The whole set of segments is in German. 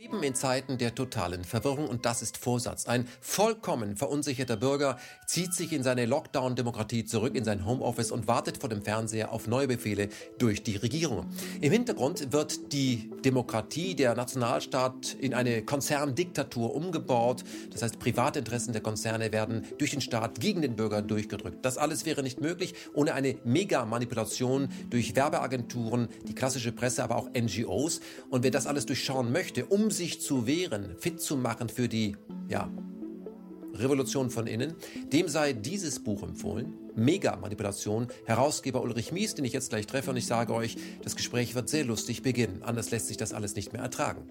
leben in Zeiten der totalen Verwirrung und das ist Vorsatz. Ein vollkommen verunsicherter Bürger zieht sich in seine Lockdown-Demokratie zurück in sein Homeoffice und wartet vor dem Fernseher auf neue Befehle durch die Regierung. Im Hintergrund wird die Demokratie, der Nationalstaat in eine Konzerndiktatur umgebaut. Das heißt, Privatinteressen der Konzerne werden durch den Staat gegen den Bürger durchgedrückt. Das alles wäre nicht möglich ohne eine Mega-Manipulation durch Werbeagenturen, die klassische Presse, aber auch NGOs. Und wer das alles durchschauen möchte, um sich zu wehren, fit zu machen für die, ja, Revolution von innen, dem sei dieses Buch empfohlen. Mega Manipulation. Herausgeber Ulrich Mies, den ich jetzt gleich treffe und ich sage euch, das Gespräch wird sehr lustig beginnen. Anders lässt sich das alles nicht mehr ertragen.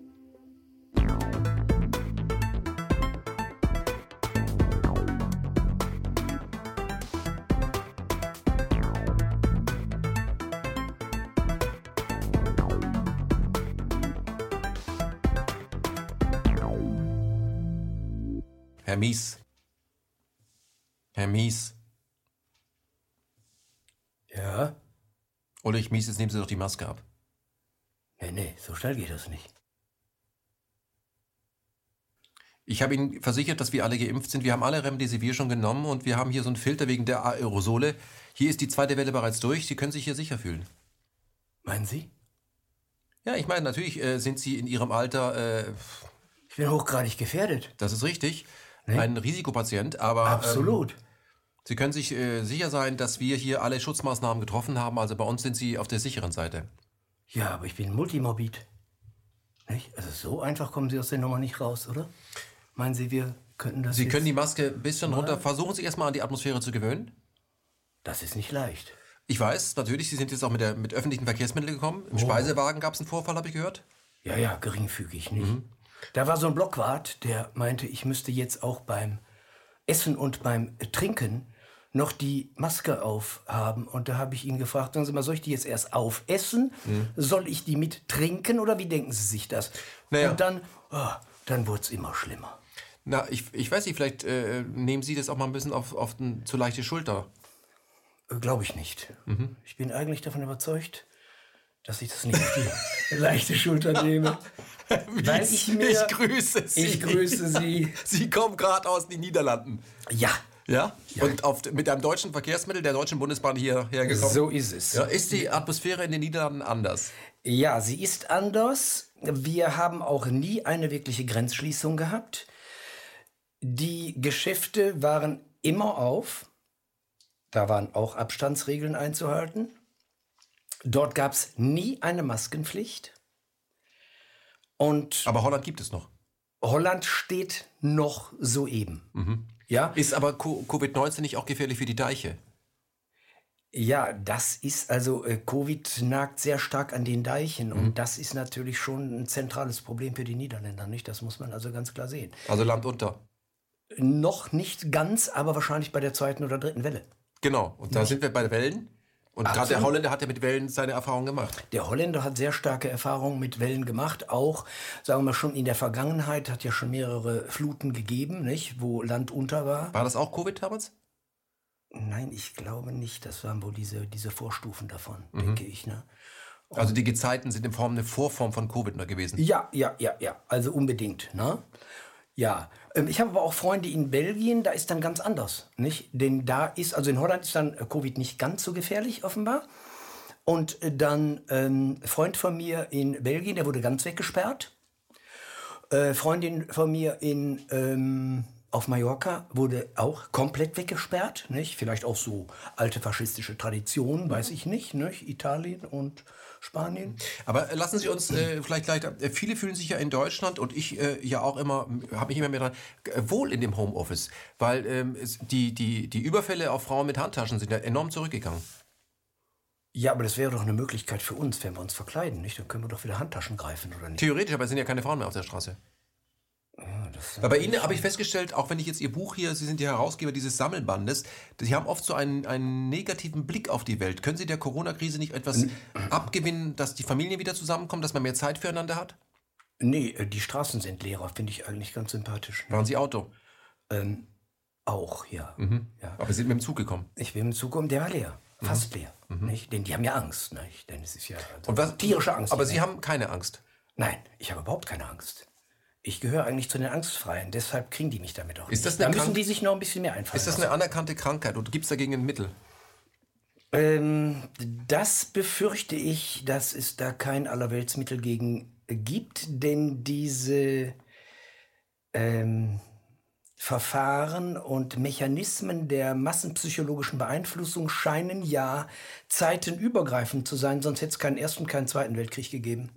Herr Mies. Herr Mies. Ja? Ulrich Mies, jetzt nehmen Sie doch die Maske ab. Nee, nee, so schnell geht das nicht. Ich habe Ihnen versichert, dass wir alle geimpft sind. Wir haben alle Remdesivir schon genommen und wir haben hier so einen Filter wegen der Aerosole. Hier ist die zweite Welle bereits durch. Sie können sich hier sicher fühlen. Meinen Sie? Ja, ich meine, natürlich äh, sind Sie in Ihrem Alter, äh, Ich bin hochgradig gefährdet. das ist richtig, Nee. ein Risikopatient, aber Absolut. Ähm, Sie können sich äh, sicher sein, dass wir hier alle Schutzmaßnahmen getroffen haben. Also bei uns sind Sie auf der sicheren Seite. ja, aber ich bin multimorbid. Nicht? Also so einfach kommen Sie aus der Nummer nicht raus, oder? Meinen Sie, wir könnten das Sie können die Maske ein bisschen runter. Versuchen Sie erstmal an die Atmosphäre zu gewöhnen. Das ist nicht leicht. Ich weiß, natürlich, Sie sind jetzt auch mit, der, mit öffentlichen Verkehrsmitteln gekommen. Im Speisewagen gab es einen Vorfall, habe ich gehört. Ja, ja, geringfügig, nicht? Mhm. Da war so ein Blockwart, der meinte, ich müsste jetzt auch beim Essen und beim Trinken noch die Maske aufhaben. Und da habe ich ihn gefragt, sagen Sie mal, soll ich die jetzt erst aufessen? Mhm. Soll ich die mit trinken oder wie denken Sie sich das? Naja. Und dann, oh, dann wurde es immer schlimmer. Na, ich, ich weiß nicht, vielleicht äh, nehmen Sie das auch mal ein bisschen auf, auf den, zu leichte Schulter. Glaube ich nicht. Mhm. Ich bin eigentlich davon überzeugt, dass ich das nicht auf die leichte Schulter nehme. Weil ich mir- ich grüße Sie. Ich grüße Sie. Sie kommen gerade aus den Niederlanden. Ja, Ja? Und auf, mit einem deutschen Verkehrsmittel der Deutschen Bundesbahn hierher gekommen. so ist es. Ja, ist die Atmosphäre in den Niederlanden anders? Ja, sie ist anders. Wir haben auch nie eine wirkliche Grenzschließung gehabt. Die Geschäfte waren immer auf. Da waren auch Abstandsregeln einzuhalten. Dort gab es nie eine Maskenpflicht. Und Aber Holland gibt es noch. Holland steht noch soeben. Ja, Ist aber Co- Covid-19 nicht auch gefährlich für die Deiche? Ja, das ist also, äh, Covid nagt sehr stark an den Deichen und das ist natürlich schon ein zentrales Problem für die Niederländer, nicht? Das muss man also ganz klar sehen. Also Land unter. Noch nicht ganz, aber wahrscheinlich bei der zweiten oder dritten Welle. Genau. Und da sind wir bei Wellen. Und gerade der. Holländer hat ja mit Wellen seine Erfahrungen gemacht. Der Holländer hat sehr starke Erfahrungen mit Wellen gemacht, auch, sagen wir mal, schon in der Vergangenheit hat ja schon mehrere Fluten gegeben, nicht? Wo Land unter war. War das auch Covid damals? Nein, ich glaube nicht. Das waren wohl diese, diese Vorstufen davon, denke ich, ne? Also die Gezeiten sind in Form eine Vorform von Covid noch gewesen. Ja, ja, ja, ja. Also unbedingt, ne? Ja. Ähm, ich habe aber auch Freunde in Belgien, da ist dann ganz anders, nicht? Denn da ist, also in Holland ist dann äh, Covid nicht ganz so gefährlich, offenbar. Und äh, dann ähm, Freund von mir in Belgien, der wurde ganz weggesperrt. Äh, Freundin von mir in ähm, auf Mallorca wurde auch komplett weggesperrt, nicht? Vielleicht auch so alte faschistische Traditionen, weiß ich nicht, nicht? Italien und Spanien. Aber äh, lassen Sie uns äh, vielleicht gleich, äh, viele fühlen sich ja in Deutschland und ich äh, ja auch immer, habe mich immer mehr dran, äh, wohl in dem Homeoffice, weil ähm, die, die, die Überfälle auf Frauen mit Handtaschen sind ja enorm zurückgegangen. Ja, aber das wäre doch eine Möglichkeit für uns, wenn wir uns verkleiden, nicht? Dann können wir doch wieder Handtaschen greifen, oder nicht? Theoretisch, aber es sind ja keine Frauen mehr auf der Straße. Das Weil bei Ihnen habe ich festgestellt, auch wenn ich jetzt Ihr Buch hier, Sie sind die Herausgeber dieses Sammelbandes, Sie haben oft so einen, einen negativen Blick auf die Welt. Können Sie der Corona-Krise nicht etwas abgewinnen, dass die Familie wieder zusammenkommt, dass man mehr Zeit füreinander hat? Nee, äh, die Straßen sind leerer, finde ich eigentlich ganz sympathisch. Waren Sie Auto? Ähm, auch, ja. ja. Aber Sie sind mit dem Zug gekommen. Ich bin im Zug um, der war leer. Fast leer. Nicht? Denn die haben ja Angst, nicht? Denn es ist ja also Und was, tierische Angst. Aber Sie haben keine Angst. Nein, ich habe überhaupt keine Angst. Ich gehöre eigentlich zu den Angstfreien. Deshalb kriegen die mich damit auch Ist das. Da müssen die sich noch ein bisschen mehr einfallen Ist das eine anerkannte Krankheit oder gibt es dagegen ein Mittel? Ähm, das befürchte ich, dass es da kein Allerweltsmittel gegen gibt, denn diese ähm, Verfahren und Mechanismen der massenpsychologischen Beeinflussung scheinen ja zeitenübergreifend zu sein, sonst hätte es keinen Ersten und keinen Zweiten Weltkrieg gegeben.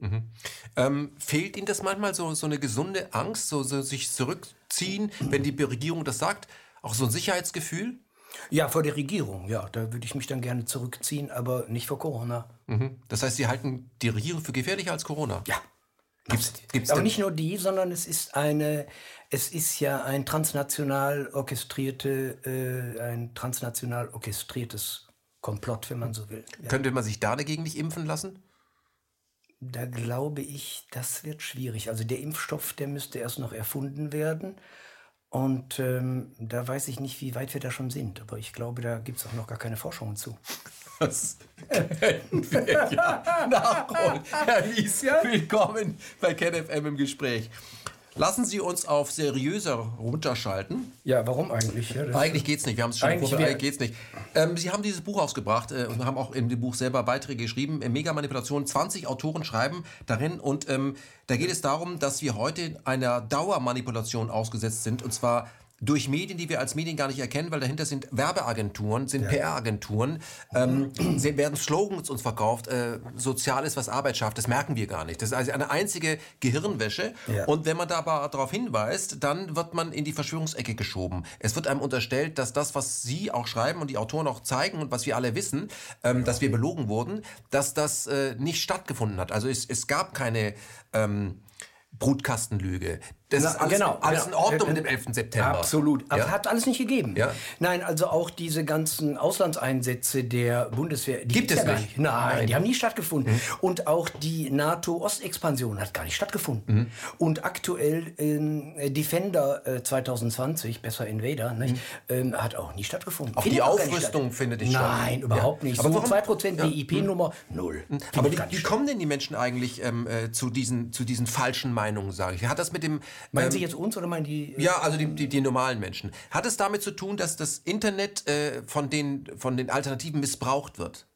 Ähm, fehlt Ihnen das manchmal so, so eine gesunde Angst, so, so sich zurückziehen, wenn die Regierung das sagt? Auch so ein Sicherheitsgefühl? Ja, vor der Regierung, ja, da würde ich mich dann gerne zurückziehen, aber nicht vor Corona. Mhm. Das heißt, Sie halten die Regierung für gefährlicher als Corona? Ja. Gibt's, gibt's Aber nicht nur die, sondern es ist eine, es ist ja ein transnational orchestrierte, äh, ein transnational orchestriertes Komplott, wenn man so will. Ja. könnte man sich da dagegen nicht impfen lassen? Da glaube ich, das wird schwierig. Also der Impfstoff, der müsste erst noch erfunden werden. Und ähm, da weiß ich nicht, wie weit wir da schon sind. Aber ich glaube, da gibt es auch noch gar keine Forschungen zu. Das können wir ja nachholen. Herr Lies, willkommen bei KenFM im Gespräch. Lassen Sie uns auf seriöser runterschalten. Ja, warum eigentlich? Ja, Eigentlich geht's nicht. Wir haben es schon Eigentlich wär- eigentlich geht's nicht. Ähm, Sie haben dieses Buch ausgebracht äh, und haben auch in dem Buch selber Beiträge geschrieben. Äh, Mega-Manipulation. 20 Autoren schreiben darin und ähm, da geht es darum, dass wir heute einer Dauermanipulation ausgesetzt sind und zwar durch Medien, die wir als Medien gar nicht erkennen, weil dahinter sind Werbeagenturen, sind PR-Agenturen, ähm, sie werden Slogans uns verkauft, äh, Soziales, was Arbeit schafft, das merken wir gar nicht. Das ist also eine einzige Gehirnwäsche. Ja. Und wenn man da aber darauf hinweist, dann wird man in die Verschwörungsecke geschoben. Es wird einem unterstellt, dass das, was Sie auch schreiben und die Autoren auch zeigen und was wir alle wissen, ähm, dass wir belogen wurden, dass das äh, nicht stattgefunden hat. Also es, es gab keine ähm, Brutkastenlüge. Das Na, ist alles, alles in genau. Ordnung Äh, mit dem 11. September. Absolut. Aber Ja? hat alles nicht gegeben. Ja. Nein, also auch diese ganzen Auslandseinsätze der Bundeswehr, die Gibt es ja gar nicht? Nein, Nein. Mhm. die haben nie stattgefunden. Und auch die NATO-Ostexpansion hat gar nicht stattgefunden. Mhm. Und aktuell ähm, Defender äh, 2020, besser Invader, nicht, ähm, hat auch nie stattgefunden. Auch Findet die nicht Aufrüstung statt. findet nicht statt. Nein, überhaupt nicht. Aber so warum- 2% Ja. BIP-Nummer, null. Aber Findet wie, wie nicht kommen denn die Menschen eigentlich ähm, äh, zu, diesen, zu diesen falschen Meinungen, sage ich? Hat das mit dem... Meinen ähm, Sie jetzt uns oder meinen die... äh, Ja, also die, die, die normalen Menschen. Hat es damit zu tun, dass das Internet äh, von, den, von den Alternativen missbraucht wird?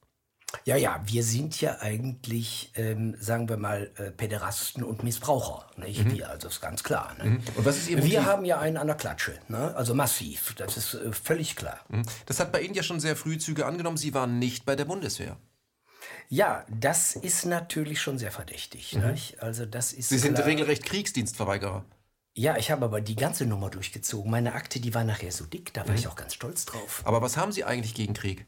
Ja, ja, wir sind ja eigentlich, ähm, sagen wir mal, äh, Päderasten und Missbraucher. Nicht? Wir, also ist ganz klar. Ne? Und was ist Ihr Motiv? Wir haben ja einen an der Klatsche, ne? also massiv, das ist äh, völlig klar. Das hat bei Ihnen ja schon sehr früh Züge angenommen. Sie waren nicht bei der Bundeswehr. Ja, das ist natürlich schon sehr verdächtig. Nicht? Also das ist Sie sind klar. regelrecht Kriegsdienstverweigerer. Ja, ich habe aber die ganze Nummer durchgezogen. Meine Akte, die war nachher so dick, da war ich auch ganz stolz drauf. Aber was haben Sie eigentlich gegen Krieg?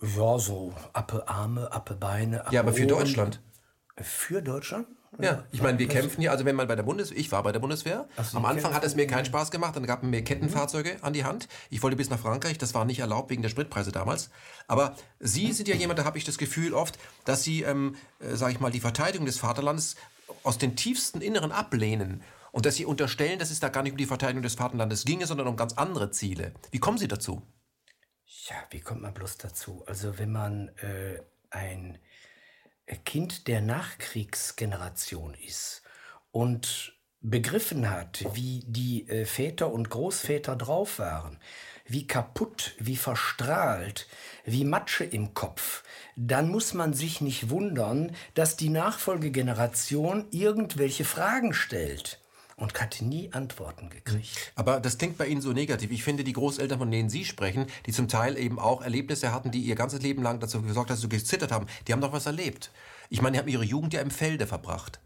Ja, so Appe Arme, Appe Beine. Appe Ja, aber für Ohren. Deutschland. Für Deutschland? Ja, ich meine, wir kämpfen ja, also wenn man bei der Bundeswehr, ich war bei der Bundeswehr, so, am Anfang hat es mir keinen Spaß gemacht, dann gab es mir Kettenfahrzeuge an die Hand. Ich wollte bis nach Frankreich, das war nicht erlaubt wegen der Spritpreise damals. Aber Sie sind ja jemand, da habe ich das Gefühl oft, dass Sie, ähm, äh, sage ich mal, die Verteidigung des Vaterlandes aus den tiefsten Inneren ablehnen. Und dass Sie unterstellen, dass es da gar nicht um die Verteidigung des Vaterlandes ginge, sondern um ganz andere Ziele. Wie kommen Sie dazu? Ja, wie kommt man bloß dazu? Also wenn man äh, ein Kind der Nachkriegsgeneration ist und begriffen hat, wie die äh, Väter und Großväter drauf waren, wie kaputt, wie verstrahlt, wie Matsche im Kopf, dann muss man sich nicht wundern, dass die Nachfolgegeneration irgendwelche Fragen stellt und hat nie Antworten gekriegt. Aber das klingt bei Ihnen so negativ. Ich finde, die Großeltern, von denen Sie sprechen, die zum Teil eben auch Erlebnisse hatten, die ihr ganzes Leben lang dazu gesorgt haben, dass sie gezittert haben, die haben doch was erlebt. Ich meine, die haben ihre Jugend ja im Felde verbracht.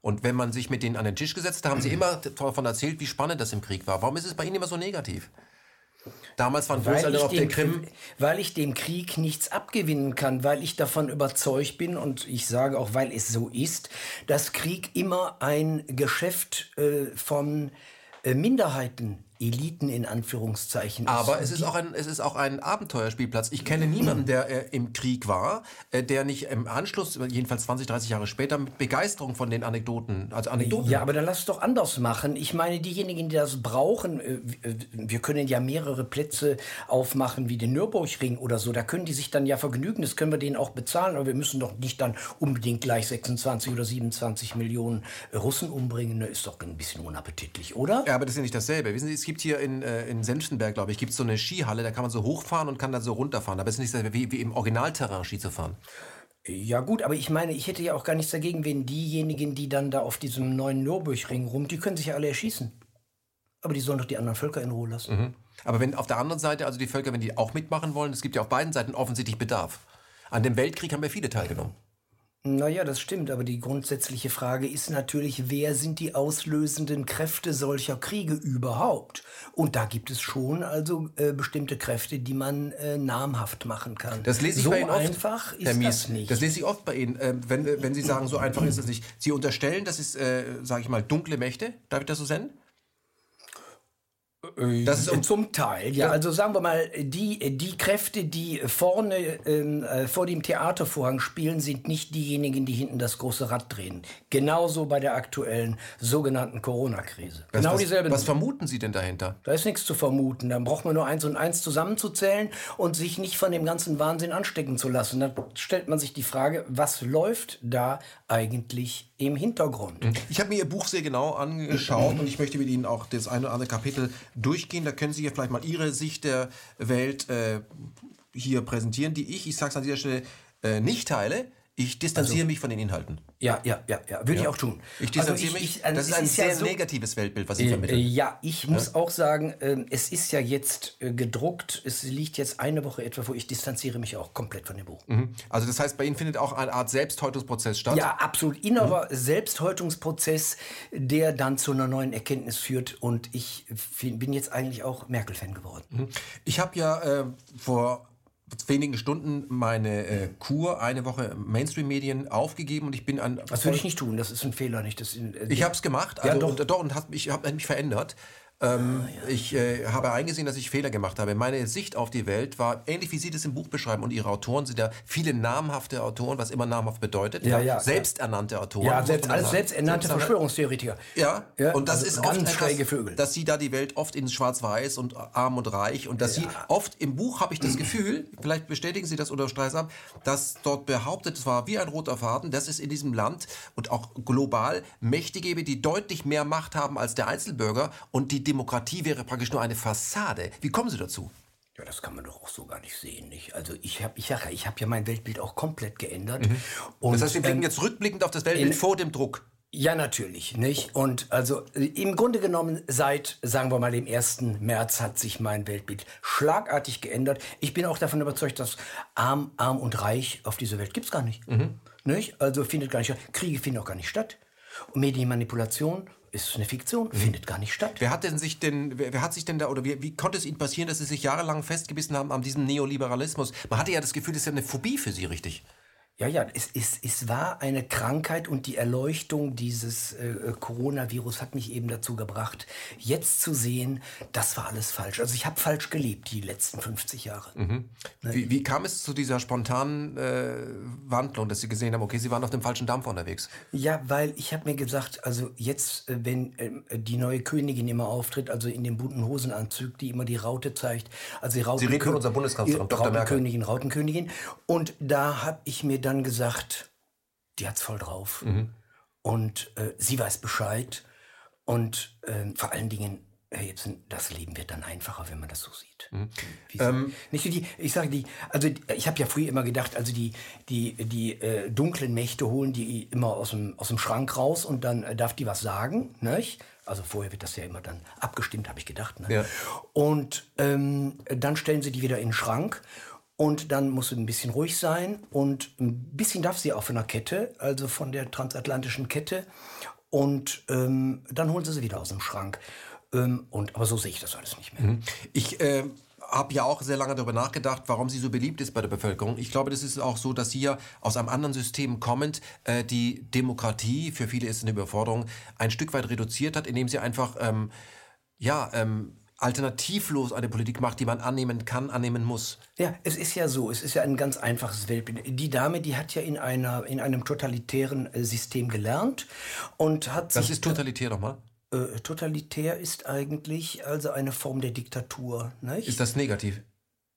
Und wenn man sich mit denen an den Tisch gesetzt hat, haben sie immer davon erzählt, wie spannend das im Krieg war. Warum ist es bei Ihnen immer so negativ? Damals waren Weil Großeltern auf der dem, Krim. weil ich dem Krieg nichts abgewinnen kann, weil ich davon überzeugt bin und ich sage auch, weil es so ist, dass Krieg immer ein Geschäft äh, von äh, Minderheiten Eliten in Anführungszeichen. Aber es ist, auch ein, es ist auch ein Abenteuerspielplatz. Ich kenne niemanden, der äh, im Krieg war, äh, der nicht im Anschluss, jedenfalls 20, 30 Jahre später, mit Begeisterung von den Anekdoten, also Anekdoten. Ja, aber dann lass es doch anders machen. Ich meine, diejenigen, die das brauchen, äh, wir können ja mehrere Plätze aufmachen, wie den Nürburgring oder so. Da können die sich dann ja vergnügen. Das können wir denen auch bezahlen. Aber wir müssen doch nicht dann unbedingt gleich 26 oder 27 Millionen Russen umbringen. Ist doch ein bisschen unappetitlich, oder? Ja, aber das ist ja nicht dasselbe. Wissen Sie, es gibt hier in, äh, in Senftenberg, glaube ich, gibt so eine Skihalle, da kann man so hochfahren und kann dann so runterfahren. Aber es ist nicht wie, wie im Originalterrain Ski zu fahren. Ja gut, aber ich meine, ich hätte ja auch gar nichts dagegen, wenn diejenigen, die dann da auf diesem neuen Nürburgring rum, die können sich ja alle erschießen. Aber die sollen doch die anderen Völker in Ruhe lassen. Mhm. Aber wenn auf der anderen Seite, also die Völker, wenn die auch mitmachen wollen, es gibt ja auf beiden Seiten offensichtlich Bedarf. An dem Weltkrieg haben ja viele teilgenommen. Naja, das stimmt, aber die grundsätzliche Frage ist natürlich, wer sind die auslösenden Kräfte solcher Kriege überhaupt? Und da gibt es schon also äh, bestimmte Kräfte, die man äh, namhaft machen kann. Das lese ich so bei Ihnen oft, einfach ist Mies, das nicht. Das lese ich oft bei Ihnen, äh, wenn, wenn Sie sagen, so einfach ist es nicht. Sie unterstellen, das ist, äh, sage ich mal, dunkle Mächte. Darf ich das so senden? Das ist um zum Teil, ja. Also sagen wir mal, die, die Kräfte, die vorne ähm, äh, vor dem Theatervorhang spielen, sind nicht diejenigen, die hinten das große Rad drehen. Genauso bei der aktuellen sogenannten Corona-Krise. Genau was, dieselbe. Was vermuten Sie denn dahinter? Da ist nichts zu vermuten. Dann braucht man nur eins und eins zusammenzuzählen und sich nicht von dem ganzen Wahnsinn anstecken zu lassen. Dann stellt man sich die Frage, was läuft da eigentlich im Hintergrund? Ich habe mir Ihr Buch sehr genau angeschaut und ich möchte mit Ihnen auch das eine oder andere Kapitel durchgehen. Da können Sie ja vielleicht mal Ihre Sicht der Welt äh, hier präsentieren, die ich, ich sage es an dieser Stelle, äh, nicht teile. Ich distanziere mich von den Inhalten. Ja, ja, ja, ja. würde ich auch tun. Ich distanziere Also mich. ich- also das ist ein ist ja sehr so- negatives Weltbild, was Sie Äh, vermitteln. äh, ja, ich muss auch sagen, ähm, es ist ja jetzt äh, gedruckt. Es liegt jetzt eine Woche etwa vor. Ich distanziere mich auch komplett von dem Buch. Mhm. Also das heißt, bei Ihnen findet auch eine Art Selbsthäutungsprozess statt. Ja, absolut. Innerer Selbsthäutungsprozess, der dann zu einer neuen Erkenntnis führt. Und ich bin jetzt eigentlich auch Merkel-Fan geworden. Ich habe ja äh, vor wenigen Stunden meine äh, Kur eine Woche Mainstream-Medien aufgegeben und ich bin an. Das würde ich nicht tun. Das ist ein Fehler, nicht? Das, äh, Ich habe es gemacht, Ja, also doch. Ah, und, doch und hab, ich habe mich verändert. Ähm, Ich äh, habe eingesehen, dass ich Fehler gemacht habe. Meine Sicht auf die Welt war ähnlich, wie Sie das im Buch beschreiben. Und Ihre Autoren sind ja viele namhafte Autoren, was immer namhaft bedeutet. Ja, ja, Selbsternannte Autoren. ja, selbst, sagen. selbsternannte Verschwörungstheoretiker. Ja, Ja, und das also ist ganz oft schräge Vögel. dass sie da die Welt oft in Schwarz-Weiß und arm und reich und dass sie oft im Buch habe ich das Gefühl, vielleicht bestätigen Sie das oder streiten ab, dass dort behauptet, es war wie ein roter Faden, dass es in diesem Land und auch global Mächte gäbe, die deutlich mehr Macht haben als der Einzelbürger und die Demokratie wäre praktisch nur eine Fassade. Wie kommen Sie dazu? Ja, das kann man doch auch so gar nicht sehen, nicht? Also ich habe ich, ich hab ja mein Weltbild auch komplett geändert. Und, Mhm. Das heißt, wir blicken ähm, jetzt rückblickend auf das Weltbild in- vor dem Druck. Ja, natürlich, nicht? Und also im Grunde genommen seit, sagen wir mal, dem 1. März hat sich mein Weltbild schlagartig geändert. Ich bin auch davon überzeugt, dass arm, arm und reich auf dieser Welt gibt's gar nicht. Nicht? Also findet gar nicht statt. Kriege finden auch gar nicht statt. Und Medienmanipulation ist eine Fiktion, findet gar nicht statt. Wer hat denn sich denn, wer, wer hat sich denn da, oder wie, wie konnte es Ihnen passieren, dass Sie sich jahrelang festgebissen haben an diesem Neoliberalismus? Man hatte ja das Gefühl, das ist ja eine Phobie für Sie, richtig? Ja, ja, es, es, es war eine Krankheit und die Erleuchtung dieses äh, äh, Coronavirus hat mich eben dazu gebracht, jetzt zu sehen, das war alles falsch. Also ich habe falsch gelebt die letzten 50 Jahre. Wie, wie kam es zu dieser spontanen äh, Wandlung, dass Sie gesehen haben, okay, Sie waren auf dem falschen Dampf unterwegs? Ja, weil ich habe mir gesagt, also jetzt, äh, wenn ähm, die neue Königin immer auftritt, also in dem bunten Hosenanzug, die immer die Raute zeigt, also die Raute reden von unserer Bundeskanzlerin, Dr. Merkel. Rautenkönigin, Rautenkönigin. Und da habe ich mir dann gesagt, die hat's voll drauf. Mhm. Und äh, sie weiß Bescheid. Und ähm, vor allen Dingen, Herr Jepsen, das Leben wird dann einfacher, wenn man das so sieht. Mhm. Ähm, nicht die, ich sage die, also ich habe ja früher immer gedacht, also die, die, die äh, dunklen Mächte holen die immer aus dem, aus dem Schrank raus und dann äh, darf die was sagen, nicht? Also vorher wird das ja immer dann abgestimmt, habe ich gedacht. Ne? Ja. Und ähm, dann stellen sie die wieder in den Schrank. Und dann muss sie ein bisschen ruhig sein. Und ein bisschen darf sie auch von der Kette, also von der transatlantischen Kette. Und ähm, dann holen sie sie wieder aus dem Schrank. Ähm, und, aber so sehe ich das alles nicht mehr. Ich äh, habe ja auch sehr lange darüber nachgedacht, warum sie so beliebt ist bei der Bevölkerung. Ich glaube, das ist auch so, dass sie ja aus einem anderen System kommend äh, die Demokratie, für viele ist eine Überforderung, ein Stück weit reduziert hat, indem sie einfach, ähm, ja, ähm, alternativlos eine Politik macht, die man annehmen kann, annehmen muss. Ja, es ist ja so, es ist ja ein ganz einfaches Weltbild. Die Dame, die hat ja in, einer, in einem totalitären äh, System gelernt und hat Das ist totalitär nochmal. Äh, totalitär ist eigentlich also eine Form der Diktatur. Nicht? Ist das negativ?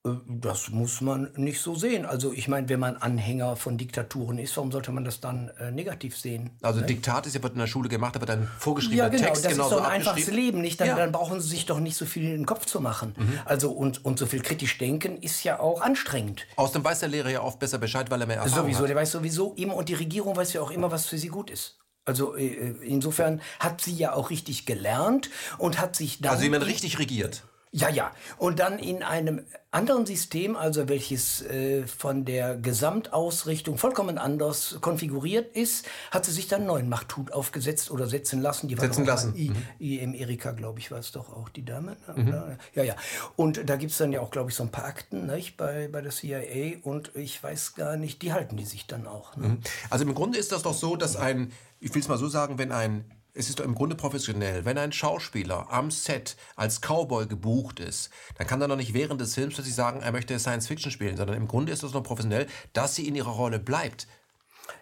Äh, das muss man nicht so sehen. Also ich meine, wenn man Anhänger von Diktaturen ist, warum sollte man das dann äh, negativ sehen? Also ne? Diktat ist ja wird in der Schule gemacht, aber dann vorgeschriebener ja, genau, Text das genauso ist doch ein einfaches Leben, nicht? Dann, Ja. dann brauchen sie sich doch nicht so viel in den Kopf zu machen. Also und, und so viel kritisch denken ist ja auch anstrengend. Außerdem weiß der Lehrer ja oft besser Bescheid, weil er mehr Erfahrung Sowieso, hat. der weiß sowieso immer und die Regierung weiß ja auch immer, was für sie gut ist. Also äh, insofern hat sie ja auch richtig gelernt und hat sich dann Also wie man richtig regiert. Ja, ja. Und dann in einem anderen System, also welches äh, von der Gesamtausrichtung vollkommen anders konfiguriert ist, hat sie sich dann einen neuen Machthut aufgesetzt oder setzen lassen. Die war Setzen lassen. I, IM Erika, glaube ich, war es doch auch die Dame. Ne? Oder? Ja, ja. Und da gibt es dann ja auch, glaube ich, so ein paar Akten nicht? Bei, bei der CIA und ich weiß gar nicht, die halten die sich dann auch. Ne? Also im Grunde ist das doch so, dass ein, ich will es mal so sagen, wenn ein, es ist doch im Grunde professionell, wenn ein Schauspieler am Set als Cowboy gebucht ist, dann kann er doch nicht während des Films plötzlich sagen, er möchte Science Fiction spielen, sondern im Grunde ist das noch professionell, dass sie in ihrer Rolle bleibt.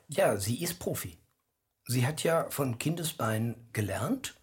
Ja, sie ist Profi. Sie hat ja von Kindesbein gelernt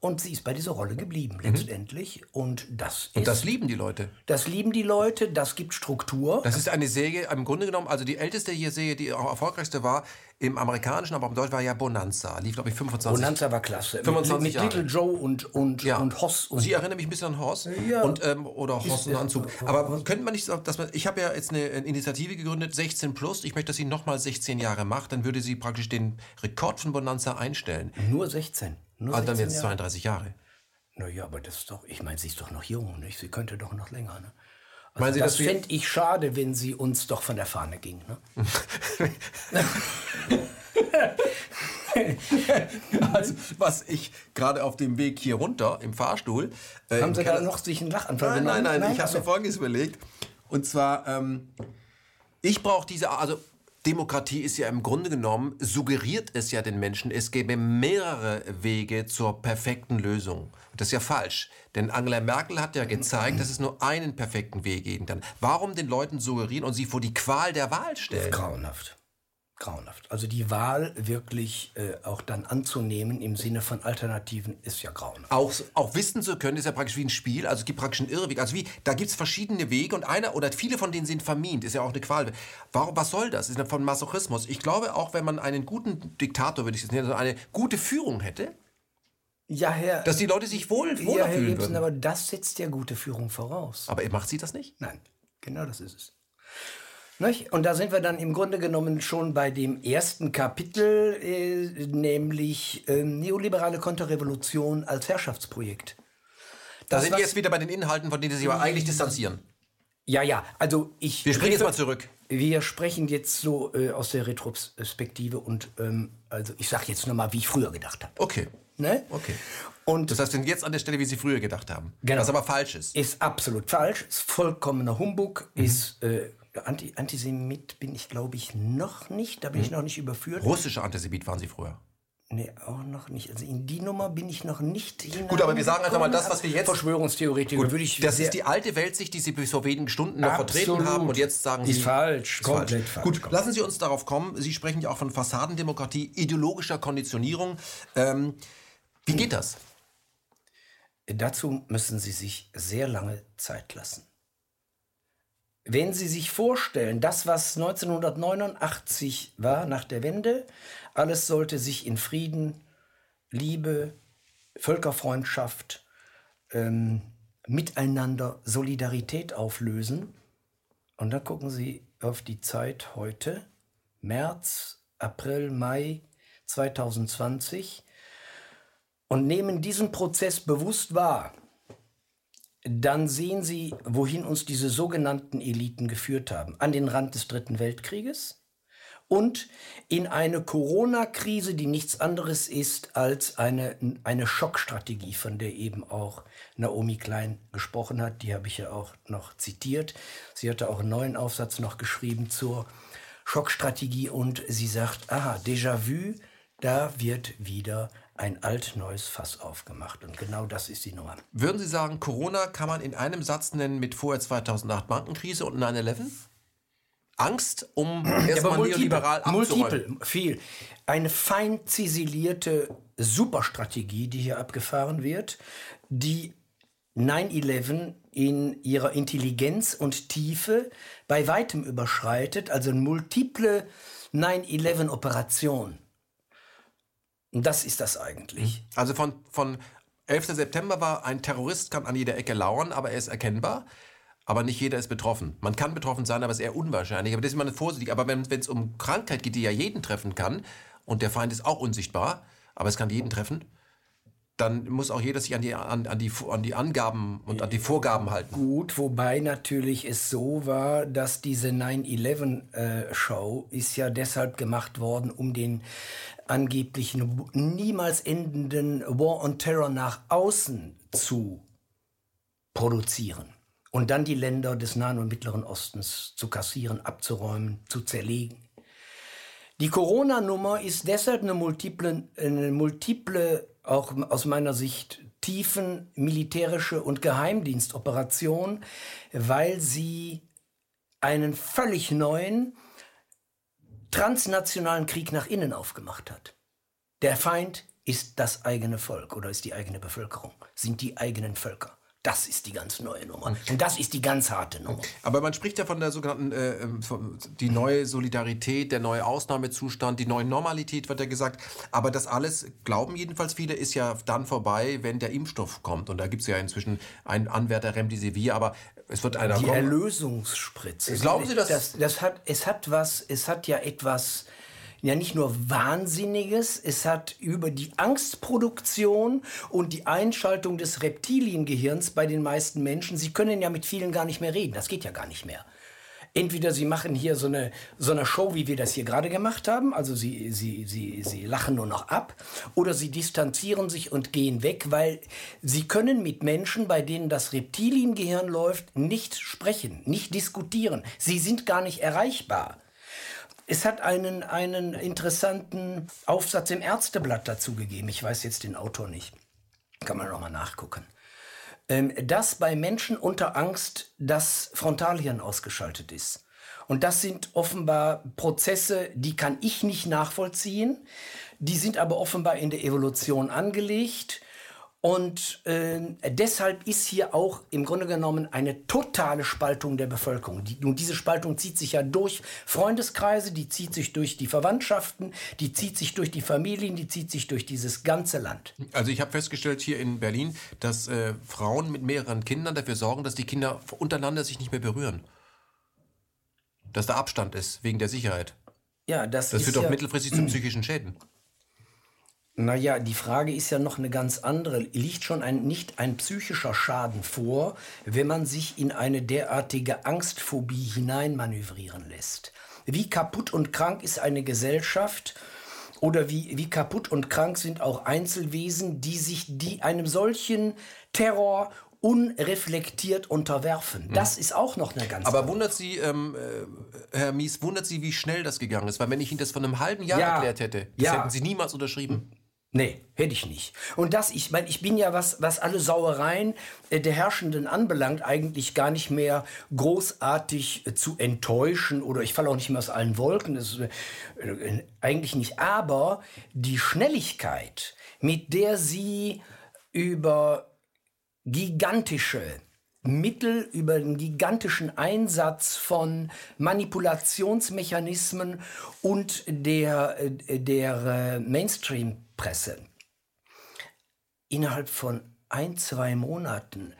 und sie ist bei dieser Rolle geblieben letztendlich. Und das ist, Und das lieben die Leute. das lieben die Leute, das gibt Struktur. Das ist eine Serie, im Grunde genommen, also die älteste hier Serie, die auch erfolgreichste war, im amerikanischen, aber im Deutschen war ja Bonanza. Lief, glaube ich, 25 Bonanza war klasse. 25 mit, mit. Little Joe und, und, Ja. und Hoss. Und Sie erinnern mich ein bisschen an Horst Ja. und ähm, oder Horst und Anzug. Aber könnte man nicht sagen, dass man ich habe ja jetzt eine Initiative gegründet 16 plus. Ich möchte, dass sie noch mal 16 Jahre macht, dann würde sie praktisch den Rekord von Bonanza einstellen. nur 16. Nur Also dann 16 jetzt Jahre. 32 Jahre. Naja, aber das ist doch, ich meine, sie ist doch noch jung, nicht? Sie könnte doch noch länger, ne? Also Meinen Sie, das fände ich schade, wenn sie uns doch von der Fahne ging, ne? Also was ich gerade auf dem Weg hier runter im Fahrstuhl äh, Haben Sie da noch sich einen Lachanfall Nein, nein, genommen? nein, ich habe mir Folgendes überlegt. Und zwar, ähm, ich brauche diese, also Demokratie ist ja im Grunde genommen, suggeriert es ja den Menschen, es gäbe mehrere Wege zur perfekten Lösung. Das ist ja falsch. Denn Angela Merkel hat ja gezeigt, dass es nur einen perfekten Weg geben kann. Warum den Leuten suggerieren und sie vor die Qual der Wahl stellen? Grauenhaft. Grauenhaft. Also die Wahl wirklich äh, auch dann anzunehmen im Sinne von Alternativen ist ja grauenhaft. Auch, auch wissen zu können, ist ja praktisch wie ein Spiel, also es gibt praktisch einen Irrweg. Also wie, da gibt es verschiedene Wege und einer oder viele von denen sind vermint, ist ja auch eine Qual. Warum, was soll das? Ist ja von Masochismus. Ich glaube, auch wenn man einen guten Diktator, würde ich es nennen, also eine gute Führung hätte, Ja, Herr, dass die Leute sich wohl, ja, wohler Herr fühlen Ibsen, würden. aber das setzt ja gute Führung voraus. Aber macht sie das nicht? Nein, genau das ist es. Und da sind wir dann im Grunde genommen schon bei dem ersten Kapitel, äh, nämlich ähm, neoliberale Konterrevolution als Herrschaftsprojekt. Da Das, sind wir jetzt wieder bei den Inhalten, von denen sie sich aber eigentlich distanzieren. Ja, ja, also ich. Wir springen jetzt mal zurück. Wir sprechen jetzt so äh, aus der Retrospektive und ähm, also ich sage jetzt nochmal, wie ich früher gedacht habe. Okay. Ne? Okay. Und Das heißt, wir sind jetzt an der Stelle, wie sie früher gedacht haben. Genau. Was aber falsch ist. ist absolut falsch, ist vollkommener Humbug, Mhm. ist äh, Anti Antisemit bin ich glaube ich noch nicht, da bin Mhm. ich noch nicht überführt. Russischer Antisemit waren sie früher. Nee, auch noch nicht. Also in die Nummer bin ich noch nicht hinein. Gut, aber wir sagen einfach mal das, was wir jetzt- Verschwörungstheoretiker würde ich Das ist die alte Weltsicht, die Sie bis vor wenigen Stunden noch vertreten haben und jetzt sagen Ist Sie... falsch, komplett falsch. Gut, lassen Sie uns darauf kommen. Sie sprechen ja auch von Fassadendemokratie, ideologischer Konditionierung. Ähm, wie geht das? Dazu müssen Sie sich sehr lange Zeit lassen. Wenn Sie sich vorstellen, das, was 1989 war nach der Wende, alles sollte sich in Frieden, Liebe, Völkerfreundschaft, ähm, Miteinander, Solidarität auflösen. Und dann gucken Sie auf die Zeit heute, März, April, Mai 2020 und nehmen diesen Prozess bewusst wahr, dann sehen Sie, wohin uns diese sogenannten Eliten geführt haben. An den Rand des Dritten Weltkrieges und in eine Corona-Krise, die nichts anderes ist als eine, eine Schockstrategie, von der eben auch Naomi Klein gesprochen hat. Die habe ich ja auch noch zitiert. Sie hatte auch einen neuen Aufsatz noch geschrieben zur Schockstrategie und sie sagt, aha, Déjà-vu, da wird wieder ein alt-neues Fass aufgemacht. Und genau das ist die Nummer. Würden Sie sagen, Corona kann man in einem Satz nennen mit vorher 2008 Bankenkrise und 9-11? Angst, um erstmal multiple, neoliberal multiple, viel. Eine fein ziselierte Superstrategie, die hier abgefahren wird, die 9-11 in ihrer Intelligenz und Tiefe bei weitem überschreitet, also eine multiple 9-11-Operation. Und das ist das eigentlich. Also von, von 11. September war ein Terrorist, kann an jeder Ecke lauern, aber er ist erkennbar. Aber nicht jeder ist betroffen. Man kann betroffen sein, aber es ist eher unwahrscheinlich. Aber das ist immer vorsichtig. Aber wenn es um Krankheit geht, die ja jeden treffen kann, und der Feind ist auch unsichtbar, aber es kann jeden treffen, dann muss auch jeder sich an die, an, an, die, an die Angaben und an die Vorgaben halten. Gut, wobei natürlich es so war, dass diese 9-11-Show äh, ist ja deshalb gemacht worden, um den angeblichen niemals endenden War on Terror nach außen zu produzieren und dann die Länder des Nahen und Mittleren Ostens zu kassieren, abzuräumen, zu zerlegen. Die Corona-Nummer ist deshalb eine multiple, eine multiple, auch aus meiner Sicht tiefen militärische und Geheimdienstoperation, weil sie einen völlig neuen transnationalen Krieg nach innen aufgemacht hat. Der Feind ist das eigene Volk oder ist die eigene Bevölkerung, sind die eigenen Völker. Das ist die ganz neue Nummer. Und das ist die ganz harte Nummer. Aber man spricht ja von der sogenannten, äh, ähm, die neue Solidarität, der neue Ausnahmezustand, die neue Normalität, wird ja gesagt. Aber das alles, glauben jedenfalls viele, ist ja dann vorbei, wenn der Impfstoff kommt. Und da gibt es ja inzwischen einen Anwärter Remdesivir, aber es wird einer die kommen. Erlösungsspritze. Glauben Sie das? das? Das hat, es hat was, es hat ja etwas ja nicht nur Wahnsinniges, es hat über die Angstproduktion und die Einschaltung des Reptiliengehirns bei den meisten Menschen, sie können ja mit vielen gar nicht mehr reden, das geht ja gar nicht mehr. Entweder sie machen hier so eine, so eine Show, wie wir das hier gerade gemacht haben, also sie, sie, sie, sie lachen nur noch ab, oder sie distanzieren sich und gehen weg, weil sie können mit Menschen, bei denen das Reptiliengehirn läuft, nicht sprechen, nicht diskutieren. Sie sind gar nicht erreichbar. Es hat einen, einen interessanten Aufsatz im Ärzteblatt dazu gegeben. Ich weiß jetzt den Autor nicht. Kann man noch mal nachgucken. Ähm, dass bei Menschen unter Angst das Frontalhirn ausgeschaltet ist. Und das sind offenbar Prozesse, die kann ich nicht nachvollziehen. Die sind aber offenbar in der Evolution angelegt. Und äh, deshalb ist hier auch im Grunde genommen eine totale Spaltung der Bevölkerung. Die, und diese Spaltung zieht sich ja durch Freundeskreise, die zieht sich durch die Verwandtschaften, die zieht sich durch die Familien, die zieht sich durch dieses ganze Land. Also ich habe festgestellt hier in Berlin, dass äh, Frauen mit mehreren Kindern dafür sorgen, dass die Kinder untereinander sich nicht mehr berühren. Dass da Abstand ist, wegen der Sicherheit. Ja, das, das führt ja, auch mittelfristig zu psychischen Schäden. Naja, die Frage ist ja noch eine ganz andere. Liegt schon ein, nicht ein psychischer Schaden vor, wenn man sich in eine derartige Angstphobie hineinmanövrieren lässt? Wie kaputt und krank ist eine Gesellschaft? Oder wie, wie kaputt und krank sind auch Einzelwesen, die sich die einem solchen Terror unreflektiert unterwerfen. Mhm. Das ist auch noch eine ganz Aber wundert Sie, ähm, äh, Herr Mies, wundert Sie, wie schnell das gegangen ist? Weil wenn ich Ihnen das von einem halben Jahr ja, erklärt hätte, das ja. hätten Sie niemals unterschrieben. Nee, hätte ich nicht. Und das, ich meine, ich bin ja, was, was alle Sauereien äh, der Herrschenden anbelangt, eigentlich gar nicht mehr großartig äh, zu enttäuschen oder ich falle auch nicht mehr aus allen Wolken, das ist äh, eigentlich nicht. Aber die Schnelligkeit, mit der sie über gigantische Mittel über den gigantischen Einsatz von Manipulationsmechanismen und der, der Mainstream Presse innerhalb von ein, zwei Monaten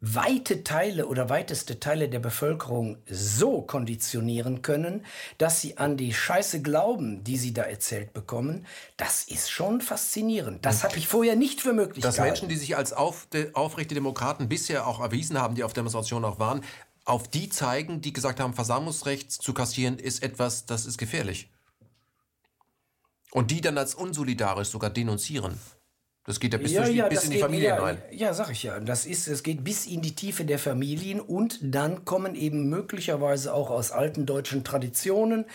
weite Teile oder weiteste Teile der Bevölkerung so konditionieren können, dass sie an die Scheiße glauben, die sie da erzählt bekommen, das ist schon faszinierend. Das habe ich vorher nicht für möglich Dass gehalten. Menschen, die sich als auf, aufrechte Demokraten bisher auch erwiesen haben, die auf Demonstrationen auch waren, auf die zeigen, die gesagt haben, Versammlungsrecht zu kassieren ist etwas, das ist gefährlich. Und die dann als unsolidarisch sogar denunzieren. Das geht ja bis, ja, ja, bis in die Familien rein. Ja, sag ich ja. Das ist, es geht bis in die Tiefe der Familien und dann kommen eben möglicherweise auch aus alten deutschen Traditionen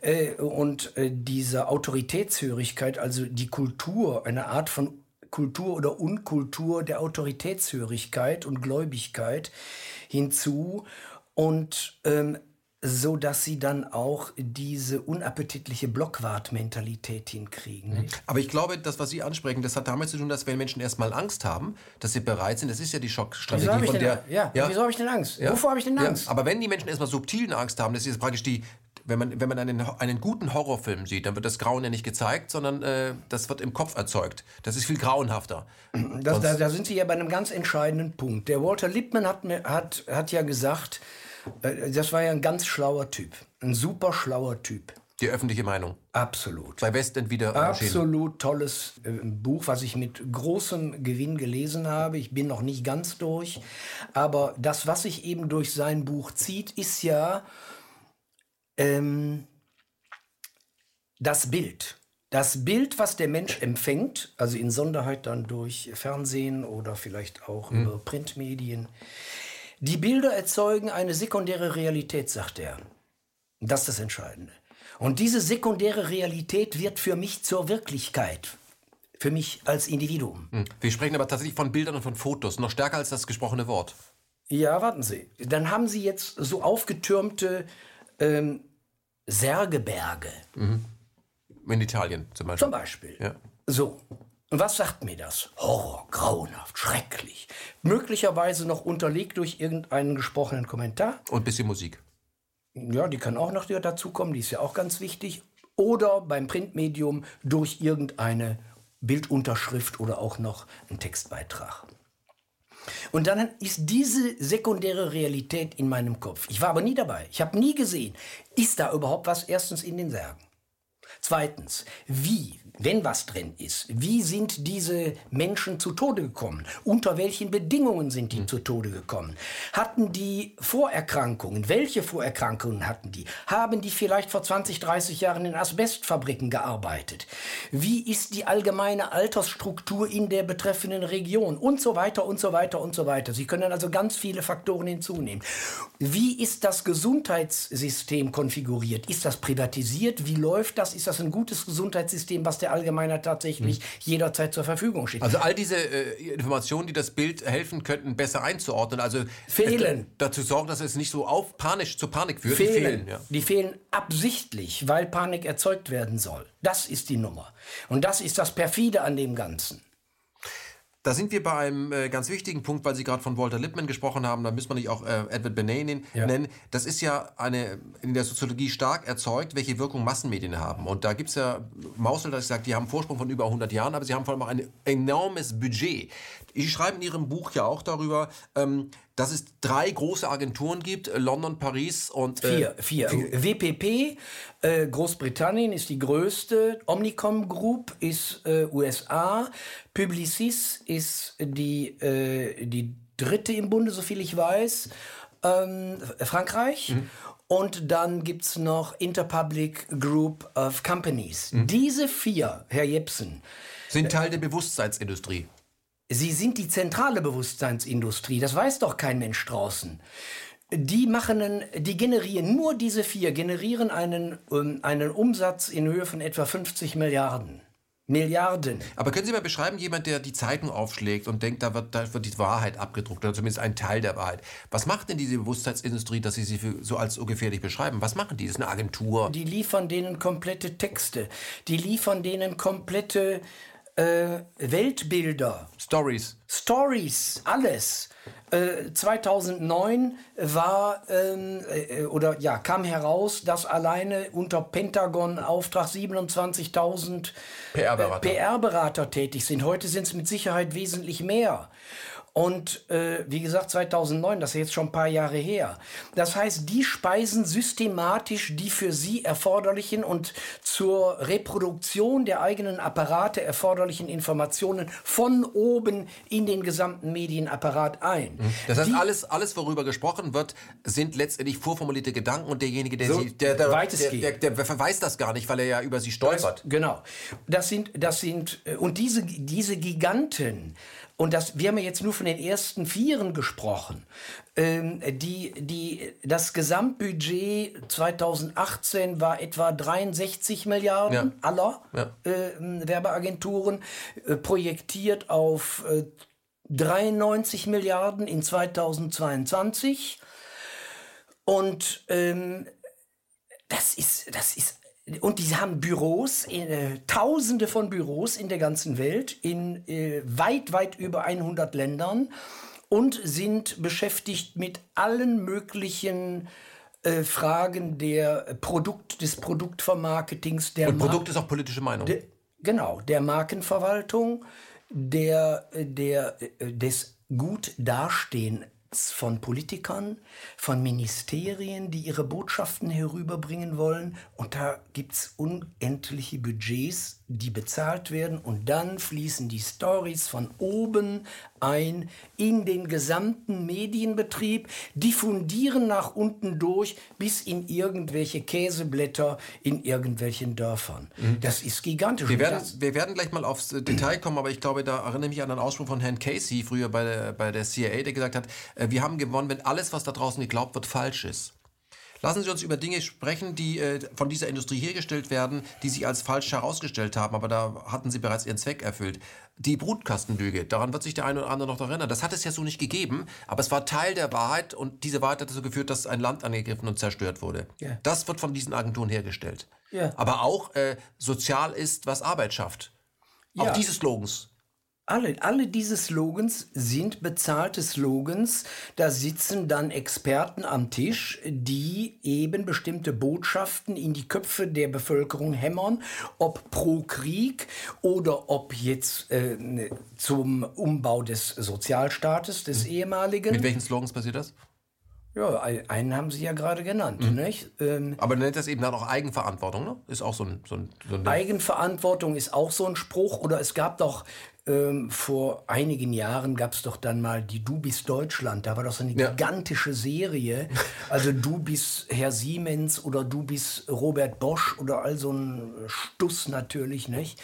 äh, und äh, diese Autoritätshörigkeit, also die Kultur, eine Art von Kultur oder Unkultur der Autoritätshörigkeit und Gläubigkeit hinzu. Und ähm, so dass sie dann auch diese unappetitliche Blockwart-Mentalität hinkriegen. Mhm. Aber ich glaube, das, was Sie ansprechen, das hat damit zu tun, dass wenn Menschen erstmal Angst haben, dass sie bereit sind, das ist ja die Schockstrategie von der. Ja, ja, wieso habe ich denn Angst? Ja. Wovor habe ich denn Angst? Ja, aber wenn die Menschen erstmal subtilen Angst haben, das ist praktisch die, wenn man, wenn man einen, einen guten Horrorfilm sieht, dann wird das Grauen ja nicht gezeigt, sondern äh, das wird im Kopf erzeugt. Das ist viel grauenhafter. Das, da, da, sind Sie ja bei einem ganz entscheidenden Punkt. Der Walter Lippmann hat, hat, hat ja gesagt, das war ja ein ganz schlauer Typ. Ein super schlauer Typ. Die öffentliche Meinung. Absolut. Bei Westend wieder Absolut tolles äh, Buch, was ich mit großem Gewinn gelesen habe. Ich bin noch nicht ganz durch. Aber das, was sich eben durch sein Buch zieht, ist ja ähm, das Bild. Das Bild, was der Mensch empfängt, also in Sonderheit dann durch Fernsehen oder vielleicht auch hm. über Printmedien, die Bilder erzeugen eine sekundäre Realität, sagt er. Das ist das Entscheidende. Und diese sekundäre Realität wird für mich zur Wirklichkeit. Für mich als Individuum. Hm. Wir sprechen aber tatsächlich von Bildern und von Fotos, noch stärker als das gesprochene Wort. Ja, warten Sie. Dann haben Sie jetzt so aufgetürmte ähm, Särgeberge. Mhm. In Italien zum Beispiel. Zum Beispiel. Ja. So. Und was sagt mir das? Horror, grauenhaft, schrecklich. Möglicherweise noch unterlegt durch irgendeinen gesprochenen Kommentar. Und ein bisschen Musik. Ja, die kann auch noch dazukommen, die ist ja auch ganz wichtig. Oder beim Printmedium durch irgendeine Bildunterschrift oder auch noch ein Textbeitrag. Und dann ist diese sekundäre Realität in meinem Kopf. Ich war aber nie dabei. Ich habe nie gesehen, ist da überhaupt was erstens in den Särgen. Zweitens, wie wenn was drin ist, wie sind diese Menschen zu Tode gekommen? Unter welchen Bedingungen sind die mhm. zu Tode gekommen? Hatten die Vorerkrankungen? Welche Vorerkrankungen hatten die? Haben die vielleicht vor 20, 30 Jahren in Asbestfabriken gearbeitet? Wie ist die allgemeine Altersstruktur in der betreffenden Region? Und so weiter und so weiter und so weiter. Sie können also ganz viele Faktoren hinzunehmen. Wie ist das Gesundheitssystem konfiguriert? Ist das privatisiert? Wie läuft das? Ist das ein gutes Gesundheitssystem, was der der Allgemeiner tatsächlich hm. jederzeit zur Verfügung steht. Also all diese äh, Informationen, die das Bild helfen könnten, besser einzuordnen, also fehlen. dazu sorgen, dass es nicht so auf panisch zu Panik führt. Fehlen. Die fehlen, ja. die fehlen absichtlich, weil Panik erzeugt werden soll. Das ist die Nummer. Und das ist das perfide an dem Ganzen. Da sind wir bei einem äh, ganz wichtigen Punkt, weil Sie gerade von Walter Lippmann gesprochen haben, da müssen wir nicht auch äh, Edward Benet ja. nennen. Das ist ja eine in der Soziologie stark erzeugt, welche Wirkung Massenmedien haben. Und da gibt es ja Mausel, das sagt, die haben einen Vorsprung von über 100 Jahren, aber sie haben vor allem auch ein enormes Budget. Sie schreiben in Ihrem Buch ja auch darüber, ähm, dass es drei große Agenturen gibt, äh, London, Paris und... Äh, vier, vier. WPP, äh, Großbritannien ist die größte, Omnicom Group ist äh, USA, Publicis ist die, äh, die dritte im Bunde, soviel ich weiß, ähm, Frankreich. Mhm. Und dann gibt es noch Interpublic Group of Companies. Mhm. Diese vier, Herr Jepsen, sind Teil der Bewusstseinsindustrie. Sie sind die zentrale Bewusstseinsindustrie. Das weiß doch kein Mensch draußen. Die machen, einen, die generieren nur diese vier generieren einen, um, einen Umsatz in Höhe von etwa 50 Milliarden. Milliarden. Aber können Sie mal beschreiben, jemand, der die Zeitung aufschlägt und denkt, da wird, da wird die Wahrheit abgedruckt oder zumindest ein Teil der Wahrheit. Was macht denn diese Bewusstseinsindustrie, dass Sie sie so als so gefährlich beschreiben? Was machen die? Das ist eine Agentur. Die liefern denen komplette Texte. Die liefern denen komplette äh, Weltbilder. Stories. Stories, alles. Äh, 2009 war ähm, äh, oder ja kam heraus, dass alleine unter Pentagon Auftrag 27.000 PR-Berater PR tätig sind. Heute sind es mit Sicherheit wesentlich mehr. Und äh, wie gesagt, 2009, das ist jetzt schon ein paar Jahre her. Das heißt, die speisen systematisch die für sie erforderlichen und zur Reproduktion der eigenen Apparate erforderlichen Informationen von oben in den gesamten Medienapparat ein. Mhm. Das heißt, die, alles, alles, worüber gesprochen wird, sind letztendlich vorformulierte Gedanken und derjenige, der, so sie, der, der, der, der, der, verweist das gar nicht, weil er ja über sie stolpert. Das, genau. Das sind, das sind, äh, und diese, diese Giganten, und das, wir haben ja jetzt nur von den ersten Vieren gesprochen. Ähm, die, die, das Gesamtbudget 2018 war etwa 63 Milliarden ja. aller ja. Äh, Werbeagenturen, äh, projektiert auf äh, 93 Milliarden in 2022. Und ähm, das ist, das ist und die haben Büros, äh, Tausende von Büros in der ganzen Welt, in äh, weit, weit über 100 Ländern und sind beschäftigt mit allen möglichen äh, Fragen der Produkt, des Produktvermarketings. Der und Produkt ist auch politische Meinung. De, genau, der Markenverwaltung, der, der, äh, des Gutdastehen von Politikern, von Ministerien, die ihre Botschaften herüberbringen wollen. Und da gibt es unendliche Budgets, die bezahlt werden. Und dann fließen die Stories von oben ein in den gesamten Medienbetrieb, diffundieren nach unten durch bis in irgendwelche Käseblätter in irgendwelchen Dörfern. Mhm. Das ist gigantisch. Wir werden, wir werden gleich mal aufs Detail kommen, aber ich glaube, da erinnere ich mich an einen Ausspruch von Herrn Casey, früher bei der, bei der CIA, der gesagt hat, äh, wir haben gewonnen, wenn alles, was da draußen geglaubt wird, falsch ist. Lassen Sie uns über Dinge sprechen, die äh, von dieser Industrie hergestellt werden, die sich als falsch herausgestellt haben, aber da hatten Sie bereits Ihren Zweck erfüllt. Die Brutkastenlüge, daran wird sich der eine oder andere noch erinnern. Das hat es ja so nicht gegeben, aber es war Teil der Wahrheit und diese Wahrheit hat dazu geführt, dass ein Land angegriffen und zerstört wurde. Yeah. Das wird von diesen Agenturen hergestellt. Yeah. Aber auch äh, sozial ist, was Arbeit schafft. Ja. Auch diese Slogans alle, alle diese Slogans sind bezahlte Slogans. Da sitzen dann Experten am Tisch, die eben bestimmte Botschaften in die Köpfe der Bevölkerung hämmern, ob pro Krieg oder ob jetzt äh, zum Umbau des Sozialstaates, des mhm. ehemaligen. Mit welchen Slogans passiert das? Ja, einen haben Sie ja gerade genannt. Mhm. Nicht? Ähm, Aber nennt das eben dann auch Eigenverantwortung, ne? Ist auch so ein, so ein, so ein Eigenverantwortung ist auch so ein Spruch. Oder es gab doch ähm, vor einigen Jahren gab es doch dann mal die Du bist Deutschland. Da war doch so eine ja. gigantische Serie. Also Du bist Herr Siemens oder Du bist Robert Bosch oder all so ein Stuss natürlich, nicht?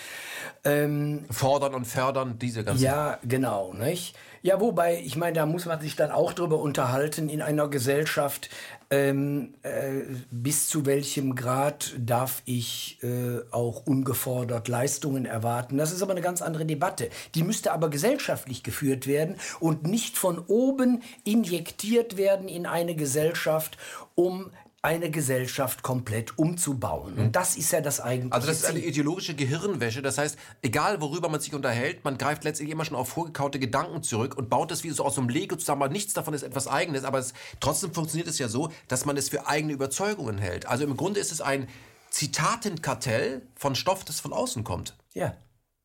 Ähm, Fordern und fördern, diese ganzen. Ja, genau, nicht? Ja, wobei, ich meine, da muss man sich dann auch drüber unterhalten in einer Gesellschaft, ähm, äh, bis zu welchem Grad darf ich äh, auch ungefordert Leistungen erwarten. Das ist aber eine ganz andere Debatte. Die müsste aber gesellschaftlich geführt werden und nicht von oben injektiert werden in eine Gesellschaft, um eine Gesellschaft komplett umzubauen. Und das ist ja das eigentliche Also das ist eine ideologische Gehirnwäsche. Das heißt, egal worüber man sich unterhält, man greift letztlich immer schon auf vorgekaute Gedanken zurück und baut das wie so aus einem Lego zusammen. Nichts davon ist etwas Eigenes, aber es, trotzdem funktioniert es ja so, dass man es für eigene Überzeugungen hält. Also im Grunde ist es ein Zitatenkartell von Stoff, das von außen kommt. Ja.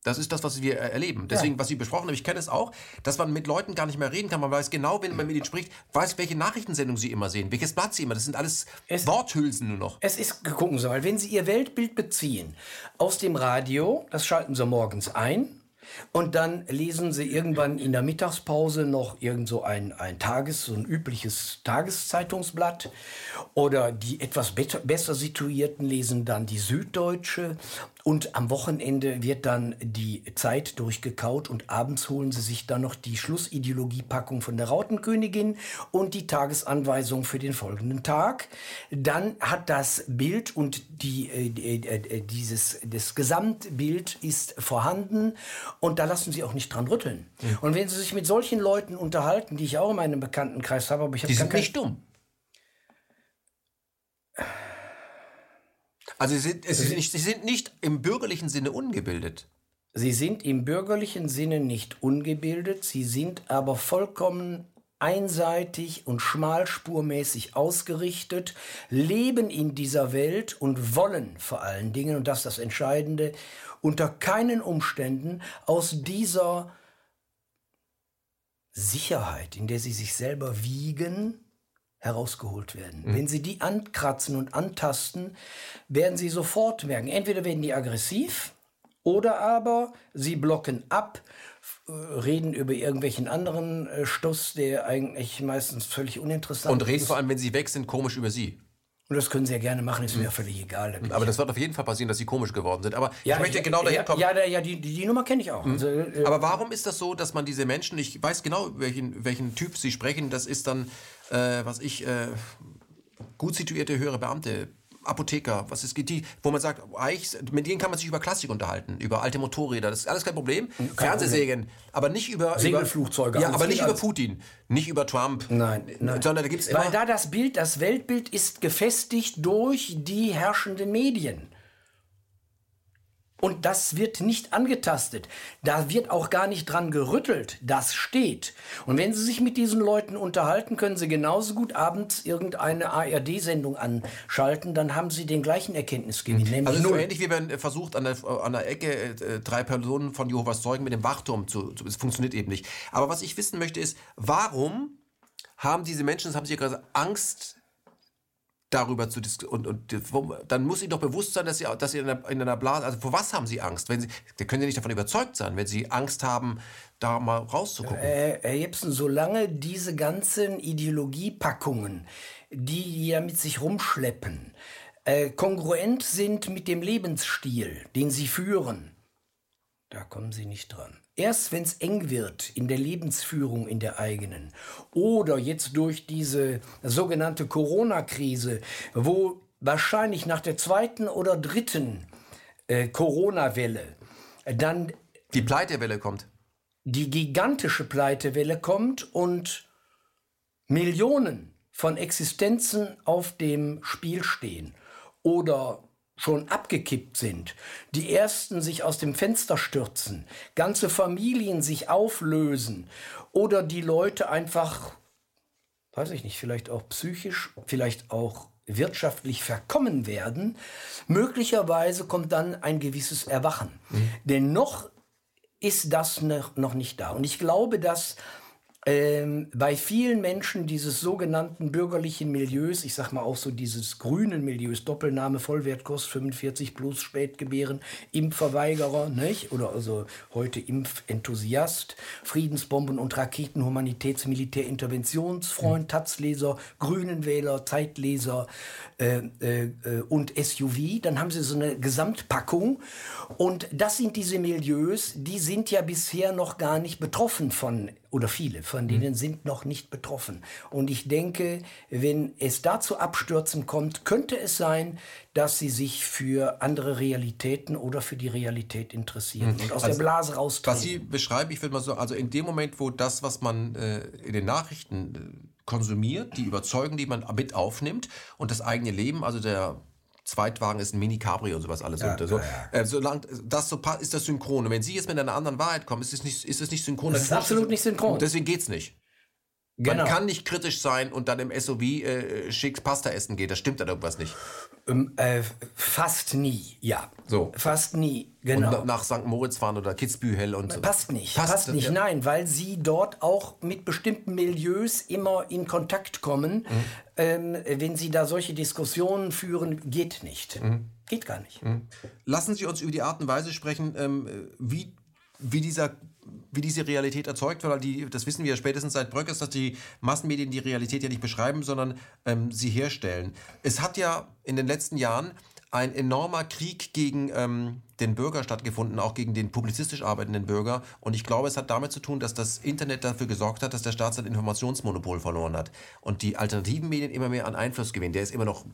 Das ist das, was wir erleben. Deswegen, ja. was Sie besprochen haben, ich kenne es auch, dass man mit Leuten gar nicht mehr reden kann. Man weiß genau, wenn man mit ihnen spricht, weiß, welche Nachrichtensendung sie immer sehen, welches Blatt sie immer. Das sind alles es, Worthülsen nur noch. Es ist, gucken Sie mal, wenn Sie Ihr Weltbild beziehen aus dem Radio, das schalten Sie morgens ein, und dann lesen sie irgendwann in der Mittagspause noch irgend so ein, ein Tages-, so ein übliches Tageszeitungsblatt. Oder die etwas besser situierten lesen dann die Süddeutsche. Und am Wochenende wird dann die Zeit durchgekaut und abends holen sie sich dann noch die Schlussideologiepackung von der Rautenkönigin und die Tagesanweisung für den folgenden Tag. Dann hat das Bild und die, äh, äh, dieses, das Gesamtbild ist vorhanden und da lassen sie auch nicht dran rütteln. Mhm. Und wenn sie sich mit solchen Leuten unterhalten, die ich auch in meinem Bekanntenkreis habe, aber ich habe Die sind nicht dumm. Also sie sind, sie, nicht, sie sind nicht im bürgerlichen Sinne ungebildet. Sie sind im bürgerlichen Sinne nicht ungebildet, sie sind aber vollkommen einseitig und schmalspurmäßig ausgerichtet, leben in dieser Welt und wollen vor allen Dingen, und das ist das Entscheidende, unter keinen Umständen aus dieser Sicherheit, in der sie sich selber wiegen, herausgeholt werden. Mhm. Wenn sie die ankratzen und antasten, werden sie sofort merken, entweder werden die aggressiv oder aber sie blocken ab, äh, reden über irgendwelchen anderen äh, Stuss, der eigentlich meistens völlig uninteressant ist. Und reden ist. vor allem, wenn sie weg sind, komisch über sie. Und das können sie ja gerne machen, ist mir ja völlig egal. Da aber das wird auf jeden Fall passieren, dass sie komisch geworden sind. Aber ja, ich möchte genau dahin kommen. Ja, ja, die, die, die Nummer kenne ich auch. Mhm. Also, äh, aber warum ist das so, dass man diese Menschen, ich weiß genau, welchen, welchen Typ sie sprechen, das ist dann, äh, was ich, äh, gut situierte höhere Beamte, Apotheker, was es geht, die, wo man sagt, mit denen kann man sich über Klassik unterhalten, über alte Motorräder, das ist alles kein Problem. Kein Fernsehsägen, aber nicht über Segelflugzeuge. Ja, aber nicht über Putin, nicht über Trump. Nein, nein. sondern da gibt's Weil da das Bild, das Weltbild ist gefestigt durch die herrschenden Medien. Und das wird nicht angetastet. Da wird auch gar nicht dran gerüttelt. Das steht. Und wenn Sie sich mit diesen Leuten unterhalten, können Sie genauso gut abends irgendeine ARD-Sendung anschalten. Dann haben Sie den gleichen Erkenntnisgewinn. Also so ähnlich wie wenn versucht, an der, an der Ecke äh, drei Personen von Jehovas Zeugen mit dem Wachturm zu, zu. Es funktioniert eben nicht. Aber was ich wissen möchte ist, warum haben diese Menschen, das haben Sie ja gerade Angst darüber zu diskutieren. Und, und, dann muss ihnen doch bewusst sein, dass sie, dass sie in, einer, in einer Blase, also vor was haben sie Angst? Wenn sie, da können sie nicht davon überzeugt sein, wenn sie Angst haben, da mal rauszugucken. Äh, Herr Jepsen, solange diese ganzen Ideologiepackungen, die ja mit sich rumschleppen, äh, kongruent sind mit dem Lebensstil, den sie führen, da kommen sie nicht dran. Erst wenn es eng wird in der Lebensführung in der eigenen oder jetzt durch diese sogenannte Corona-Krise, wo wahrscheinlich nach der zweiten oder dritten äh, Corona-Welle dann die Pleitewelle kommt. Die gigantische Pleitewelle kommt und Millionen von Existenzen auf dem Spiel stehen oder schon abgekippt sind, die ersten sich aus dem Fenster stürzen, ganze Familien sich auflösen oder die Leute einfach, weiß ich nicht, vielleicht auch psychisch, vielleicht auch wirtschaftlich verkommen werden, möglicherweise kommt dann ein gewisses Erwachen. Mhm. Denn noch ist das noch nicht da. Und ich glaube, dass ähm, bei vielen Menschen dieses sogenannten bürgerlichen Milieus, ich sag mal auch so dieses grünen Milieus, Doppelname, Vollwertkurs 45 plus Spätgebären, Impfverweigerer, nicht? Oder also heute Impfenthusiast, Friedensbomben und Raketen, Humanitäts-, Militärinterventionsfreund, mhm. Taz-Leser, Grünenwähler, Zeitleser äh, äh, und SUV. Dann haben sie so eine Gesamtpackung. Und das sind diese Milieus, die sind ja bisher noch gar nicht betroffen von oder viele von mhm. denen sind noch nicht betroffen. Und ich denke, wenn es da zu Abstürzen kommt, könnte es sein, dass sie sich für andere Realitäten oder für die Realität interessieren mhm. und aus also, der Blase raustreten. Was Sie beschreiben, ich würde mal so, also in dem Moment, wo das, was man äh, in den Nachrichten äh, konsumiert, die Überzeugung, die man mit aufnimmt und das eigene Leben, also der Zweitwagen ist ein Mini Cabrio und sowas alles. Ja, und so. Ja, ja. Äh, solange das so ist das synchron. Und wenn Sie jetzt mit einer anderen Wahrheit kommen, ist es nicht, ist es nicht synchron. Das ist absolut nicht synchron. Deswegen geht's nicht. Genau. Man kann nicht kritisch sein und dann im SOV äh, schick Pasta essen gehen. Das stimmt dann irgendwas nicht. Ähm, äh, fast nie, ja. So. Fast nie, genau. Und nach St. Moritz fahren oder Kitzbühel und so. Passt nicht, passt, passt nicht, ja. nein, weil sie dort auch mit bestimmten Milieus immer in Kontakt kommen. Mhm. Ähm, wenn sie da solche Diskussionen führen, geht nicht. Mhm. Geht gar nicht. Mhm. Lassen Sie uns über die Art und Weise sprechen, ähm, wie, wie dieser wie diese Realität erzeugt wird, weil die, das wissen wir ja spätestens seit Bröckes, dass die Massenmedien die Realität ja nicht beschreiben, sondern ähm, sie herstellen. Es hat ja in den letzten Jahren ein enormer Krieg gegen ähm, den Bürger stattgefunden, auch gegen den publizistisch arbeitenden Bürger. Und ich glaube, es hat damit zu tun, dass das Internet dafür gesorgt hat, dass der Staat sein Informationsmonopol verloren hat und die alternativen Medien immer mehr an Einfluss gewinnen. Der ist immer noch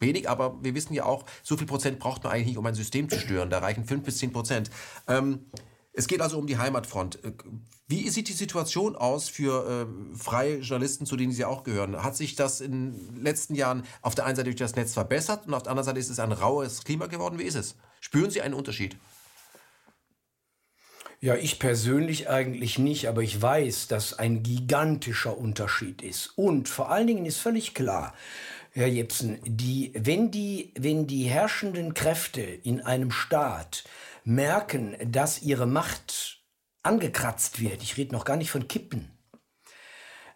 wenig, aber wir wissen ja auch, so viel Prozent braucht man eigentlich nicht, um ein System zu stören. Da reichen fünf bis zehn Prozent. Ähm, es geht also um die Heimatfront. Äh, wie sieht die Situation aus für äh, freie Journalisten, zu denen Sie auch gehören? Hat sich das in den letzten Jahren auf der einen Seite durch das Netz verbessert und auf der anderen Seite ist es ein raues Klima geworden? Wie ist es? Spüren Sie einen Unterschied? Ja, ich persönlich eigentlich nicht, aber ich weiß, dass ein gigantischer Unterschied ist. Und vor allen Dingen ist völlig klar, Herr Jepsen, die, wenn, die, wenn die herrschenden Kräfte in einem Staat merken, dass ihre Macht angekratzt wird, ich rede noch gar nicht von Kippen,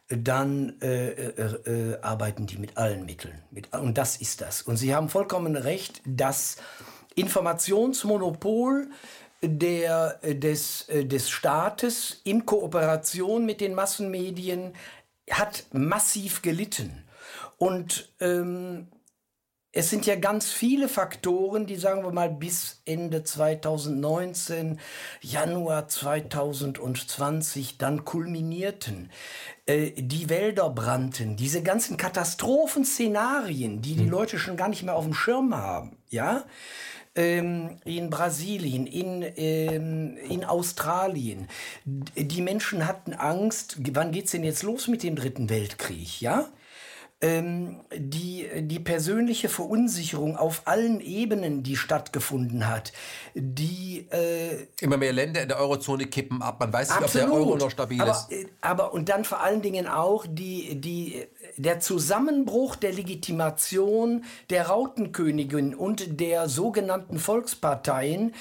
dann äh, äh, äh, arbeiten die mit allen Mitteln. Mit, und das ist das. Und Sie haben vollkommen recht, das Informationsmonopol der, des, des Staates in Kooperation mit den Massenmedien hat massiv gelitten. Und ähm, es sind ja ganz viele Faktoren, die sagen wir mal bis Ende 2019, Januar 2020 dann kulminierten. Äh, die Wälder brannten, diese ganzen Katastrophenszenarien, die die hm. Leute schon gar nicht mehr auf dem Schirm haben, ja ähm, in Brasilien, in, ähm, in Australien. Die Menschen hatten Angst, wann geht's denn jetzt los mit dem Dritten Weltkrieg, ja? Ähm, die, die persönliche Verunsicherung auf allen Ebenen, die stattgefunden hat, die... Äh, Immer mehr Länder in der Eurozone kippen ab. Man weiß nicht, absolut. ob der Euro noch stabil aber, ist. Äh, aber und dann vor allen Dingen auch die, die, der Zusammenbruch der Legitimation der Rautenkönigin und der sogenannten Volksparteien,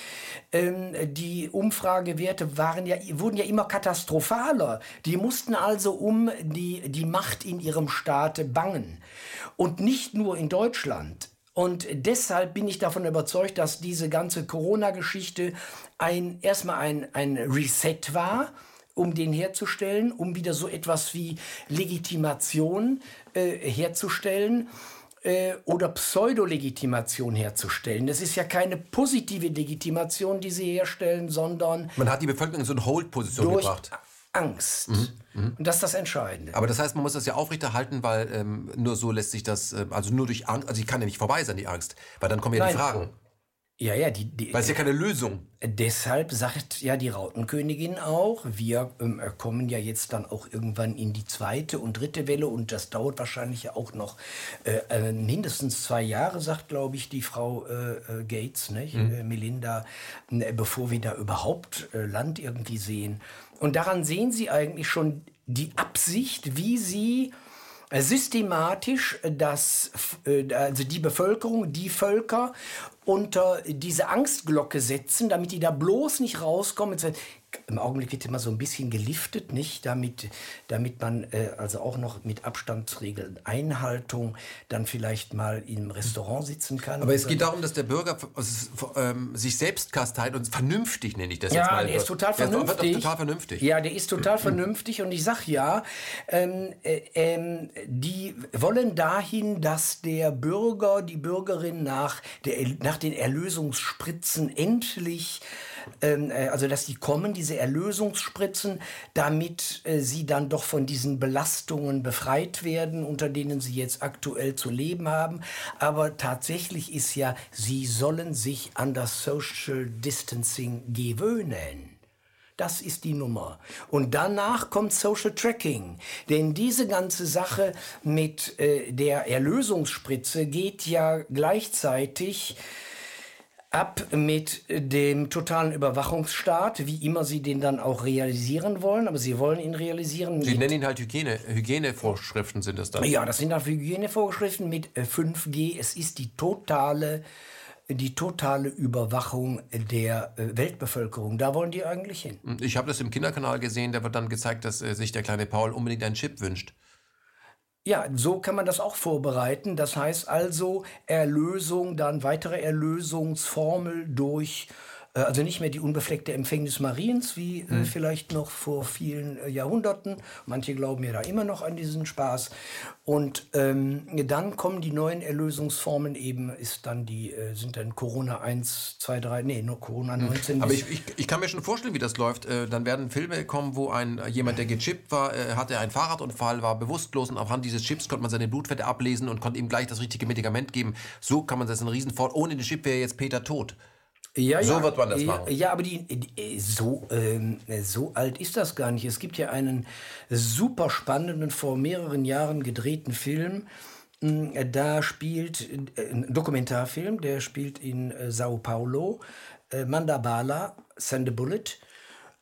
ähm, die Umfragewerte waren ja, wurden ja immer katastrophaler. Die mussten also um die, die Macht in ihrem Staate bangen. Und nicht nur in Deutschland. Und deshalb bin ich davon überzeugt, dass diese ganze Corona-Geschichte ein, erstmal ein, ein Reset war um den herzustellen, um wieder so etwas wie Legitimation äh, herzustellen äh, oder Pseudolegitimation herzustellen. Das ist ja keine positive Legitimation, die sie herstellen, sondern man hat die Bevölkerung in so eine Hold-Position gebracht. Angst. Mhm, mh. Und das ist das Entscheidende. Aber das heißt, man muss das ja aufrechterhalten, weil ähm, nur so lässt sich das, äh, also nur durch Angst, also ich kann ja nicht vorbei sein, die Angst, weil dann kommen ja Nein. die Fragen. Ja, ja, die, die Weil es ja keine Lösung. Deshalb sagt ja die Rautenkönigin auch, wir ähm, kommen ja jetzt dann auch irgendwann in die zweite und dritte Welle und das dauert wahrscheinlich ja auch noch äh, äh mindestens zwei Jahre, sagt glaube ich die Frau äh, äh Gates, nicht? Mhm. Äh, Melinda, bevor wir da überhaupt äh, Land irgendwie sehen. Und daran sehen Sie eigentlich schon die Absicht, wie sie systematisch das, also die Bevölkerung, die Völker unter diese Angstglocke setzen, damit die da bloß nicht rauskommen. Im Augenblick wird immer so ein bisschen geliftet, nicht? Damit, damit man äh, also auch noch mit Abstandsregeln, Einhaltung dann vielleicht mal im Restaurant sitzen kann. Aber es geht darum, dass der Bürger ähm, sich selbst kasteit und vernünftig nenne ich das ja, jetzt mal. Ja, der ist total vernünftig. Der ist total vernünftig. Ja, der ist total vernünftig und ich sag ja, ähm, äh, ähm, die wollen dahin, dass der Bürger, die Bürgerin nach, der, nach den Erlösungsspritzen endlich also dass die kommen, diese Erlösungsspritzen, damit äh, sie dann doch von diesen Belastungen befreit werden, unter denen sie jetzt aktuell zu leben haben. Aber tatsächlich ist ja, sie sollen sich an das Social Distancing gewöhnen. Das ist die Nummer. Und danach kommt Social Tracking. Denn diese ganze Sache mit äh, der Erlösungsspritze geht ja gleichzeitig ab mit dem totalen Überwachungsstaat, wie immer Sie den dann auch realisieren wollen, aber Sie wollen ihn realisieren. Sie nennen ihn halt Hygiene, Hygienevorschriften sind das dann. Ja, das sind auch Hygienevorschriften mit 5G. Äh, es ist die totale, die totale Überwachung der äh, Weltbevölkerung. Da wollen die eigentlich hin. Ich habe das im Kinderkanal gesehen, da wird dann gezeigt, dass äh, sich der kleine Paul unbedingt einen Chip wünscht. Ja, so kann man das auch vorbereiten. Das heißt also Erlösung, dann weitere Erlösungsformel durch äh, also nicht mehr die unbefleckte Empfängnis Mariens, wie äh, mhm. vielleicht noch vor vielen äh, Jahrhunderten. Manche glauben ja da immer noch an diesen Spaß. Und ähm, dann kommen die neuen Erlösungsformen eben, ist dann die, äh, sind dann Corona 1, 2, 3, nee, nur Corona 19. Mhm. Aber ich, ich, ich kann mir schon vorstellen, wie das läuft. Äh, dann werden Filme kommen, wo ein jemand, der gechippt war, äh, hatte einen Fahrradunfall, war bewusstlos und aufhand dieses Chips konnte man seine Blutwerte ablesen und konnte ihm gleich das richtige Medikament geben. So kann man das in Riesenfort. Ohne den Chip wäre jetzt Peter tot. Ja, so ja, wird man das machen. Ja, aber die, die, so, ähm, so alt ist das gar nicht. Es gibt ja einen super spannenden, vor mehreren Jahren gedrehten Film. Hm, da spielt äh, ein Dokumentarfilm, der spielt in äh, Sao Paulo. Äh, Mandabala, Send a Bullet.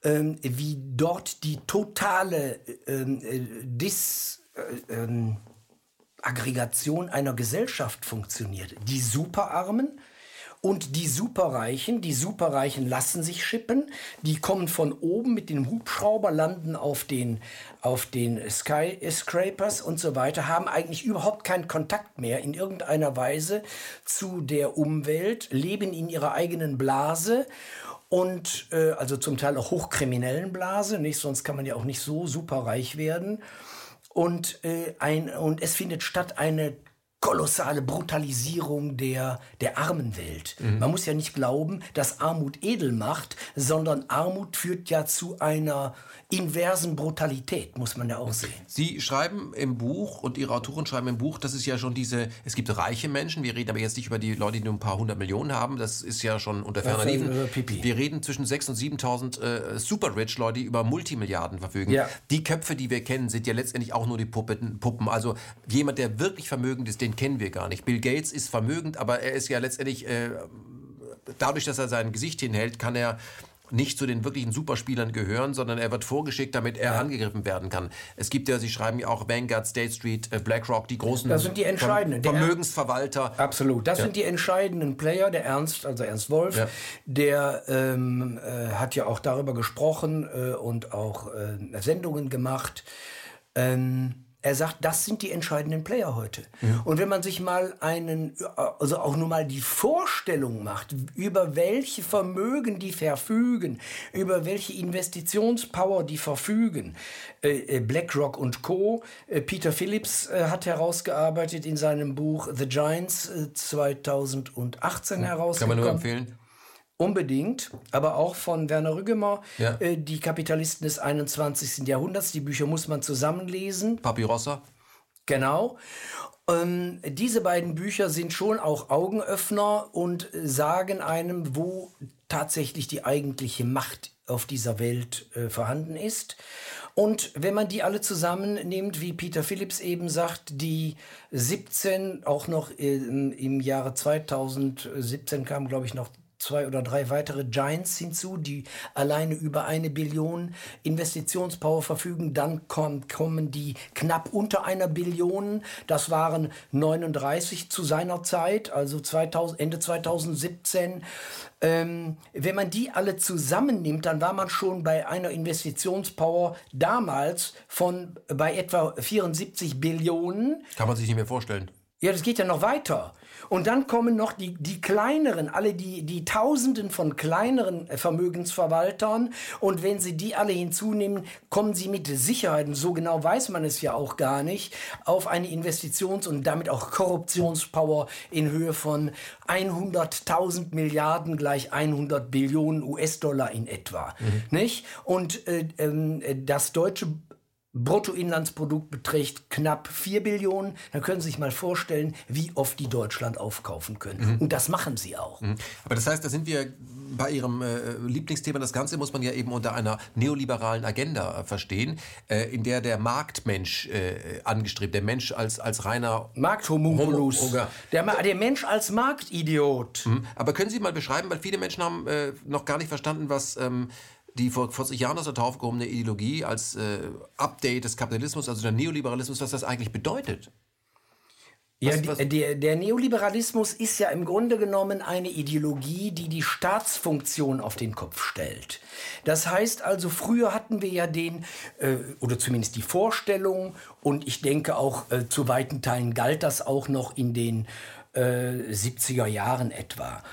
Ähm, wie dort die totale ähm, Dis. Ähm, einer Gesellschaft funktioniert. Die Superarmen, und die Superreichen, die Superreichen lassen sich schippen, die kommen von oben mit dem Hubschrauber, landen auf den, auf den Skyscrapers und so weiter, haben eigentlich überhaupt keinen Kontakt mehr in irgendeiner Weise zu der Umwelt, leben in ihrer eigenen Blase und äh, also zum Teil auch hochkriminellen Blase, nicht? Sonst kann man ja auch nicht so superreich werden. Und, äh, ein, und es findet statt eine kolossale Brutalisierung der, der armen Welt. Mhm. Man muss ja nicht glauben, dass Armut edel macht, sondern Armut führt ja zu einer inversen Brutalität, muss man ja auch sehen. Sie schreiben im Buch und Ihre Autoren schreiben im Buch, dass es ja schon diese, es gibt reiche Menschen, wir reden aber jetzt nicht über die Leute, die nur ein paar hundert Millionen haben, das ist ja schon unter ferner Liefen. Wir reden zwischen 6.000 und 7.000 äh, super-rich Leute, die über Multimilliarden verfügen. Ja. Die Köpfe, die wir kennen, sind ja letztendlich auch nur die Puppen. Puppen. Also jemand, der wirklich vermögend ist, den kennen wir gar nicht. Bill Gates ist vermögend, aber er ist ja letztendlich... Äh, dadurch, dass er sein Gesicht hinhält, kann er nicht zu den wirklichen Superspielern gehören, sondern er wird vorgeschickt, damit er ja. angegriffen werden kann. Es gibt ja, Sie schreiben ja auch Vanguard, State Street, äh, BlackRock, die großen das sind die entscheidenden. Vermögensverwalter. Absolut, das ja. sind die entscheidenden Player. Der Ernst, also Ernst Wolf, ja. der ähm, äh, hat ja auch darüber gesprochen äh, und auch äh, Sendungen gemacht. Ähm, er sagt, das sind die entscheidenden Player heute. Ja. Und wenn man sich mal einen, also auch nur mal die Vorstellung macht, über welche Vermögen die verfügen, über welche Investitionspower die verfügen, äh, äh, BlackRock und Co. Äh, Peter Phillips hat herausgearbeitet in seinem Buch The Giants 2018 ja. herausgekommen. Kann man nur empfehlen. Unbedingt, aber auch von Werner Rüggemer, ja. äh, Die Kapitalisten des 21. Jahrhunderts. Die Bücher muss man zusammenlesen. Papyrossa. Genau. Ähm, diese beiden Bücher sind schon auch Augenöffner und sagen einem, wo tatsächlich die eigentliche Macht auf dieser Welt äh, vorhanden ist. Und wenn man die alle zusammennimmt, wie Peter Phillips eben sagt, die 17, auch noch in, im Jahre 2017 kam, glaube ich, noch zwei oder drei weitere Giants hinzu, die alleine über eine Billion Investitionspower verfügen. Dann kommt, kommen die knapp unter einer Billion. Das waren 39 zu seiner Zeit, also 2000, Ende 2017. Ähm, wenn man die alle zusammennimmt, dann war man schon bei einer Investitionspower damals von bei etwa 74 Billionen. Kann man sich nicht mehr vorstellen. Ja, das geht ja noch weiter. Und dann kommen noch die, die kleineren, alle die, die Tausenden von kleineren äh, Vermögensverwaltern. Und wenn Sie die alle hinzunehmen, kommen Sie mit Sicherheit, und so genau weiß man es ja auch gar nicht, auf eine Investitions- und damit auch Korruptionspower in Höhe von 100.000 Milliarden gleich 100 Billionen US-Dollar in etwa. Mhm. Nicht? Und äh, äh, das deutsche Bruttoinlandsprodukt beträgt knapp 4 Billionen. Dann können Sie sich mal vorstellen, wie oft die Deutschland aufkaufen können. Mhm. Und das machen sie auch. Mhm. Aber das heißt, da sind wir bei Ihrem äh, Lieblingsthema. Das Ganze muss man ja eben unter einer neoliberalen Agenda äh, verstehen, äh, in der der Marktmensch äh, angestrebt, der Mensch als, als reiner Markthomunculus, der, der Mensch als Marktidiot. Mhm. Aber können Sie mal beschreiben, weil viele Menschen haben äh, noch gar nicht verstanden, was... Ähm, die vor 40 Jahren aus der Taufe gehobene Ideologie als äh, Update des Kapitalismus, also der Neoliberalismus, was das eigentlich bedeutet. Ja, was, der, der Neoliberalismus ist ja im Grunde genommen eine Ideologie, die die Staatsfunktion auf den Kopf stellt. Das heißt also, früher hatten wir ja den, äh, oder zumindest die Vorstellung, und ich denke auch äh, zu weiten Teilen galt das auch noch in den äh, 70er Jahren etwa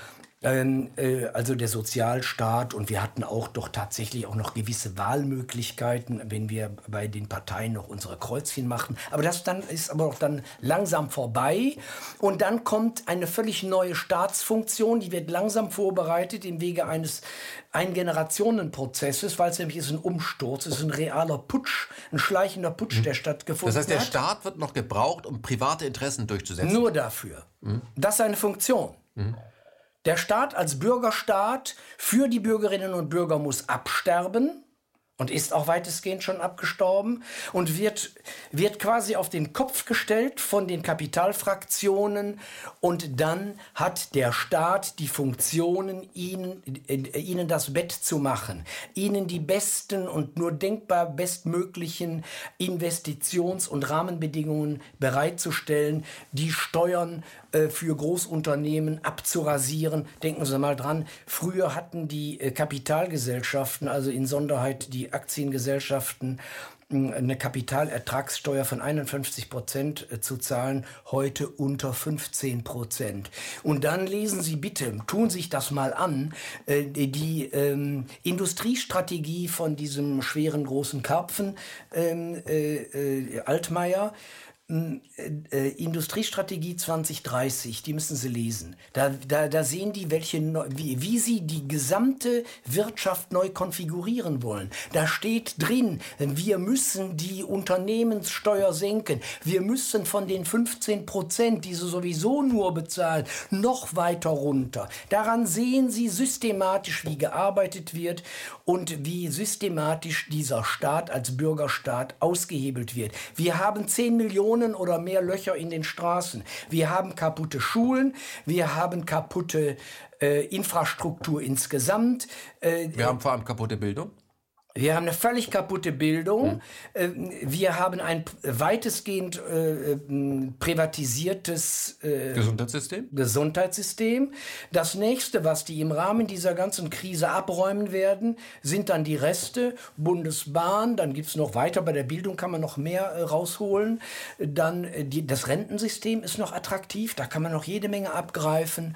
also der Sozialstaat und wir hatten auch doch tatsächlich auch noch gewisse Wahlmöglichkeiten, wenn wir bei den Parteien noch unsere Kreuzchen machen. Aber das dann ist aber auch dann langsam vorbei und dann kommt eine völlig neue Staatsfunktion, die wird langsam vorbereitet im Wege eines Ein-Generationen-Prozesses, weil es nämlich ist ein Umsturz, es ist ein realer Putsch, ein schleichender Putsch, mhm. der stattgefunden hat. Das heißt, der hat. Staat wird noch gebraucht, um private Interessen durchzusetzen? Nur dafür. Mhm. Das ist eine Funktion. Mhm. Der Staat als Bürgerstaat für die Bürgerinnen und Bürger muss absterben und ist auch weitestgehend schon abgestorben und wird, wird quasi auf den Kopf gestellt von den Kapitalfraktionen und dann hat der Staat die Funktionen, ihnen, äh, ihnen das Bett zu machen, ihnen die besten und nur denkbar bestmöglichen Investitions- und Rahmenbedingungen bereitzustellen, die Steuern äh, für Großunternehmen abzurasieren. Denken Sie mal dran, früher hatten die äh, Kapitalgesellschaften, also in Sonderheit die Aktiengesellschaften, eine Kapitalertragssteuer von 51 Prozent äh, zu zahlen, heute unter 15 Prozent. Und dann lesen Sie bitte, tun sich das mal an, die ähm, Industriestrategie von diesem schweren großen Karpfen ähm, äh, äh, Altmaier äh, äh, Industriestrategie 2030, die müssen Sie lesen. Da, da, da sehen die, welche, wie, wie sie die gesamte Wirtschaft neu konfigurieren wollen. Da steht drin, wir müssen die Unternehmenssteuer senken. Wir müssen von den 15 Prozent, die sie sowieso nur bezahlen, noch weiter runter. Daran sehen Sie systematisch, wie gearbeitet wird und wie systematisch dieser Staat als Bürgerstaat ausgehebelt wird. Wir haben 10 Millionen oder mehr Löcher in den Straßen. Wir haben kaputte Schulen, wir haben kaputte äh, Infrastruktur insgesamt. Äh, wir haben vor allem kaputte Bildung. Wir haben eine völlig kaputte Bildung. Hm. Wir haben ein weitestgehend äh, privatisiertes äh, Gesundheitssystem. Gesundheitssystem. Das nächste, was die im Rahmen dieser ganzen Krise abräumen werden, sind dann die Reste. Bundesbahn, dann gibt es noch weiter, bei der Bildung kann man noch mehr äh, rausholen. Dann äh, die, das Rentensystem ist noch attraktiv, da kann man noch jede Menge abgreifen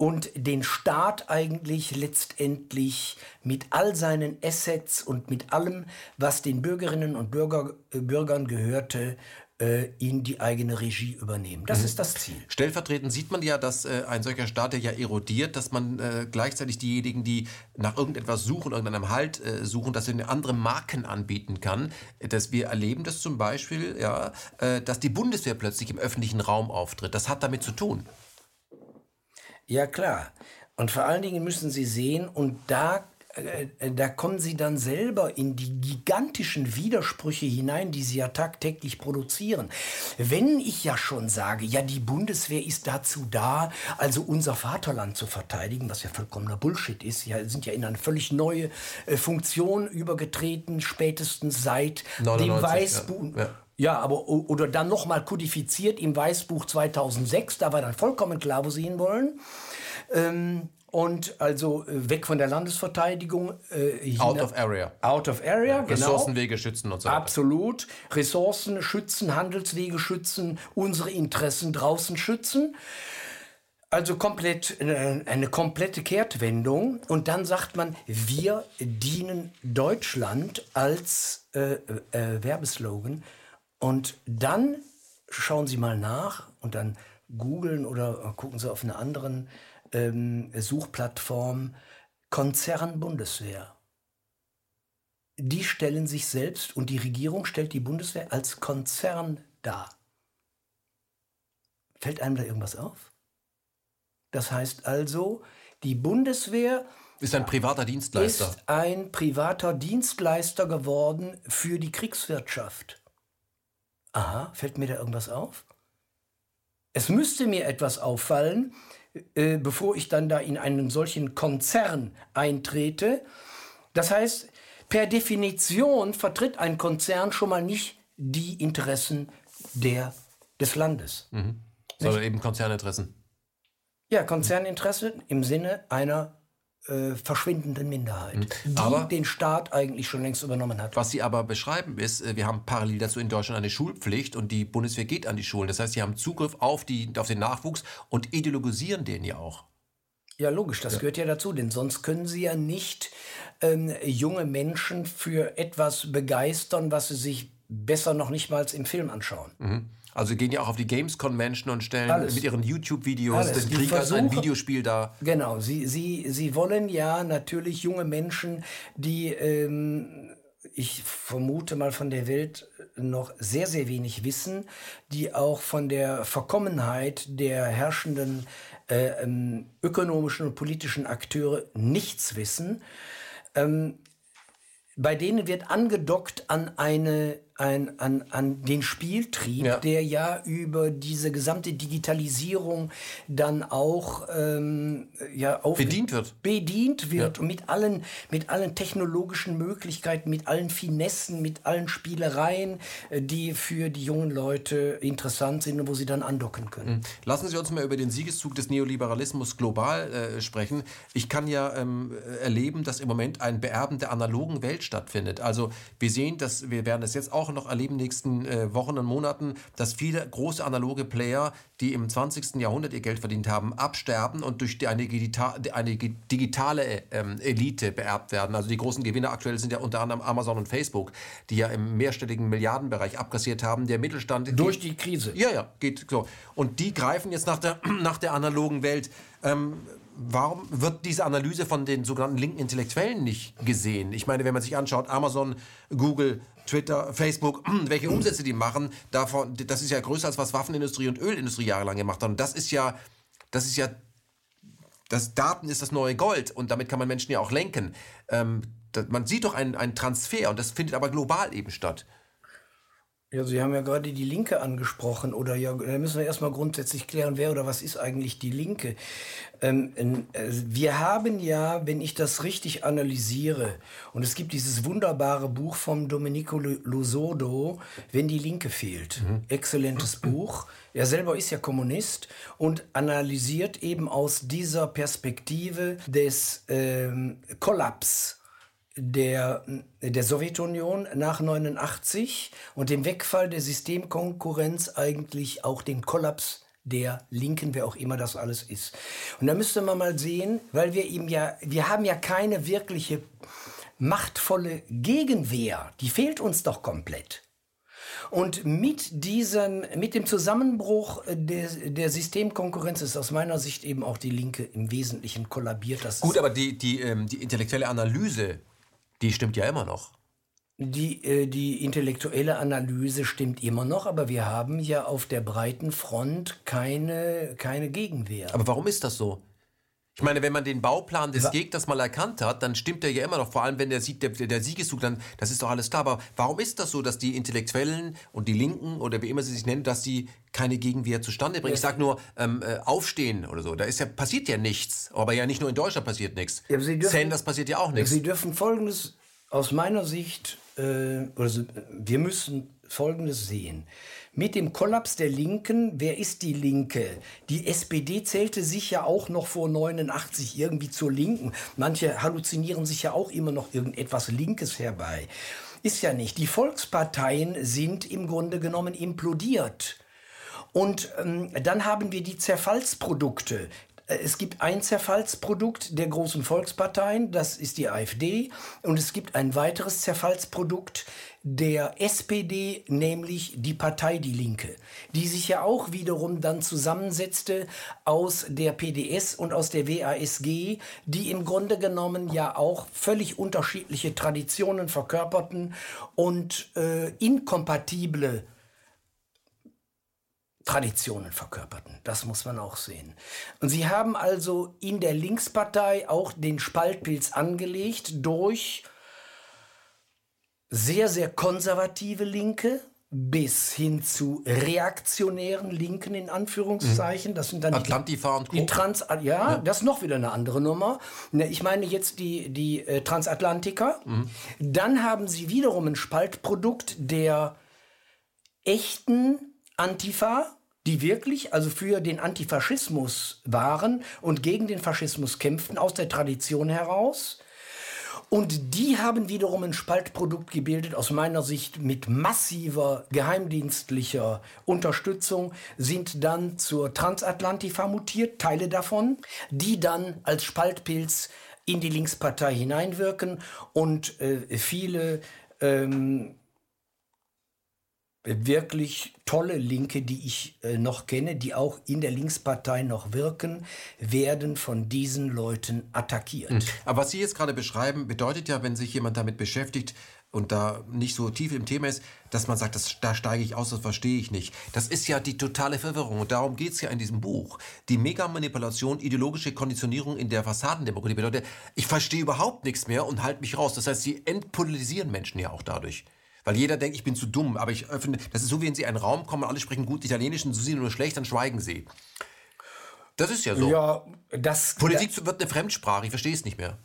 und den Staat eigentlich letztendlich mit all seinen Assets und mit allem, was den Bürgerinnen und Bürger, äh, Bürgern gehörte, äh, in die eigene Regie übernehmen. Das mhm. ist das Ziel. Stellvertretend sieht man ja, dass äh, ein solcher Staat, der ja erodiert, dass man äh, gleichzeitig diejenigen, die nach irgendetwas suchen, irgendeinem Halt äh, suchen, dass er andere Marken anbieten kann. Dass wir erleben das zum Beispiel, ja, äh, dass die Bundeswehr plötzlich im öffentlichen Raum auftritt. Das hat damit zu tun. Ja, klar. Und vor allen Dingen müssen Sie sehen, und da äh, äh, da kommen sie dann selber in die gigantischen Widersprüche hinein, die sie ja tagtäglich produzieren. Wenn ich ja schon sage, ja, die Bundeswehr ist dazu da, also unser Vaterland zu verteidigen, was ja vollkommener Bullshit ist, ja, sind ja in eine völlig neue äh, Funktion übergetreten, spätestens seit 99, dem Weißbuch. Ja. Ja. Ja, aber oder dann nochmal kodifiziert im Weißbuch 2006, da war dann vollkommen klar, wo sie hinwollen. Ähm, und also äh, weg von der Landesverteidigung. Äh, out of area. Out of area, ja, genau. Ressourcenwege schützen und so weiter. Absolut. Ressourcen schützen, Handelswege schützen, unsere Interessen draußen schützen. Also komplett äh, eine komplette Kehrtwendung. Und dann sagt man, wir dienen Deutschland als äh, äh, Werbeslogan und dann schauen Sie mal nach und dann googeln oder gucken Sie auf einer anderen ähm, Suchplattform Konzern Bundeswehr. Die stellen sich selbst und die Regierung stellt die Bundeswehr als Konzern dar. Fällt einem da irgendwas auf? Das heißt also, die Bundeswehr ist ein privater Dienstleister. Ist ein privater Dienstleister geworden für die Kriegswirtschaft. Aha, fällt mir da irgendwas auf? Es müsste mir etwas auffallen, äh, bevor ich dann da in einen solchen Konzern eintrete. Das heißt, per Definition vertritt ein Konzern schon mal nicht die Interessen der, des Landes. Mhm. Sondern eben Konzerninteressen. Ja, Konzerninteressen im Sinne einer äh, verschwindenden Minderheit, mhm. die aber, den Staat eigentlich schon längst übernommen hat. Was Sie aber beschreiben ist, äh, wir haben parallel dazu in Deutschland eine Schulpflicht und die Bundeswehr geht an die Schulen. Das heißt, sie haben Zugriff auf, die, auf den Nachwuchs und ideologisieren den ja auch. Ja, logisch, das ja. gehört ja dazu, denn sonst können Sie ja nicht ähm, junge Menschen für etwas begeistern, was sie sich besser noch nicht mal im Film anschauen. Mhm. Also gehen ja auch auf die Games Convention und stellen Alles. mit ihren YouTube-Videos den Krieg als ein Videospiel dar. Genau, sie, sie, sie wollen ja natürlich junge Menschen, die ähm, ich vermute mal von der Welt noch sehr, sehr wenig wissen, die auch von der Verkommenheit der herrschenden äh, ähm, ökonomischen und politischen Akteure nichts wissen. Ähm, bei denen wird angedockt an eine ein, an, an den Spieltrieb, ja. der ja über diese gesamte Digitalisierung dann auch ähm, ja, auf bedient wird. Bedient wird ja. und mit allen, mit allen technologischen Möglichkeiten, mit allen Finessen, mit allen Spielereien, äh, die für die jungen Leute interessant sind und wo sie dann andocken können. Mhm. Lassen Sie uns mal über den Siegeszug des Neoliberalismus global äh, sprechen. Ich kann ja ähm, erleben, dass im Moment ein Beerben der analogen Welt stattfindet. Also wir sehen, dass wir werden es jetzt auch noch erleben nächsten äh, Wochen und Monaten, dass viele große analoge Player, die im 20. Jahrhundert ihr Geld verdient haben, absterben und durch eine, digita eine digitale ähm, Elite beerbt werden. Also die großen Gewinner aktuell sind ja unter anderem Amazon und Facebook, die ja im mehrstelligen Milliardenbereich abkassiert haben. Der Mittelstand durch geht, die Krise. Ja, ja, geht so. Und die greifen jetzt nach der nach der analogen Welt. Ähm, warum wird diese Analyse von den sogenannten linken Intellektuellen nicht gesehen? Ich meine, wenn man sich anschaut, Amazon, Google, Twitter, Facebook, welche Umsätze die machen, davon, das ist ja größer als was Waffenindustrie und Ölindustrie jahrelang gemacht haben. Und das ist ja, das ist ja, das Daten ist das neue Gold und damit kann man Menschen ja auch lenken. Ähm, man sieht doch einen, einen Transfer und das findet aber global eben statt. Ja, Sie haben ja gerade die Linke angesprochen oder ja, da müssen wir erstmal grundsätzlich klären, wer oder was ist eigentlich die Linke. Ähm, äh, wir haben ja, wenn ich das richtig analysiere, und es gibt dieses wunderbare Buch vom Domenico Lusodo, Wenn die Linke fehlt. Mhm. Exzellentes Buch. Er selber ist ja Kommunist und analysiert eben aus dieser Perspektive des ähm, Kollaps der, der Sowjetunion nach 89 und dem Wegfall der Systemkonkurrenz eigentlich auch den Kollaps der Linken, wer auch immer das alles ist. Und da müsste man mal sehen, weil wir ihm ja, wir haben ja keine wirkliche machtvolle Gegenwehr, die fehlt uns doch komplett. Und mit diesem, mit dem Zusammenbruch der, der Systemkonkurrenz ist aus meiner Sicht eben auch die Linke im Wesentlichen kollabiert. Das Gut, aber die, die, ähm, die intellektuelle Analyse die stimmt ja immer noch. Die, äh, die intellektuelle Analyse stimmt immer noch, aber wir haben ja auf der breiten Front keine, keine Gegenwehr. Aber warum ist das so? Ich meine, wenn man den Bauplan des Gegners mal erkannt hat, dann stimmt er ja immer noch. Vor allem, wenn der, Sieg, der, der Siegeszug dann, das ist doch alles klar. Aber warum ist das so, dass die Intellektuellen und die Linken oder wie immer sie sich nennen, dass sie keine Gegenwehr zustande bringen? Ja. Ich sage nur, ähm, äh, aufstehen oder so. Da ist ja, passiert ja nichts. Aber ja nicht nur in Deutschland passiert nichts. Ja, Sanders passiert ja auch nichts. Sie dürfen Folgendes aus meiner Sicht, äh, also wir müssen Folgendes sehen. Mit dem Kollaps der Linken, wer ist die Linke? Die SPD zählte sich ja auch noch vor 89 irgendwie zur Linken. Manche halluzinieren sich ja auch immer noch irgendetwas Linkes herbei. Ist ja nicht. Die Volksparteien sind im Grunde genommen implodiert. Und ähm, dann haben wir die Zerfallsprodukte. Äh, es gibt ein Zerfallsprodukt der großen Volksparteien, das ist die AfD, und es gibt ein weiteres Zerfallsprodukt der SPD, nämlich die Partei Die Linke, die sich ja auch wiederum dann zusammensetzte aus der PDS und aus der WASG, die im Grunde genommen ja auch völlig unterschiedliche Traditionen verkörperten und äh, inkompatible Traditionen verkörperten. Das muss man auch sehen. Und sie haben also in der Linkspartei auch den Spaltpilz angelegt durch sehr, sehr konservative Linke bis hin zu reaktionären Linken in Anführungszeichen. Das sind dann Atlantifa und Co. die Trans ja, ja, das ist noch wieder eine andere Nummer. Ne, ich meine jetzt die die äh, Transatlantiker. Mhm. Dann haben sie wiederum ein Spaltprodukt der echten Antifa, die wirklich also für den Antifaschismus waren und gegen den Faschismus kämpften aus der Tradition heraus. Und die haben wiederum ein Spaltprodukt gebildet, aus meiner Sicht mit massiver geheimdienstlicher Unterstützung, sind dann zur Transatlantifa mutiert, Teile davon, die dann als Spaltpilz in die Linkspartei hineinwirken. Und äh, viele ähm, wirklich tolle Linke, die ich äh, noch kenne, die auch in der Linkspartei noch wirken, werden von diesen Leuten attackiert. Mhm. Aber was Sie jetzt gerade beschreiben, bedeutet ja, wenn sich jemand damit beschäftigt und da nicht so tief im Thema ist, dass man sagt, das, da steige ich aus, das verstehe ich nicht. Das ist ja die totale Verwirrung und darum geht es ja in diesem Buch. Die Megamanipulation, ideologische Konditionierung in der Fassadendemokratie bedeutet, ich verstehe überhaupt nichts mehr und halte mich raus. Das heißt, Sie entpolitisieren Menschen ja auch dadurch. Weil jeder denkt, ich bin zu dumm, aber ich öffne. Das ist so, wie wenn Sie in einen Raum kommen, alle sprechen gut Italienisch und Sie nur schlecht, dann schweigen Sie. Das ist ja so. Ja, das. Politik wird eine Fremdsprache, ich verstehe es nicht mehr.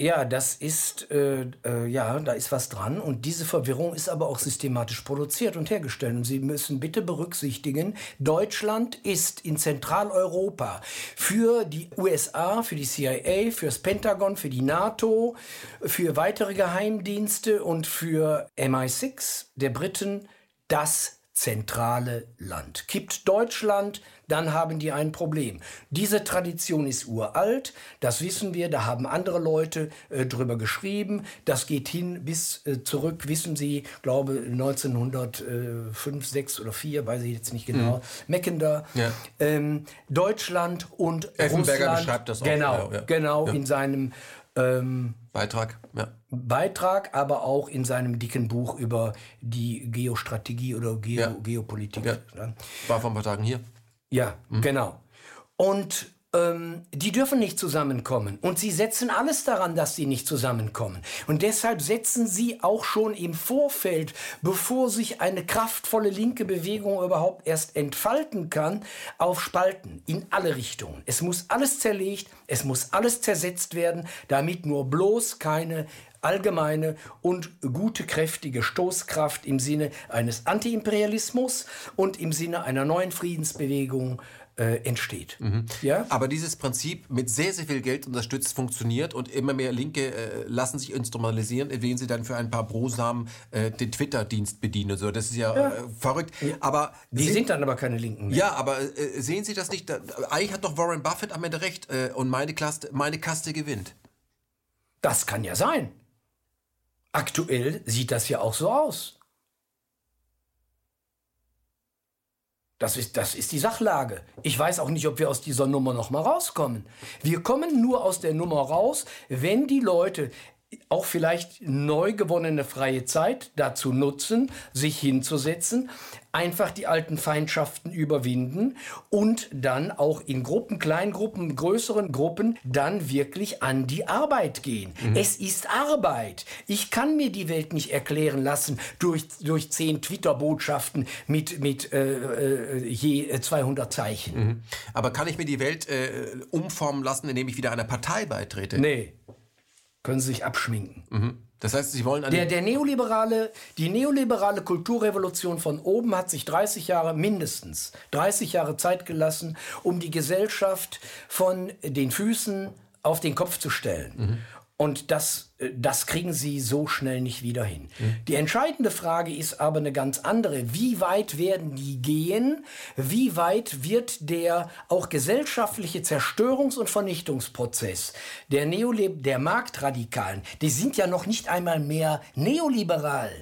Ja, das ist, äh, äh, ja, da ist was dran. Und diese Verwirrung ist aber auch systematisch produziert und hergestellt. Und Sie müssen bitte berücksichtigen, Deutschland ist in Zentraleuropa für die USA, für die CIA, für das Pentagon, für die NATO, für weitere Geheimdienste und für MI6 der Briten das zentrale Land. Kippt Deutschland, dann haben die ein Problem. Diese Tradition ist uralt, das wissen wir, da haben andere Leute äh, drüber geschrieben. Das geht hin bis äh, zurück, wissen Sie, glaube 1905, 6 oder 4, weiß ich jetzt nicht genau. Mhm. Meckender, ja. ähm, Deutschland und Effenberger Russland. beschreibt das auch. Genau, ja, genau ja. in seinem ähm, Beitrag, ja. Beitrag, aber auch in seinem dicken Buch über die Geostrategie oder Geo ja. Geopolitik. Ja. War vor ein paar Tagen hier. Ja, mhm. genau. Und ähm, die dürfen nicht zusammenkommen. Und sie setzen alles daran, dass sie nicht zusammenkommen. Und deshalb setzen sie auch schon im Vorfeld, bevor sich eine kraftvolle linke Bewegung überhaupt erst entfalten kann, auf Spalten in alle Richtungen. Es muss alles zerlegt, es muss alles zersetzt werden, damit nur bloß keine allgemeine und gute, kräftige Stoßkraft im Sinne eines Antiimperialismus und im Sinne einer neuen Friedensbewegung äh, entsteht. Mhm. Ja? Aber dieses Prinzip mit sehr, sehr viel Geld unterstützt funktioniert und immer mehr Linke äh, lassen sich instrumentalisieren, indem sie dann für ein paar Brosamen äh, den Twitter-Dienst bedienen. So. Das ist ja, ja. Äh, verrückt. Aber die sind, sind, dann aber keine Linken. Mehr. Ja, aber äh, sehen Sie das nicht? Da, eigentlich hat doch Warren Buffett am Ende recht äh, und meine, Klasse, meine Kaste gewinnt. Das kann ja sein. Aktuell sieht das ja auch so aus. Das ist, das ist die Sachlage. Ich weiß auch nicht, ob wir aus dieser Nummer noch mal rauskommen. Wir kommen nur aus der Nummer raus, wenn die Leute auch vielleicht neu gewonnene freie Zeit dazu nutzen, sich hinzusetzen, einfach die alten Feindschaften überwinden und dann auch in Gruppen, Kleingruppen, größeren Gruppen dann wirklich an die Arbeit gehen. Mhm. Es ist Arbeit. Ich kann mir die Welt nicht erklären lassen durch, durch zehn Twitter-Botschaften mit, mit äh, äh je 200 Zeichen. Mhm. Aber kann ich mir die Welt äh, umformen lassen, indem ich wieder einer Partei beitrete? Nee können sie sich abschminken. Mhm. Das heißt, sie wollen der, der neoliberale, die neoliberale Kulturrevolution von oben hat sich 30 Jahre mindestens 30 Jahre Zeit gelassen, um die Gesellschaft von den Füßen auf den Kopf zu stellen. Mhm. Und das, äh, das kriegen sie so schnell nicht wieder hin. Mhm. Die entscheidende Frage ist aber eine ganz andere. Wie weit werden die gehen? Wie weit wird der auch gesellschaftliche Zerstörungs- und Vernichtungsprozess der, Neolib der Marktradikalen, die sind ja noch nicht einmal mehr neoliberal.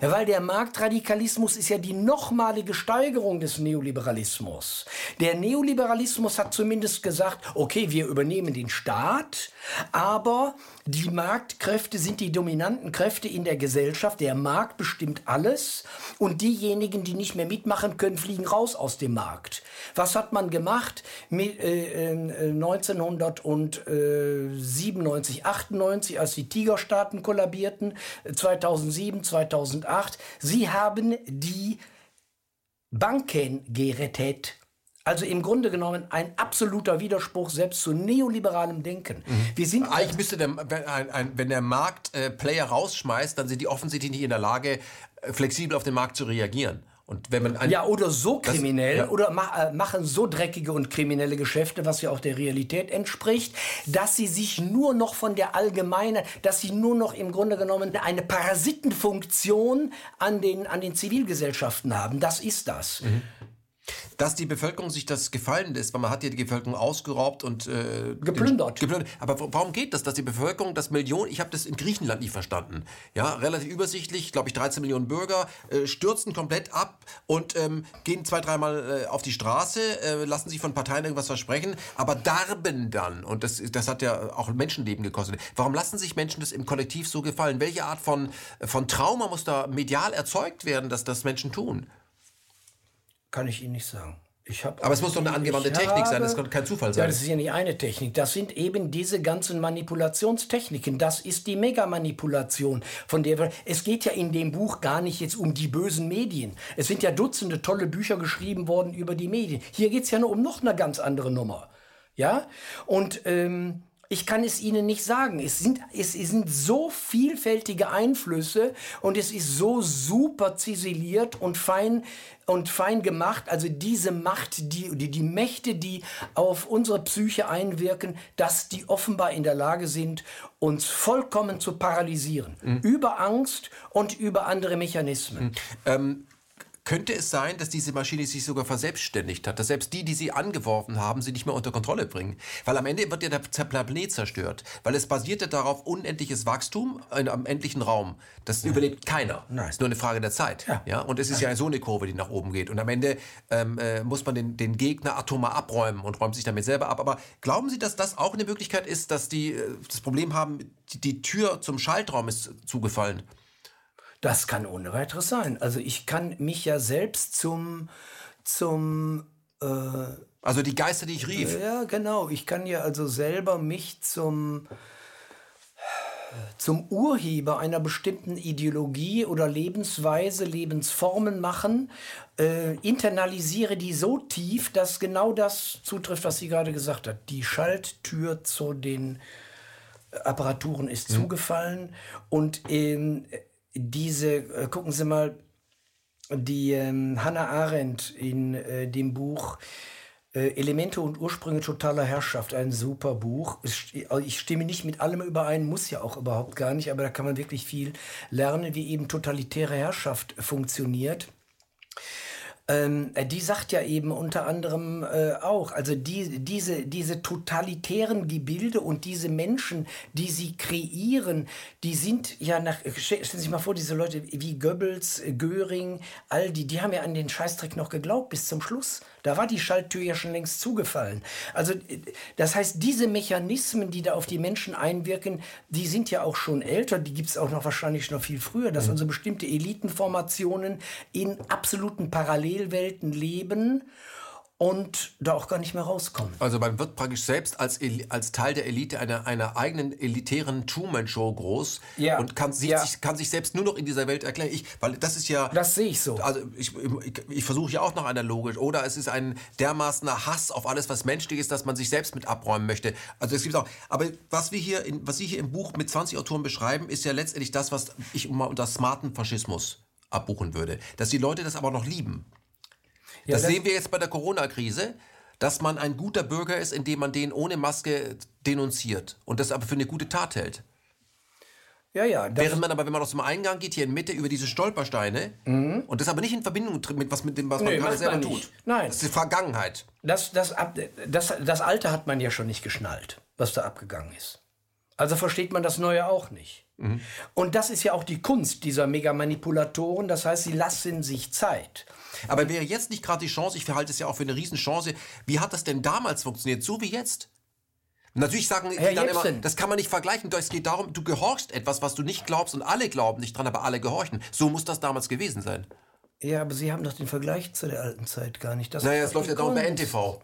Weil der Marktradikalismus ist ja die nochmalige Steigerung des Neoliberalismus. Der Neoliberalismus hat zumindest gesagt, okay, wir übernehmen den Staat, aber die Marktkräfte sind die dominanten Kräfte in der Gesellschaft. Der Markt bestimmt alles und diejenigen, die nicht mehr mitmachen können, fliegen raus aus dem Markt. Was hat man gemacht mit, äh, äh, 1997, 98, als die Tigerstaaten kollabierten, 2007, 2008? Sie haben die Banken gerettet. Also im Grunde genommen ein absoluter Widerspruch selbst zu neoliberalem Denken. Mhm. Wir sind Eigentlich müsste der, wenn, ein, ein, wenn der Markt äh, Player rausschmeißt, dann sind die offensichtlich nicht in der Lage, äh, flexibel auf den Markt zu reagieren. Und wenn man ein, ja, oder so kriminell das, ja. oder ma äh, machen so dreckige und kriminelle Geschäfte, was ja auch der Realität entspricht, dass sie sich nur noch von der allgemeinen, dass sie nur noch im Grunde genommen eine Parasitenfunktion an den, an den Zivilgesellschaften haben. Das ist das. Mhm dass die Bevölkerung sich das gefallen lässt, weil man hat ja die Bevölkerung ausgeraubt und äh, geplündert. geplündert. Aber warum geht das, dass die Bevölkerung, das Millionen, ich habe das in Griechenland nicht verstanden, ja, relativ übersichtlich, glaube ich, 13 Millionen Bürger äh, stürzen komplett ab und ähm, gehen zwei, dreimal äh, auf die Straße, äh, lassen sich von Parteien irgendwas versprechen, aber darben dann und das, das hat ja auch Menschenleben gekostet. Warum lassen sich Menschen das im Kollektiv so gefallen? Welche Art von, von Trauma muss da medial erzeugt werden, dass das Menschen tun? Kann ich Ihnen nicht sagen. Aber es muss doch eine angewandte Technik sein, habe- das kann kein Zufall Ja, sein. das ist ja nicht eine Technik. Das sind eben diese ganzen Manipulationstechniken. Das ist die Megamanipulation, von der wir. Es geht ja in dem Buch gar nicht jetzt um die bösen Medien. Es sind ja Dutzende tolle Bücher geschrieben worden über die Medien. Hier geht es ja nur um noch eine ganz andere Nummer. Ja? Und ähm, ich kann es Ihnen nicht sagen. Es sind, es sind so vielfältige Einflüsse und es ist so super ziseliert und fein und fein gemacht. Also diese Macht, die, die, die Mächte, die auf unsere Psyche einwirken, dass die offenbar in der Lage sind, uns vollkommen zu paralysieren. Über Angst und über andere Mechanismen. Ähm, könnte es sein, dass diese Maschine sich sogar verselbstständigt hat, dass selbst die, die sie angeworfen haben, sie nicht mehr unter Kontrolle bringen? Weil am Ende wird ja der Planet zerstört, weil es basierte darauf unendliches Wachstum in einem endlichen Raum. Das überlebt keiner. Nein. ist nur eine Frage der Zeit. Ja. Und es ist ja so eine Kurve, die nach oben geht. Und am Ende ähm, äh, muss man den, den Gegner atomar abräumen und räumt sich damit selber ab. Aber glauben Sie, dass das auch eine Möglichkeit ist, dass die äh, das Problem haben, die, die Tür zum Schaltraum ist zugefallen? Das kann ohne weiteres sein. Also ich kann mich ja selbst zum, zum Also die Geister, die ich rief. Ja, genau. Ich kann ja also selber mich zum, zum Urheber einer bestimmten Ideologie oder Lebensweise, Lebensformen machen, äh, internalisiere die so tief, dass genau das zutrifft, was sie gerade gesagt hat. Die Schalttür zu den Apparaturen ist zugefallen und ähm, diese, äh, gucken Sie mal, die ähm, Hannah Arendt in äh, dem Buch äh, Elemente und Ursprünge totaler Herrschaft, ein super Buch. Also Ich stimme nicht mit allem überein, muss ja auch überhaupt gar nicht, aber da kann man wirklich viel lernen, wie eben totalitäre Herrschaft funktioniert. Ähm, äh, die sagt ja eben unter anderem äh, auch, also die, diese, diese totalitären Gebilde und diese Menschen, die sie kreieren, die sind ja nach, stell- stellen Sie sich mal vor, diese Leute wie Goebbels, Göring, all die, die haben ja an den Scheißdreck noch geglaubt bis zum Schluss. Da war die Schalttür ja schon längst zugefallen. Also äh, das heißt, diese Mechanismen, die da auf die Menschen einwirken, die sind ja auch schon älter, die gibt es auch noch wahrscheinlich noch viel früher, dass also bestimmte Elitenformationen in absoluten Parallelwelten leben und da auch gar nicht mehr rauskommen. Also man wird praktisch selbst als, als Teil der Elite einer, einer eigenen elitären Truman-Show groß Ja. und kann, sieht Ja. sich, kann sich selbst nur noch in dieser Welt erklären. Ich, weil das ist ja... Das sehe ich so. Also ich, ich, ich versuche ja auch nach einer Logik. Oder es ist ein dermaßener Hass auf alles, was menschlich ist, dass man sich selbst mit abräumen möchte. Also es gibt auch. Aber was wir hier, in, was Sie hier im Buch mit 20 Autoren beschreiben, ist ja letztendlich das, was ich mal unter smarten Faschismus abbuchen würde. Dass die Leute das aber noch lieben. Ja, das, das- sehen wir jetzt bei der Corona-Krise, dass man ein guter Bürger ist, indem man den ohne Maske denunziert und das aber für eine gute Tat hält. Ja, ja. Während man aber, wenn man aus dem Eingang geht, hier in Mitte über diese Stolpersteine und das aber nicht in Verbindung tritt mit was mit dem, was man Nee, gerade macht selber man tut. Nein. Das ist die Vergangenheit. das, das, das, das Alte hat man ja schon nicht geschnallt, was da abgegangen ist. Also versteht man das Neue auch nicht. Und das ist ja auch die Kunst dieser Megamanipulatoren. Das heißt, sie lassen sich Zeit. Aber wäre jetzt nicht gerade die Chance, ich halte es ja auch für eine Riesenchance, wie hat das denn damals funktioniert, so wie jetzt? Natürlich sagen die Herr dann immer, Jepsen. das kann man nicht vergleichen. Es geht darum, du gehorchst etwas, was du nicht glaubst und alle glauben nicht dran, aber alle gehorchen. So muss das damals gewesen sein. Ja, aber Sie haben doch den Vergleich zu der alten Zeit gar nicht. Das Naja, es läuft ja dauernd bei. NTV.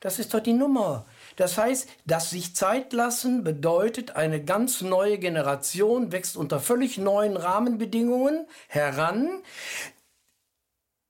Das ist doch die Nummer. Das heißt, das sich Zeit lassen bedeutet, eine ganz neue Generation wächst unter völlig neuen Rahmenbedingungen heran,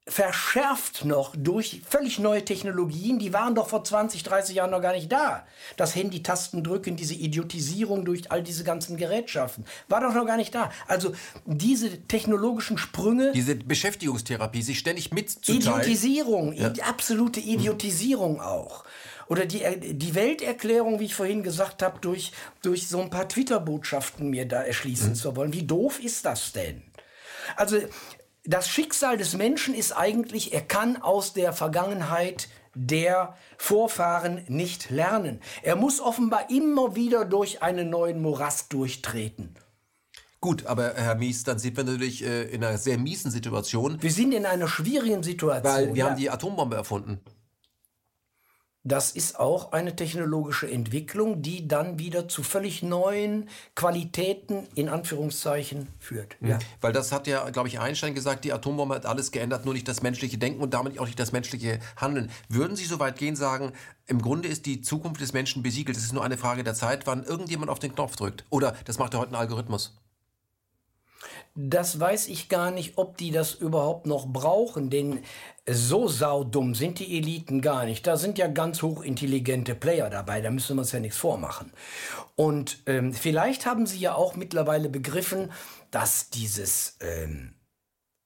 verschärft noch durch völlig neue Technologien, die waren doch vor 20, 30 Jahren noch gar nicht da. Das Handy-Tasten drücken, diese Idiotisierung durch all diese ganzen Gerätschaften, war doch noch gar nicht da. Also diese technologischen Sprünge, Diese Beschäftigungstherapie, sich ständig mitzuteilen. Idiotisierung, id- absolute Idiotisierung auch. Oder die, äh, die Welterklärung, wie ich vorhin gesagt habe, durch, durch so ein paar Twitter-Botschaften mir da erschließen zu wollen. Wie doof ist das denn? Also das Schicksal des Menschen ist eigentlich, er kann aus der Vergangenheit der Vorfahren nicht lernen. Er muss offenbar immer wieder durch einen neuen Morast durchtreten. Gut, aber Herr Mies, dann sind wir natürlich äh, in einer sehr miesen Situation, Wir sind in einer schwierigen Situation. weil wir ja. haben die Atombombe erfunden. Das ist auch eine technologische Entwicklung, die dann wieder zu völlig neuen Qualitäten in Anführungszeichen führt. Ja. Weil das hat ja, glaube ich, Einstein gesagt, die Atombombe hat alles geändert, nur nicht das menschliche Denken und damit auch nicht das menschliche Handeln. Würden Sie so weit gehen, sagen, im Grunde ist die Zukunft des Menschen besiegelt. Es ist nur eine Frage der Zeit, wann irgendjemand auf den Knopf drückt. Oder das macht ja heute ein Algorithmus. Das weiß ich gar nicht, ob die das überhaupt noch brauchen, denn so saudumm sind die Eliten gar nicht. Da sind ja ganz hochintelligente Player dabei, da müssen wir uns ja nichts vormachen. Und ähm, vielleicht haben sie ja auch mittlerweile begriffen, dass dieses ähm,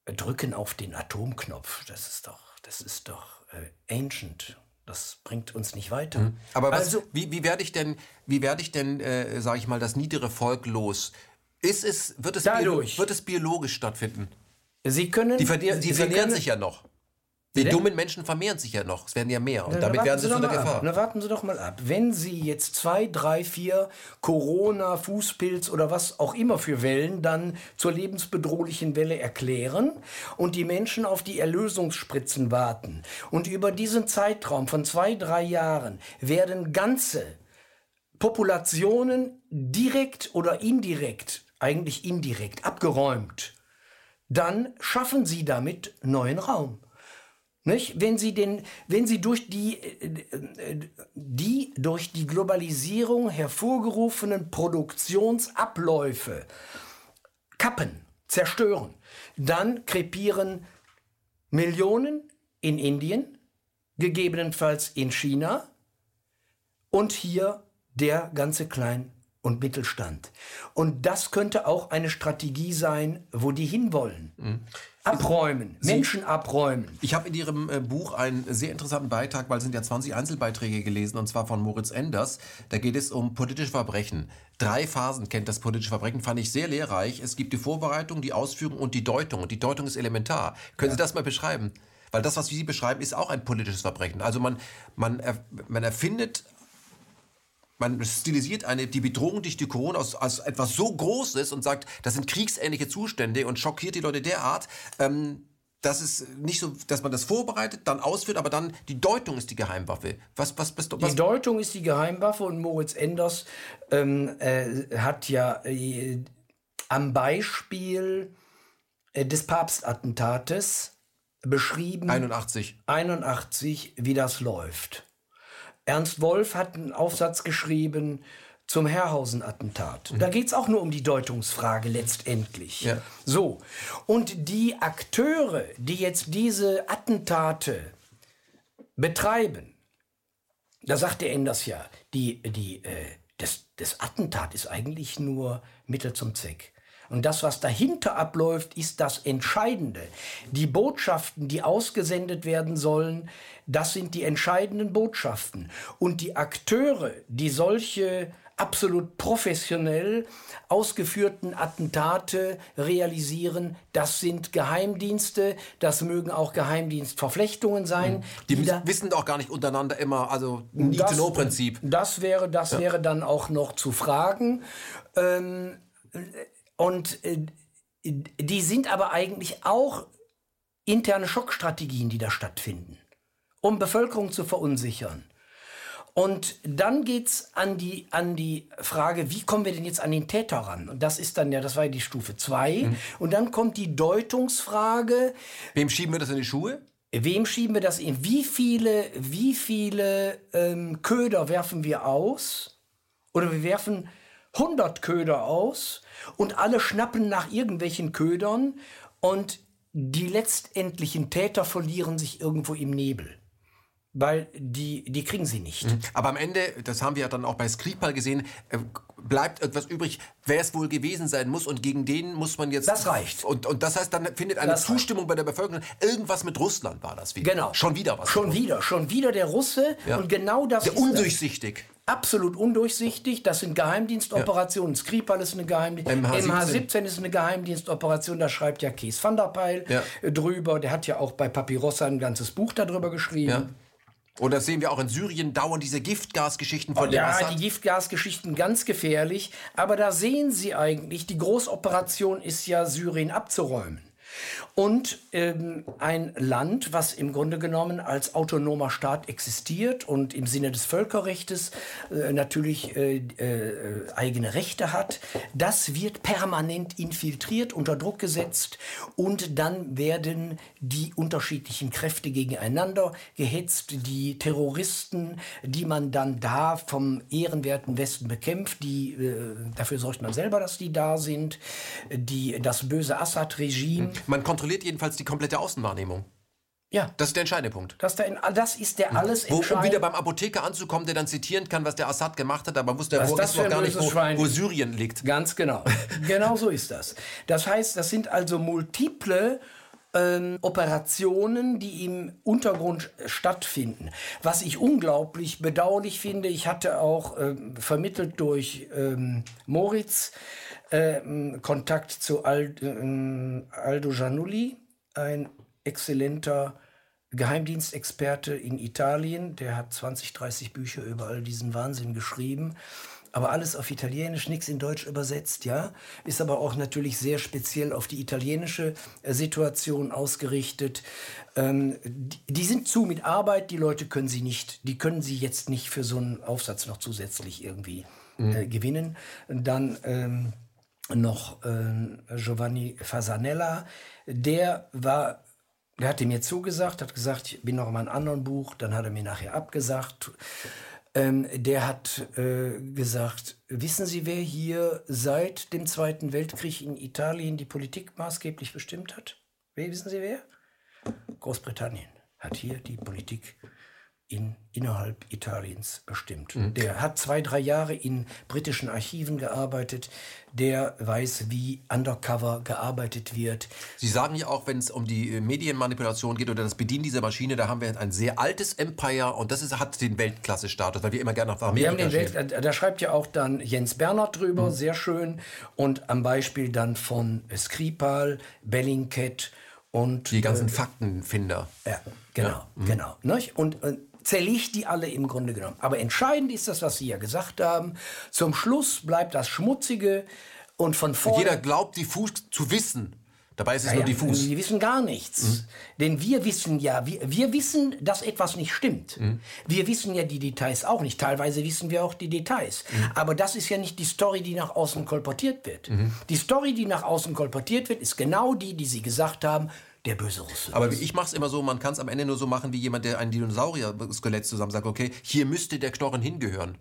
Drücken auf den Atomknopf, das ist doch, das ist doch äh, ancient. Das bringt uns nicht weiter. Mhm. Aber was, also, wie, wie werde ich denn, wie werde ich denn, äh, sage ich mal, das niedere Volk los? Ist es, wird, es Dadurch. wird es biologisch stattfinden? Sie können. Die, verdier, die verlieren sich ja noch. Die Wenn, dummen Menschen vermehren sich ja noch. Es werden ja mehr. Und na, damit werden sie zu einer Gefahr. Na, warten Sie doch mal ab. Wenn Sie jetzt zwei, drei, vier Corona, Fußpilz oder was auch immer für Wellen dann zur lebensbedrohlichen Welle erklären und die Menschen auf die Erlösungsspritzen warten und über diesen Zeitraum von zwei, drei Jahren werden ganze Populationen direkt oder indirekt eigentlich indirekt abgeräumt, dann schaffen sie damit neuen Raum. Nicht? Wenn, sie den, wenn sie durch die, die durch die Globalisierung hervorgerufenen Produktionsabläufe kappen, zerstören, dann krepieren Millionen in Indien, gegebenenfalls in China und hier der ganze Klein- und Mittelstand. Und das könnte auch eine Strategie sein, wo die hinwollen. Mhm. Abräumen, Sie, Menschen abräumen. Ich habe in Ihrem äh, Buch einen sehr interessanten Beitrag, weil es sind ja 20 Einzelbeiträge gelesen, und zwar von Moritz Enders. Da geht es um politische Verbrechen. Drei Phasen kennt das politische Verbrechen, fand ich sehr lehrreich. Es gibt die Vorbereitung, die Ausführung und die Deutung. Und die Deutung ist elementar. Können ja. Sie das mal beschreiben? Weil das, was Sie beschreiben, ist auch ein politisches Verbrechen. Also man, man, man erfindet man stilisiert eine, die Bedrohung durch die Corona als, als etwas so Großes und sagt, das sind kriegsähnliche Zustände und schockiert die Leute derart, ähm, dass es nicht so, dass man das vorbereitet, dann ausführt, aber dann die Deutung ist die Geheimwaffe. Was, was, was, was? Die Deutung ist die Geheimwaffe und Moritz Enders ähm, äh, hat ja äh, am Beispiel äh, des Papstattentates beschrieben. 81. 81, wie das läuft. Ernst Wolf hat einen Aufsatz geschrieben zum Herrhausen-Attentat. Mhm. Da geht es auch nur um die Deutungsfrage letztendlich. Ja. So. Und die Akteure, die jetzt diese Attentate betreiben, da sagt der Enders ja, die, die, äh, das, das Attentat ist eigentlich nur Mittel zum Zweck. Und das, was dahinter abläuft, ist das Entscheidende. Die Botschaften, die ausgesendet werden sollen, das sind die entscheidenden Botschaften. Und die Akteure, die solche absolut professionell ausgeführten Attentate realisieren. Das sind Geheimdienste, das mögen auch Geheimdienstverflechtungen sein. Hm. Die, die wissen auch gar nicht untereinander immer, also Need-to-Know-Prinzip. Das wäre, das ja. wäre dann auch noch zu fragen. Ähm, und äh, die sind aber eigentlich auch interne Schockstrategien, die da stattfinden, um Bevölkerung zu verunsichern. Und dann geht's an die, an die Frage, wie kommen wir denn jetzt an den Täter ran? Und das ist dann ja, das war ja die Stufe 2. Mhm. Und dann kommt die Deutungsfrage. Wem schieben wir das in die Schuhe? Wem schieben wir das in? Wie viele, wie viele ähm, Köder werfen wir aus? Oder wir werfen 100 Köder aus und alle schnappen nach irgendwelchen Ködern und die letztendlichen Täter verlieren sich irgendwo im Nebel. Weil die, die kriegen sie nicht. Mhm. Aber am Ende, das haben wir ja dann auch bei Skripal gesehen, äh, bleibt etwas übrig, wer es wohl gewesen sein muss und gegen den muss man jetzt... Das reicht. Und, und das heißt, dann findet eine das Zustimmung reicht. bei der Bevölkerung. Irgendwas mit Russland war das wieder. Genau. Schon wieder was. Schon wieder. Schon wieder der Russe. Ja. Und genau das der undurchsichtig. Das. Absolut undurchsichtig. Das sind Geheimdienstoperationen. Ja. Skripal ist eine Geheimdienstoperation. MH17. MH17 ist eine Geheimdienstoperation. Da schreibt ja Kees van der Peil ja. drüber. Der hat ja auch bei Papyrossa ein ganzes Buch darüber geschrieben. Ja. Und das sehen wir auch in Syrien dauernd diese Giftgasgeschichten von oh, Ja, Assad. die Giftgasgeschichten ganz gefährlich. Aber da sehen Sie eigentlich, die Großoperation ist ja Syrien abzuräumen. Und ähm, ein Land, was im Grunde genommen als autonomer Staat existiert und im Sinne des Völkerrechts äh, natürlich äh, äh, eigene Rechte hat, das wird permanent infiltriert, unter Druck gesetzt und dann werden die unterschiedlichen Kräfte gegeneinander gehetzt, die Terroristen, die man dann da vom ehrenwerten Westen bekämpft, die äh, dafür sorgt man selber, dass die da sind, die das böse Assad-Regime. Man kontrolliert jedenfalls die komplette Außenwahrnehmung. Ja. Das ist der entscheidende Punkt. Das, der, das ist der alles wo, Um wieder beim Apotheker anzukommen, der dann zitieren kann, was der Assad gemacht hat, aber wusste, wo ist noch gar nicht, wo, wo, Syrien liegt. Ganz genau. genau so ist das. Das heißt, das sind also multiple ähm, Operationen, die im Untergrund stattfinden. Was ich unglaublich bedauerlich finde, ich hatte auch ähm, vermittelt durch ähm, Moritz ähm, Kontakt zu Aldo, ähm, Aldo Giannulli, ein exzellenter Geheimdienstexperte in Italien. Der hat 20, 30 Bücher über all diesen Wahnsinn geschrieben. Aber alles auf Italienisch, nichts in Deutsch übersetzt, ja. Ist aber auch natürlich sehr speziell auf die italienische äh, Situation ausgerichtet. Ähm, die, sind zu mit Arbeit, die Leute können sie nicht, die können sie jetzt nicht für so einen Aufsatz noch zusätzlich irgendwie mhm. äh, gewinnen. Dann ähm, noch äh, Giovanni Fasanella, der war, der hatte mir zugesagt, hat gesagt, ich bin noch in einem anderen Buch, dann hat er mir nachher abgesagt. Ähm, der hat äh, gesagt, wissen Sie, wer hier seit dem Zweiten Weltkrieg in Italien die Politik maßgeblich bestimmt hat? Wer, wissen Sie wer? Großbritannien hat hier die Politik in, innerhalb Italiens bestimmt. Mhm. Der hat zwei, drei Jahre in britischen Archiven gearbeitet. Der weiß, wie undercover gearbeitet wird. Sie sagen ja auch, wenn es um die äh, Medienmanipulation geht oder das Bedienen dieser Maschine, da haben wir ein sehr altes Empire und das ist, hat den Weltklasse-Status, weil wir immer gerne nach Amerika wir haben den Welt, Da schreibt ja auch dann Jens Bernhard drüber, mhm. sehr schön. Und am Beispiel dann von Skripal, Bellingcat und... Die ganzen äh, Faktenfinder. Ja, genau, ja. Mhm. genau. Und, und zerlegt die alle im Grunde genommen. Aber entscheidend ist das, was Sie ja gesagt haben. Zum Schluss bleibt das Schmutzige und von vorne. Jeder glaubt, diffus zu wissen. Dabei ist es ja, nur diffus. Wir wissen gar nichts. Mhm. Denn wir wissen ja, wir, wir wissen, dass etwas nicht stimmt. Mhm. Wir wissen ja die Details auch nicht. Teilweise wissen wir auch die Details. Mhm. Aber das ist ja nicht die Story, die nach außen kolportiert wird. Mhm. Die Story, die nach außen kolportiert wird, ist genau die, die Sie gesagt haben der böse Russe. Aber ich mache es immer so, man kann es am Ende nur so machen, wie jemand, der ein Dinosaurier-Skelett zusammen sagt, okay, hier müsste der Knochen hingehören.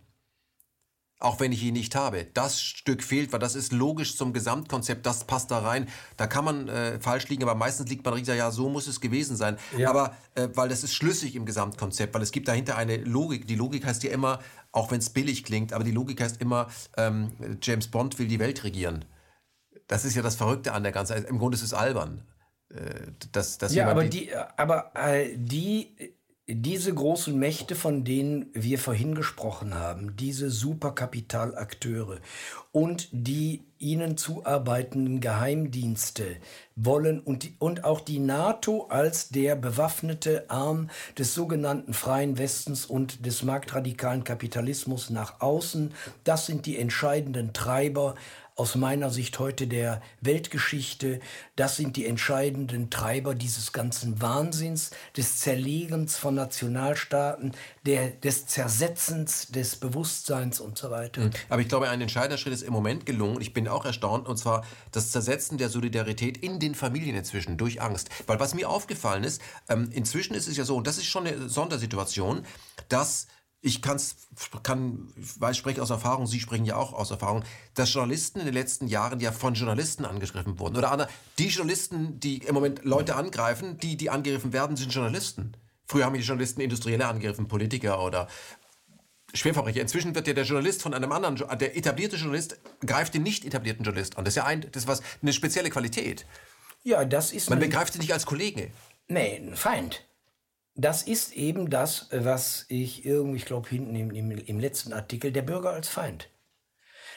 Auch wenn ich ihn nicht habe. Das Stück fehlt, weil das ist logisch zum Gesamtkonzept, das passt da rein. Da kann man äh, falsch liegen, aber meistens liegt man richtig, ja, so muss es gewesen sein. Ja. Aber äh, weil das ist schlüssig im Gesamtkonzept, weil es gibt dahinter eine Logik. Die Logik heißt ja immer, auch wenn es billig klingt, aber die Logik heißt immer, ähm, James Bond will die Welt regieren. Das ist ja das Verrückte an der ganzen. Im Grunde ist es albern. Äh, dass, dass ja, aber, die, aber äh, die, diese großen Mächte, von denen wir vorhin gesprochen haben, diese Superkapitalakteure und die ihnen zuarbeitenden Geheimdienste wollen und, und auch die NATO als der bewaffnete Arm des sogenannten freien Westens und des marktradikalen Kapitalismus nach außen, das sind die entscheidenden Treiber aus meiner Sicht heute der Weltgeschichte. Das sind die entscheidenden Treiber dieses ganzen Wahnsinns, des Zerlegens von Nationalstaaten, der, des Zersetzens des Bewusstseins und so weiter. Mhm. Aber ich glaube, ein entscheidender Schritt ist im Moment gelungen. Ich bin auch erstaunt, und zwar das Zersetzen der Solidarität in den Familien inzwischen durch Angst. Weil was mir aufgefallen ist, ähm, inzwischen ist es ja so, und das ist schon eine Sondersituation, dass ich kann's, kann, ich spreche aus Erfahrung, Sie sprechen ja auch aus Erfahrung, dass Journalisten in den letzten Jahren ja von Journalisten angegriffen wurden. Oder andere, die Journalisten, die im Moment Leute angreifen, die, die angegriffen werden, sind Journalisten. Früher haben die Journalisten Industrielle angegriffen, Politiker oder Schwerverbrecher. Inzwischen wird ja der Journalist von einem anderen, der etablierte Journalist greift den nicht etablierten Journalist an. Das ist ja ein, das was, eine spezielle Qualität. Ja, das ist. Man begreift sie nicht als Kollege. Nee, ein Feind das ist eben das, was ich irgendwie, ich glaube, hinten im, im, im letzten Artikel, der Bürger als Feind.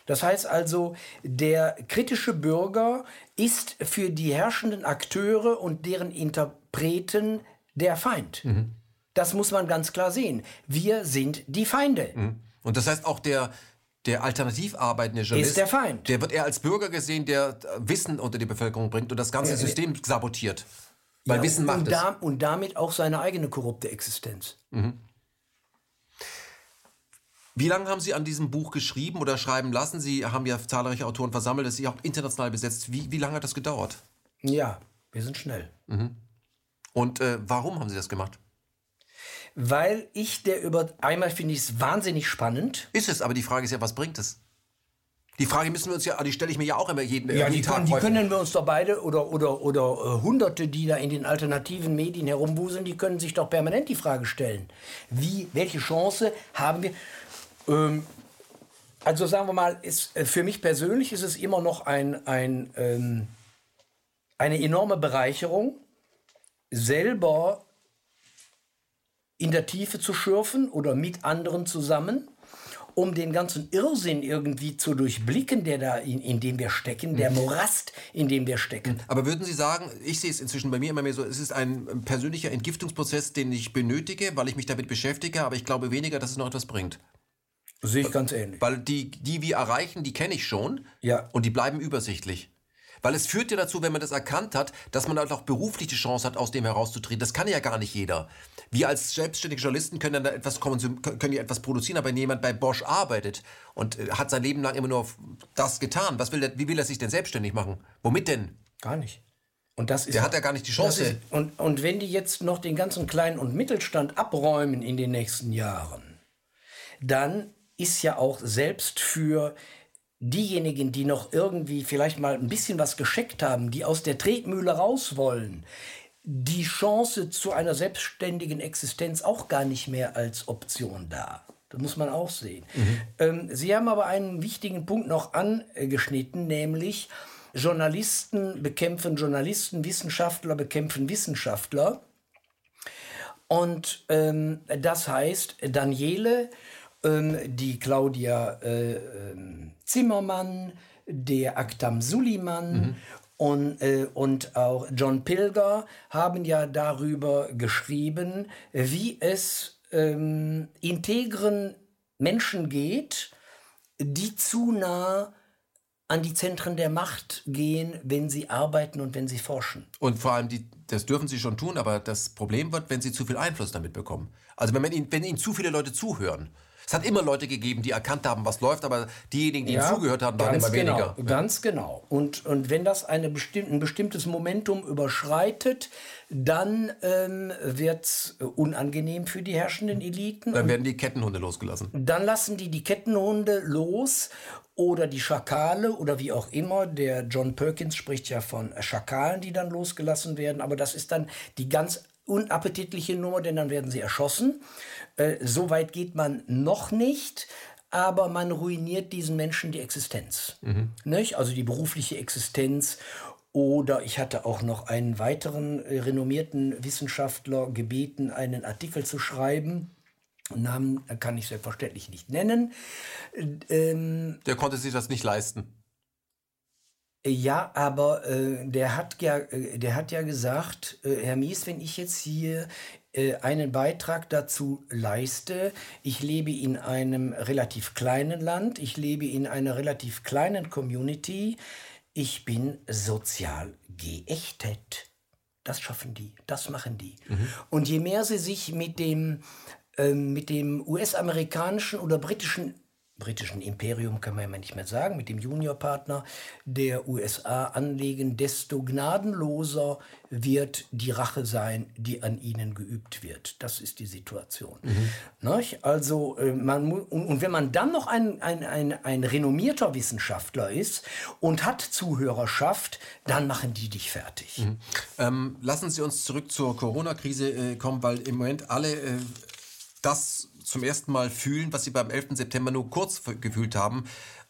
Das heißt also, der kritische Bürger ist für die herrschenden Akteure und deren Interpreten der Feind. Mhm. Das muss man ganz klar sehen. Wir sind die Feinde. Mhm. Und das heißt auch der, der alternativ arbeitende Journalist, ist der Feind. Der wird eher als Bürger gesehen, der Wissen unter die Bevölkerung bringt und das ganze System sabotiert. Weil Ja, Wissen und, macht und, es. da, und damit auch seine eigene korrupte Existenz. Wie lange haben Sie an diesem Buch geschrieben oder schreiben lassen? Sie haben ja zahlreiche Autoren versammelt, das ist ja auch international besetzt. Wie, wie lange hat das gedauert? Ja, wir sind schnell. Und äh, warum haben Sie das gemacht? Weil ich der über. Einmal finde ich es wahnsinnig spannend. Ist es, aber die Frage ist ja, was bringt es? Die Frage müssen wir uns ja, die stelle ich mir ja auch immer jeden, Ja, jeden die, Tag können, die können wir uns doch beide oder, oder, oder äh, Hunderte, die da in den alternativen Medien herumwuseln, die können sich doch permanent die Frage stellen. Wie, welche Chance haben wir? Ähm, also sagen wir mal, ist, äh, für mich persönlich ist es immer noch ein, ein, ähm, eine enorme Bereicherung, selber in der Tiefe zu schürfen oder mit anderen zusammen, um den ganzen Irrsinn irgendwie zu durchblicken, der da in, in dem wir stecken, der Morast, in dem wir stecken. Aber würden Sie sagen, ich sehe es inzwischen bei mir immer mehr so, es ist ein persönlicher Entgiftungsprozess, den ich benötige, weil ich mich damit beschäftige, aber ich glaube weniger, dass es noch etwas bringt. Sehe ich ganz ähnlich. Weil die, die wir erreichen, die kenne ich schon Ja. und die bleiben übersichtlich. Weil es führt ja dazu, wenn man das erkannt hat, dass man halt auch beruflich die Chance hat, aus dem herauszutreten. Das kann ja gar nicht jeder. Wir als selbstständige Journalisten können dann da etwas, können ja etwas produzieren, aber wenn jemand bei Bosch arbeitet und äh, hat sein Leben lang immer nur das getan, was will der, wie will er sich denn selbstständig machen? Womit denn? Gar nicht. Und das ist Der hat ja gar nicht die Chance. Ist, und, und wenn die jetzt noch den ganzen kleinen und Mittelstand abräumen in den nächsten Jahren, dann ist ja auch selbst für diejenigen, die noch irgendwie vielleicht mal ein bisschen was gescheckt haben, die aus der Tretmühle raus wollen, die Chance zu einer selbstständigen Existenz auch gar nicht mehr als Option da. Das muss man auch sehen. Ähm, Sie haben aber einen wichtigen Punkt noch angeschnitten, nämlich Journalisten bekämpfen Journalisten, Wissenschaftler bekämpfen Wissenschaftler. Und ähm, das heißt, Daniele, ähm, die Claudia äh, ähm, Zimmermann, der Aktam Suliman und, äh, und auch John Pilger haben ja darüber geschrieben, wie es ähm, integren Menschen geht, die zu nah an die Zentren der Macht gehen, wenn sie arbeiten und wenn sie forschen. Und vor allem, die, das dürfen sie schon tun, aber das Problem wird, wenn sie zu viel Einfluss damit bekommen. Also wenn, man ihnen, wenn ihnen zu viele Leute zuhören. Es hat immer Leute gegeben, die erkannt haben, was läuft, aber diejenigen, die ihnen zugehört haben, waren immer genau, weniger. Ganz genau. Und, und wenn das eine bestimm ein bestimmtes Momentum überschreitet, dann ähm, wird es unangenehm für die herrschenden Eliten. Dann werden die Kettenhunde losgelassen. Dann lassen die die Kettenhunde los oder die Schakale oder wie auch immer. Der John Perkins spricht ja von Schakalen, die dann losgelassen werden. Aber das ist dann die ganz unappetitliche Nummer, denn dann werden sie erschossen. Äh, so weit geht man noch nicht. Aber man ruiniert diesen Menschen die Existenz. Nicht? Also die berufliche Existenz. Oder ich hatte auch noch einen weiteren äh, renommierten Wissenschaftler gebeten, einen Artikel zu schreiben. Namen kann ich selbstverständlich nicht nennen. Ähm, Der konnte sich das nicht leisten. Ja, aber äh, der, hat ja, äh, der hat ja gesagt, äh, Herr Mies, wenn ich jetzt hier äh, einen Beitrag dazu leiste, ich lebe in einem relativ kleinen Land, ich lebe in einer relativ kleinen Community, ich bin sozial geächtet. Das schaffen die, das machen die. Und je mehr sie sich mit dem, ähm, mit dem US-amerikanischen oder britischen britischen Imperium kann man ja nicht mehr sagen, mit dem Juniorpartner der USA anlegen, desto gnadenloser wird die Rache sein, die an ihnen geübt wird. Das ist die Situation. Nicht? Also äh, man und, wenn man dann noch ein, ein, ein, ein renommierter Wissenschaftler ist und hat Zuhörerschaft, dann machen die dich fertig. Ähm, lassen Sie uns zurück zur Corona-Krise äh, kommen, weil im Moment alle äh, das zum ersten Mal fühlen, was sie beim 11. September nur kurz gefühlt haben.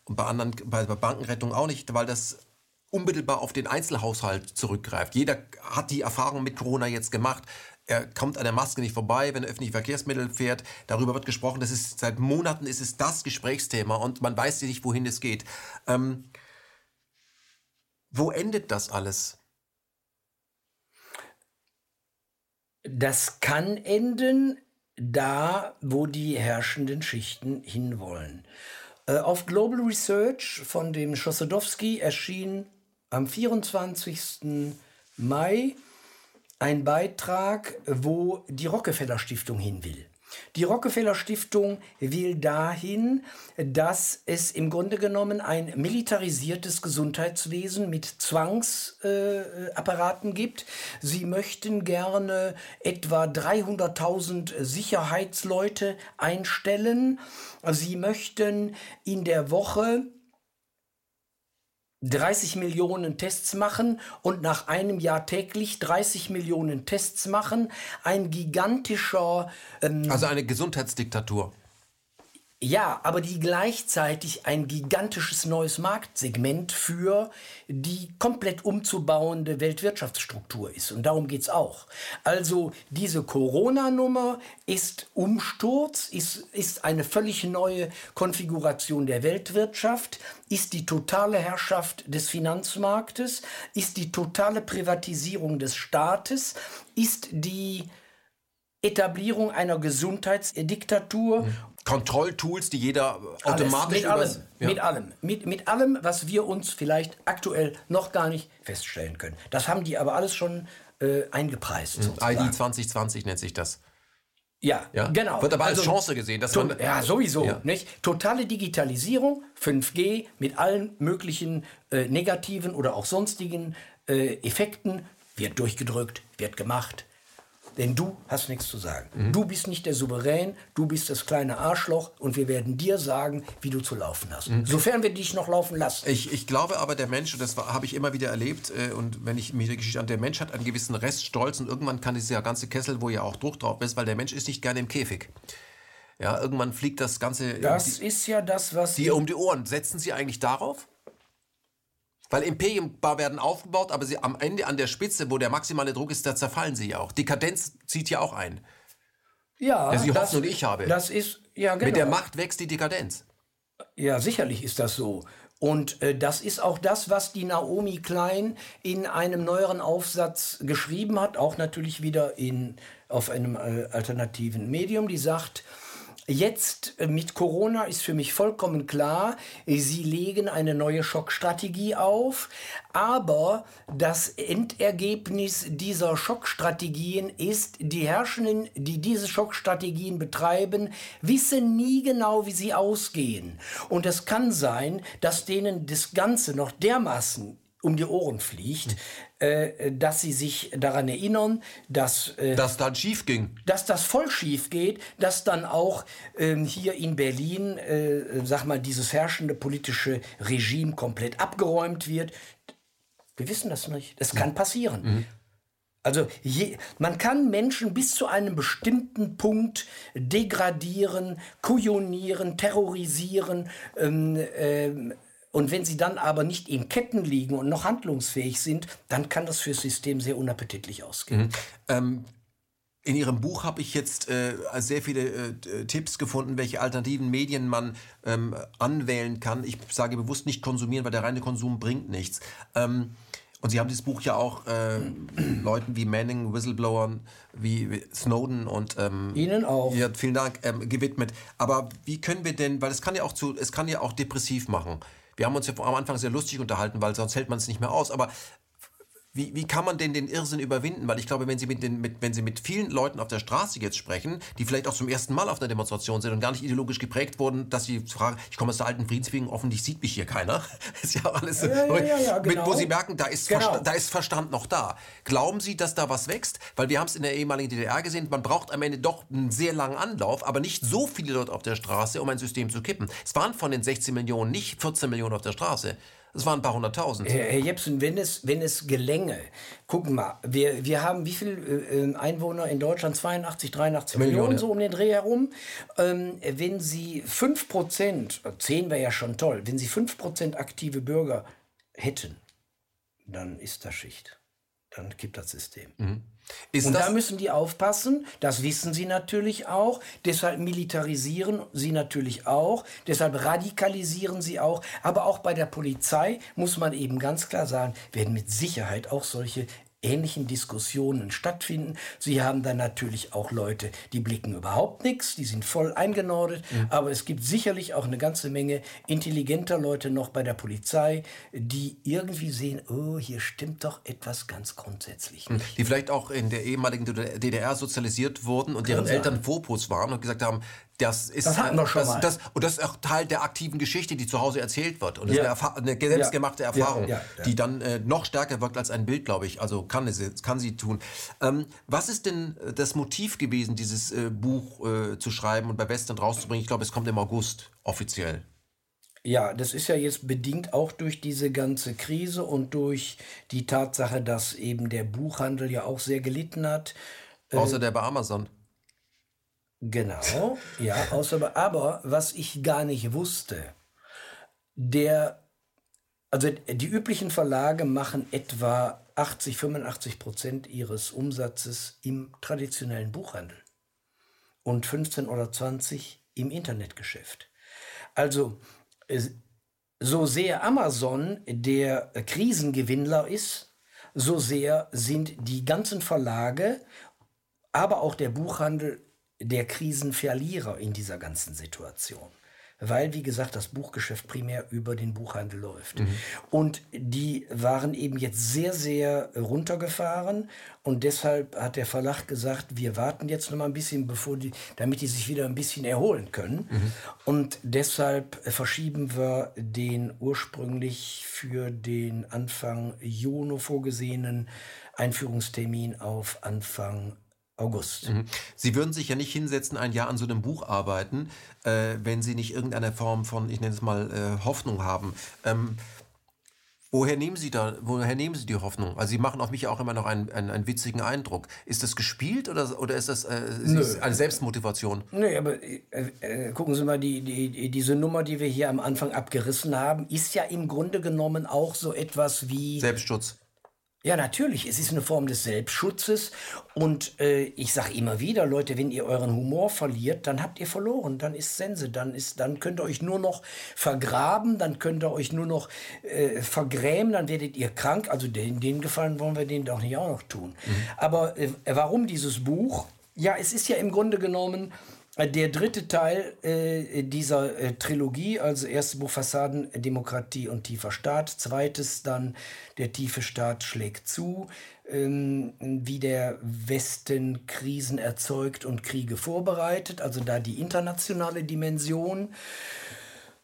Und bei anderen, bei, bei Bankenrettung auch nicht, weil das unmittelbar auf den Einzelhaushalt zurückgreift. Jeder hat die Erfahrung mit Corona jetzt gemacht. Er kommt an der Maske nicht vorbei, wenn er öffentliche Verkehrsmittel fährt. Darüber wird gesprochen. Das ist seit Monaten ist es das Gesprächsthema und man weiß nicht, wohin es geht. Ähm, wo endet das alles? Das kann enden da, wo die herrschenden Schichten hinwollen. Äh, auf Global Research von dem Schossodowski erschien am 24. Mai ein Beitrag, wo die Rockefeller Stiftung hin will. Die Rockefeller Stiftung will dahin, dass es im Grunde genommen ein militarisiertes Gesundheitswesen mit Zwangsapparaten äh, gibt. Sie möchten gerne etwa 300.000 Sicherheitsleute einstellen. Sie möchten in der Woche 30 Millionen Tests machen und nach einem Jahr täglich 30 Millionen Tests machen. Ein gigantischer... Ähm, also eine Gesundheitsdiktatur. Ja, aber die gleichzeitig ein gigantisches neues Marktsegment für die komplett umzubauende Weltwirtschaftsstruktur ist. Und darum geht's auch. Also diese Corona-Nummer ist Umsturz, ist, ist eine völlig neue Konfiguration der Weltwirtschaft, ist die totale Herrschaft des Finanzmarktes, ist die totale Privatisierung des Staates, ist die Etablierung einer Gesundheitsdiktatur. Mhm. Kontrolltools, die jeder automatisch Alles, mit allem, ja. mit allem, mit, mit allem, was wir uns vielleicht aktuell noch gar nicht feststellen können. Das haben die aber alles schon äh, eingepreist. Mhm. ID 2020 nennt sich das. Ja, ja, genau. Wird aber als also, Chance gesehen. Dass man, ja, sowieso. Ja. Nicht? Totale Digitalisierung, 5G mit allen möglichen äh, negativen oder auch sonstigen äh, Effekten wird durchgedrückt, wird gemacht, denn du hast nichts zu sagen. Mhm. Du bist nicht der Souverän, du bist das kleine Arschloch und wir werden dir sagen, wie du zu laufen hast. Mhm. Sofern wir dich noch laufen lassen. Ich, ich glaube aber, der Mensch, und das habe ich immer wieder erlebt, äh, und wenn ich mir die Geschichte an, der Mensch hat einen gewissen Reststolz und irgendwann kann dieser ganze Kessel, wo ja auch Druck drauf ist, weil der Mensch ist nicht gerne im Käfig. Ja, irgendwann fliegt das Ganze. Das die, ist ja das, was. Die um die Ohren. Setzen Sie eigentlich darauf? Weil Imperiumbar werden aufgebaut, aber sie am Ende an der Spitze, wo der maximale Druck ist, da zerfallen sie ja auch. Dekadenz zieht ja auch ein. Ja. Das ist die Hoffnung, die ich habe. Das ist, ja, genau. Mit der Macht wächst die Dekadenz. Ja, sicherlich ist das so. Und äh, das ist auch das, was die Naomi Klein in einem neueren Aufsatz geschrieben hat, auch natürlich wieder in, auf einem äh, alternativen Medium, die sagt, Jetzt äh, mit Corona ist für mich vollkommen klar, sie legen eine neue Schockstrategie auf, aber das Endergebnis dieser Schockstrategien ist, die Herrschenden, die diese Schockstrategien betreiben, wissen nie genau, wie sie ausgehen. Und es kann sein, dass denen das Ganze noch dermaßen um die Ohren fliegt, äh, dass sie sich daran erinnern, dass äh, das dann schief ging, dass das voll schief geht, dass dann auch ähm, hier in Berlin, äh, sag mal, dieses herrschende politische Regime komplett abgeräumt wird. Wir wissen das nicht. Das kann passieren. Mhm. Also je, man kann Menschen bis zu einem bestimmten Punkt degradieren, kujonieren, terrorisieren, ähm, ähm, und wenn sie dann aber nicht in Ketten liegen und noch handlungsfähig sind, dann kann das fürs System sehr unappetitlich ausgehen. Mhm. Ähm in Ihrem Buch habe ich jetzt äh, sehr viele äh, Tipps gefunden, welche alternativen Medien man ähm, anwählen kann. Ich sage bewusst nicht konsumieren, weil der reine Konsum bringt nichts. Ähm, und Sie haben dieses Buch ja auch äh, Leuten wie Manning, Whistleblowern, wie Snowden und ähm, Ihnen auch. Ja, vielen Dank ähm, gewidmet. Aber wie können wir denn, weil es kann ja auch zu, es kann ja auch depressiv machen. Wir haben uns ja am Anfang sehr lustig unterhalten, weil sonst hält man es nicht mehr aus. Aber wie, wie kann man denn den Irrsinn überwinden? Weil ich glaube, wenn Sie mit, den, mit, wenn Sie mit vielen Leuten auf der Straße jetzt sprechen, die vielleicht auch zum ersten Mal auf einer Demonstration sind und gar nicht ideologisch geprägt wurden, dass sie fragen, ich komme aus der alten Friedenswegen, offensichtlich sieht mich hier keiner. ist ja alles, ja, ja, ja, ja genau. mit, wo Sie merken, da ist, genau. Verstand, da ist Verstand noch da. Glauben Sie, dass da was wächst? Weil wir haben es in der ehemaligen DDR gesehen, man braucht am Ende doch einen sehr langen Anlauf, aber nicht so viele Leute auf der Straße, um ein System zu kippen. Es waren von den 16 Millionen nicht 14 Millionen auf der Straße. Es waren ein paar hunderttausend. Herr, Herr Jepsen, wenn es, wenn es gelänge, gucken mal, wir, wir haben wie viele äh, Einwohner in Deutschland? 82, 83 Millionen, Millionen so um den Dreh herum. Ähm, wenn Sie 5 Prozent, 10 wäre ja schon toll, wenn Sie 5 Prozent aktive Bürger hätten, dann ist das Schicht. Dann kippt das System. Mhm. Ist und da müssen die aufpassen, das wissen sie natürlich auch, deshalb militarisieren sie natürlich auch, deshalb radikalisieren sie auch, aber auch bei der Polizei muss man eben ganz klar sagen, werden mit Sicherheit auch solche ähnlichen Diskussionen stattfinden. Sie haben dann natürlich auch Leute, die blicken überhaupt nichts, die sind voll eingenordet, mhm. aber es gibt sicherlich auch eine ganze Menge intelligenter Leute noch bei der Polizei, die irgendwie sehen, oh, hier stimmt doch etwas ganz grundsätzlich. Nicht. Die vielleicht auch in der ehemaligen DDR sozialisiert wurden und deren Eltern Vorpots waren und gesagt haben, das ist das hatten wir schon das, mal. Das, und das ist auch Teil der aktiven Geschichte, die zu Hause erzählt wird. Und das ja. ist eine, eine selbstgemachte Erfahrung, ja, ja, die dann äh, noch stärker wirkt als ein Bild, glaube ich. Also kann, es, kann sie tun. Ähm, was ist denn äh, das Motiv gewesen, dieses äh, Buch äh, zu schreiben und bei Western rauszubringen? Ich glaube, es kommt im August offiziell. Ja, das ist ja jetzt bedingt auch durch diese ganze Krise und durch die Tatsache, dass eben der Buchhandel ja auch sehr gelitten hat. Außer der bei Amazon. Genau, ja, außer, aber was ich gar nicht wusste, der, also die üblichen Verlage machen etwa 80, 85 Prozent ihres Umsatzes im traditionellen Buchhandel und 15 oder 20 im Internetgeschäft. Also so sehr Amazon der Krisengewinnler ist, so sehr sind die ganzen Verlage, aber auch der Buchhandel der Krisenverlierer in dieser ganzen Situation. Weil, wie gesagt, das Buchgeschäft primär über den Buchhandel läuft. Mhm. Und die waren eben jetzt sehr, sehr runtergefahren. Und deshalb hat der Verlag gesagt, wir warten jetzt noch mal ein bisschen, bevor die, damit die sich wieder ein bisschen erholen können. Mhm. Und deshalb verschieben wir den ursprünglich für den Anfang Juni vorgesehenen Einführungstermin auf Anfang August. Mhm. Sie würden sich ja nicht hinsetzen, ein Jahr an so einem Buch arbeiten, äh, wenn Sie nicht irgendeine Form von, ich nenne es mal, äh, Hoffnung haben. Ähm, woher nehmen Sie da, woher nehmen Sie die Hoffnung? Also Sie machen auf mich auch immer noch einen, einen, einen witzigen Eindruck. Ist das gespielt oder, oder ist das äh, ist eine Selbstmotivation? Nö, aber äh, äh, gucken Sie mal, die, die, diese Nummer, die wir hier am Anfang abgerissen haben, ist ja im Grunde genommen auch so etwas wie... Selbstschutz. Ja, natürlich. Es ist eine Form des Selbstschutzes. Und äh, ich sage immer wieder, Leute, wenn ihr euren Humor verliert, dann habt ihr verloren. Dann ist Sense. Dann, ist, dann könnt ihr euch nur noch vergraben. Dann könnt ihr euch nur noch äh, vergrämen. Dann werdet ihr krank. Also den, den Gefallen wollen wir denen doch nicht auch noch tun. Mhm. Aber äh, warum dieses Buch? Ja, es ist ja im Grunde genommen der dritte Teil äh, dieser äh, Trilogie, also erstes Buch Fassaden, Demokratie und tiefer Staat, zweites dann Der tiefe Staat schlägt zu, ähm, wie der Westen Krisen erzeugt und Kriege vorbereitet, also da die internationale Dimension.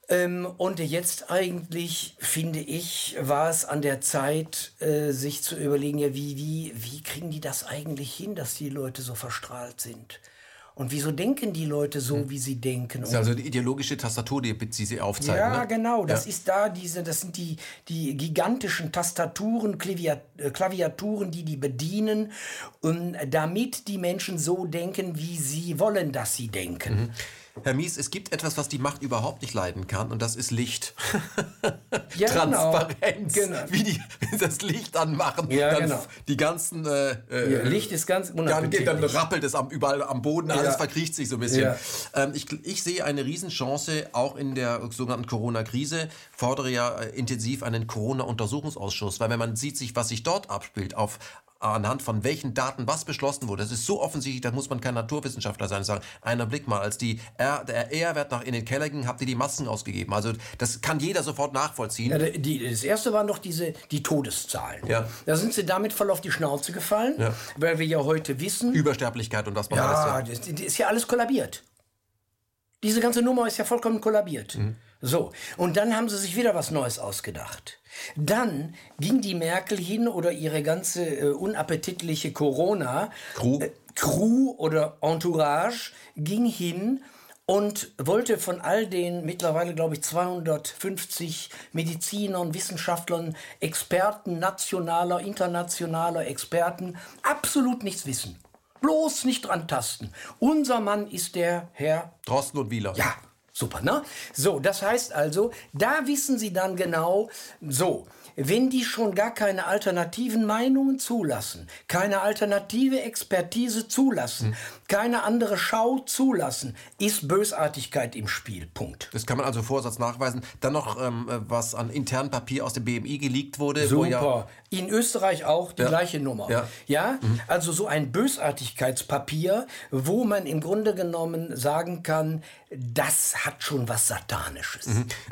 Ähm, und jetzt eigentlich, finde ich, war es an der Zeit, äh, sich zu überlegen, ja, wie, wie, wie kriegen die das eigentlich hin, dass die Leute so verstrahlt sind? Und wieso denken die Leute so, hm. wie sie denken? Das ist also die ideologische Tastatur, die, sie aufzeigen. Ja, ne? genau. Das ja. ist da diese, das sind die, die gigantischen Tastaturen, äh, Klaviaturen, die die bedienen, und damit die Menschen so denken, wie sie wollen, dass sie denken. Mhm. Herr Mies, es gibt etwas, was die Macht überhaupt nicht leiden kann, und das ist Licht. ja, genau. Transparenz. Genau. Wie die das Licht anmachen, ja, dann genau. die ganzen. Äh, ja, Licht ist ganz dann, dann rappelt es am, überall am Boden, alles verkriecht sich so ein bisschen. Ähm, ich, ich sehe eine Riesenchance auch in der sogenannten Corona-Krise. Fordere ja äh, intensiv einen Corona-Untersuchungsausschuss, weil wenn man sieht, sich, was sich dort abspielt, auf anhand von welchen Daten was beschlossen wurde. Das ist so offensichtlich, da muss man kein Naturwissenschaftler sein sagen, einer Blick mal, als die R, der R-Wert nach in den Keller ging, habt ihr die Masken ausgegeben. Also das kann jeder sofort nachvollziehen. Ja, die, das erste waren doch diese, die Todeszahlen. Ja. Da sind sie damit voll auf die Schnauze gefallen, ja. weil wir ja heute wissen... Übersterblichkeit und was man ja, alles... Ja, das, das ist ja alles kollabiert. Diese ganze Nummer ist ja vollkommen kollabiert. Mhm. So, und dann haben sie sich wieder was Neues ausgedacht. Dann ging die Merkel hin oder ihre ganze äh, unappetitliche Corona Crew. Äh, Crew oder Entourage ging hin und wollte von all den mittlerweile, glaube ich, 250 Medizinern, Wissenschaftlern, Experten, nationaler, internationaler Experten absolut nichts wissen. Bloß nicht dran tasten. Unser Mann ist der Herr Drosten und Wieler. Ja, Super, ne? So, das heißt also, da wissen Sie dann genau, so, wenn die schon gar keine alternativen Meinungen zulassen, keine alternative Expertise zulassen, hm. Keine andere Schau zulassen, ist Bösartigkeit im Spiel. Punkt. Das kann man also Vorsatz nachweisen. Dann noch, ähm, was an internen Papier aus dem BMI geleakt wurde. Super. Ja In Österreich auch die Ja. gleiche Nummer. Ja. Ja, also so ein Bösartigkeitspapier, wo man im Grunde genommen sagen kann, das hat schon was Satanisches.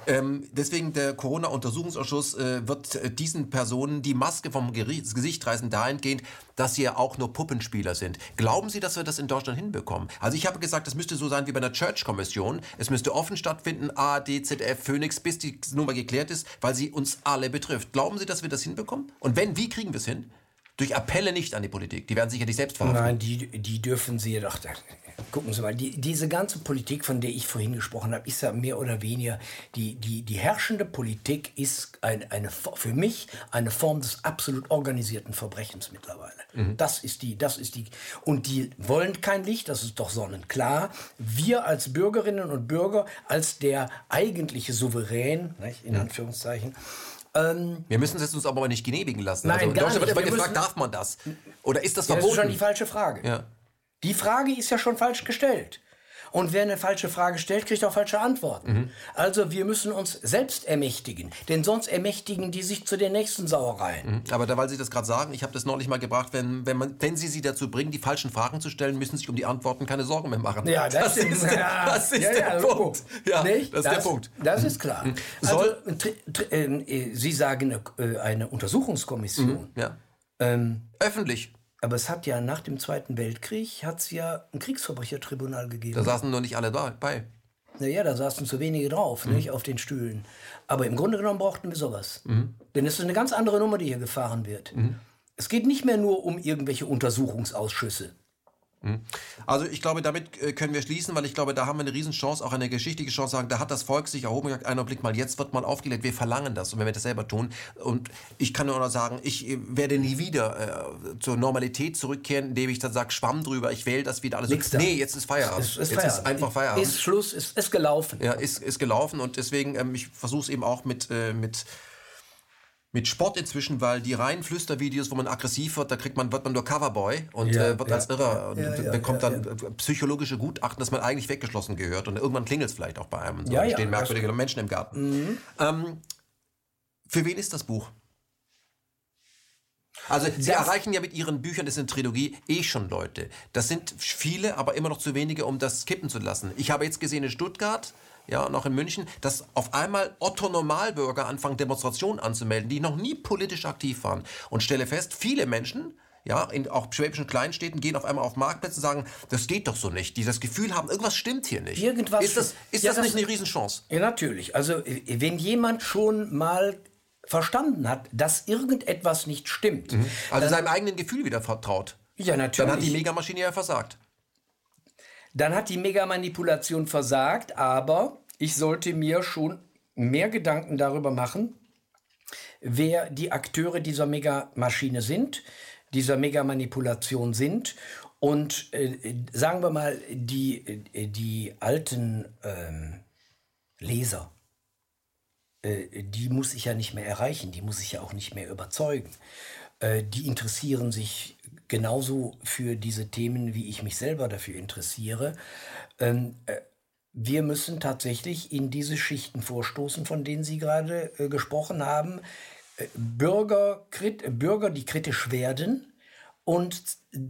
Ähm, deswegen der Corona-Untersuchungsausschuss äh, wird äh, diesen Personen die Maske vom Geri- Gesicht reißen dahingehend, dass sie ja auch nur Puppenspieler sind. Glauben Sie, dass wir das in Deutschland hinbekommen? Also ich habe gesagt, das müsste so sein wie bei einer Church-Kommission. Es müsste offen stattfinden, ARD, ZDF, Phoenix, bis die Nummer geklärt ist, weil sie uns alle betrifft. Glauben Sie, dass wir das hinbekommen? Und wenn, wie kriegen wir es hin? Durch Appelle nicht an die Politik. Die werden sich ja nicht selbst verhaften. Nein, die, die dürfen Sie doch. Gucken Sie mal, die, diese ganze Politik, von der ich vorhin gesprochen habe, ist ja mehr oder weniger, die, die, die herrschende Politik ist ein, eine, für mich eine Form des absolut organisierten Verbrechens mittlerweile. Das ist die, das ist die. Und die wollen kein Licht, das ist doch sonnenklar. Wir als Bürgerinnen und Bürger, als der eigentliche Souverän, nicht, in Anführungszeichen, Wir müssen es jetzt uns aber nicht genehmigen lassen. Nein, also in Deutschland wird immer Wir gefragt, darf man das? Oder ist das Ja, das ist schon verboten? die falsche Frage. Ja. Die Frage ist ja schon falsch gestellt. Und wer eine falsche Frage stellt, kriegt auch falsche Antworten. Mhm. Also wir müssen uns selbst ermächtigen, denn sonst ermächtigen die sich zu den nächsten Sauereien. Aber da, weil Sie das gerade sagen, ich habe das neulich mal gebracht, wenn, wenn, man, wenn Sie sie dazu bringen, die falschen Fragen zu stellen, müssen Sie sich um die Antworten keine Sorgen mehr machen. Ja, das, ist der, ja, das ist ja, der ja. Punkt. Ja, Nicht? das ist der Punkt. Das ist klar. Soll- Also, tr- ähm, äh, Sie sagen eine, äh, eine Untersuchungskommission. Ja. Ähm, Öffentlich. Aber es hat ja nach dem Zweiten Weltkrieg hat's ja ein Kriegsverbrechertribunal gegeben. Da saßen nur nicht alle da, bei. Naja, da saßen zu wenige drauf, nicht, auf den Stühlen. Aber im Grunde genommen brauchten wir sowas. Denn es ist eine ganz andere Nummer, die hier gefahren wird. Es geht nicht mehr nur um irgendwelche Untersuchungsausschüsse. Also ich glaube, damit äh, können wir schließen, weil ich glaube, da haben wir eine Riesenchance, auch eine geschichtliche Chance, sagen, da hat das Volk sich erhoben und gesagt, einen Blick mal, jetzt wird mal aufgelegt, wir verlangen das und wenn wir das selber tun. Und ich kann nur noch sagen, ich äh, werde nie wieder äh, zur Normalität zurückkehren, indem ich dann sage, Schwamm drüber, ich wähle das wieder alles. Nix da. nee, jetzt ist Feierabend. Es ist jetzt ist einfach Feierabend. Ist Schluss, ist, ist gelaufen. ja, ist, ist gelaufen und deswegen, ähm, ich versuche es eben auch mit, äh, mit, mit Sport inzwischen, weil die reinen Flüstervideos, wo man aggressiv wird, da kriegt man, wird man nur Coverboy und Ja, äh, wird ja, als Irrer und ja, bekommt dann äh, psychologische Gutachten, dass man eigentlich weggeschlossen gehört und irgendwann klingelt es vielleicht auch bei einem. So, Ja, stehen merkwürdige Menschen im Garten. Ähm, für wen ist das Buch? Also Sie Das- erreichen ja mit Ihren Büchern, das ist eine Trilogie, eh schon Leute. Das sind viele, aber immer noch zu wenige, um das kippen zu lassen. Ich habe jetzt gesehen in Stuttgart, ja, auch in München, dass auf einmal Otto Normalbürger anfangen, Demonstrationen anzumelden, die noch nie politisch aktiv waren. Und stelle fest, viele Menschen, ja, in auch schwäbischen Kleinstädten gehen auf einmal auf Marktplätze und sagen, das geht doch so nicht. Die das Gefühl haben, irgendwas stimmt hier nicht. Irgendwas ist das, ist Ja, das, das- nicht eine Riesenchance? Ja, natürlich. Also, wenn jemand schon mal verstanden hat, dass irgendetwas nicht stimmt, Also seinem eigenen Gefühl wieder vertraut. ja, natürlich. Dann hat die Megamaschine ja versagt. Dann hat die Megamanipulation versagt, aber ich sollte mir schon mehr Gedanken darüber machen, wer die Akteure dieser Megamaschine sind, dieser Megamanipulation sind. Und äh, sagen wir mal, die, äh, die alten ähm, Leser, äh, die muss ich ja nicht mehr erreichen, die muss ich ja auch nicht mehr überzeugen. Äh, die interessieren sich genauso für diese Themen, wie ich mich selber dafür interessiere. Ähm, äh, wir müssen tatsächlich in diese Schichten vorstoßen, von denen Sie gerade äh, gesprochen haben. Äh, Bürger, krit, äh, Bürger, die kritisch werden und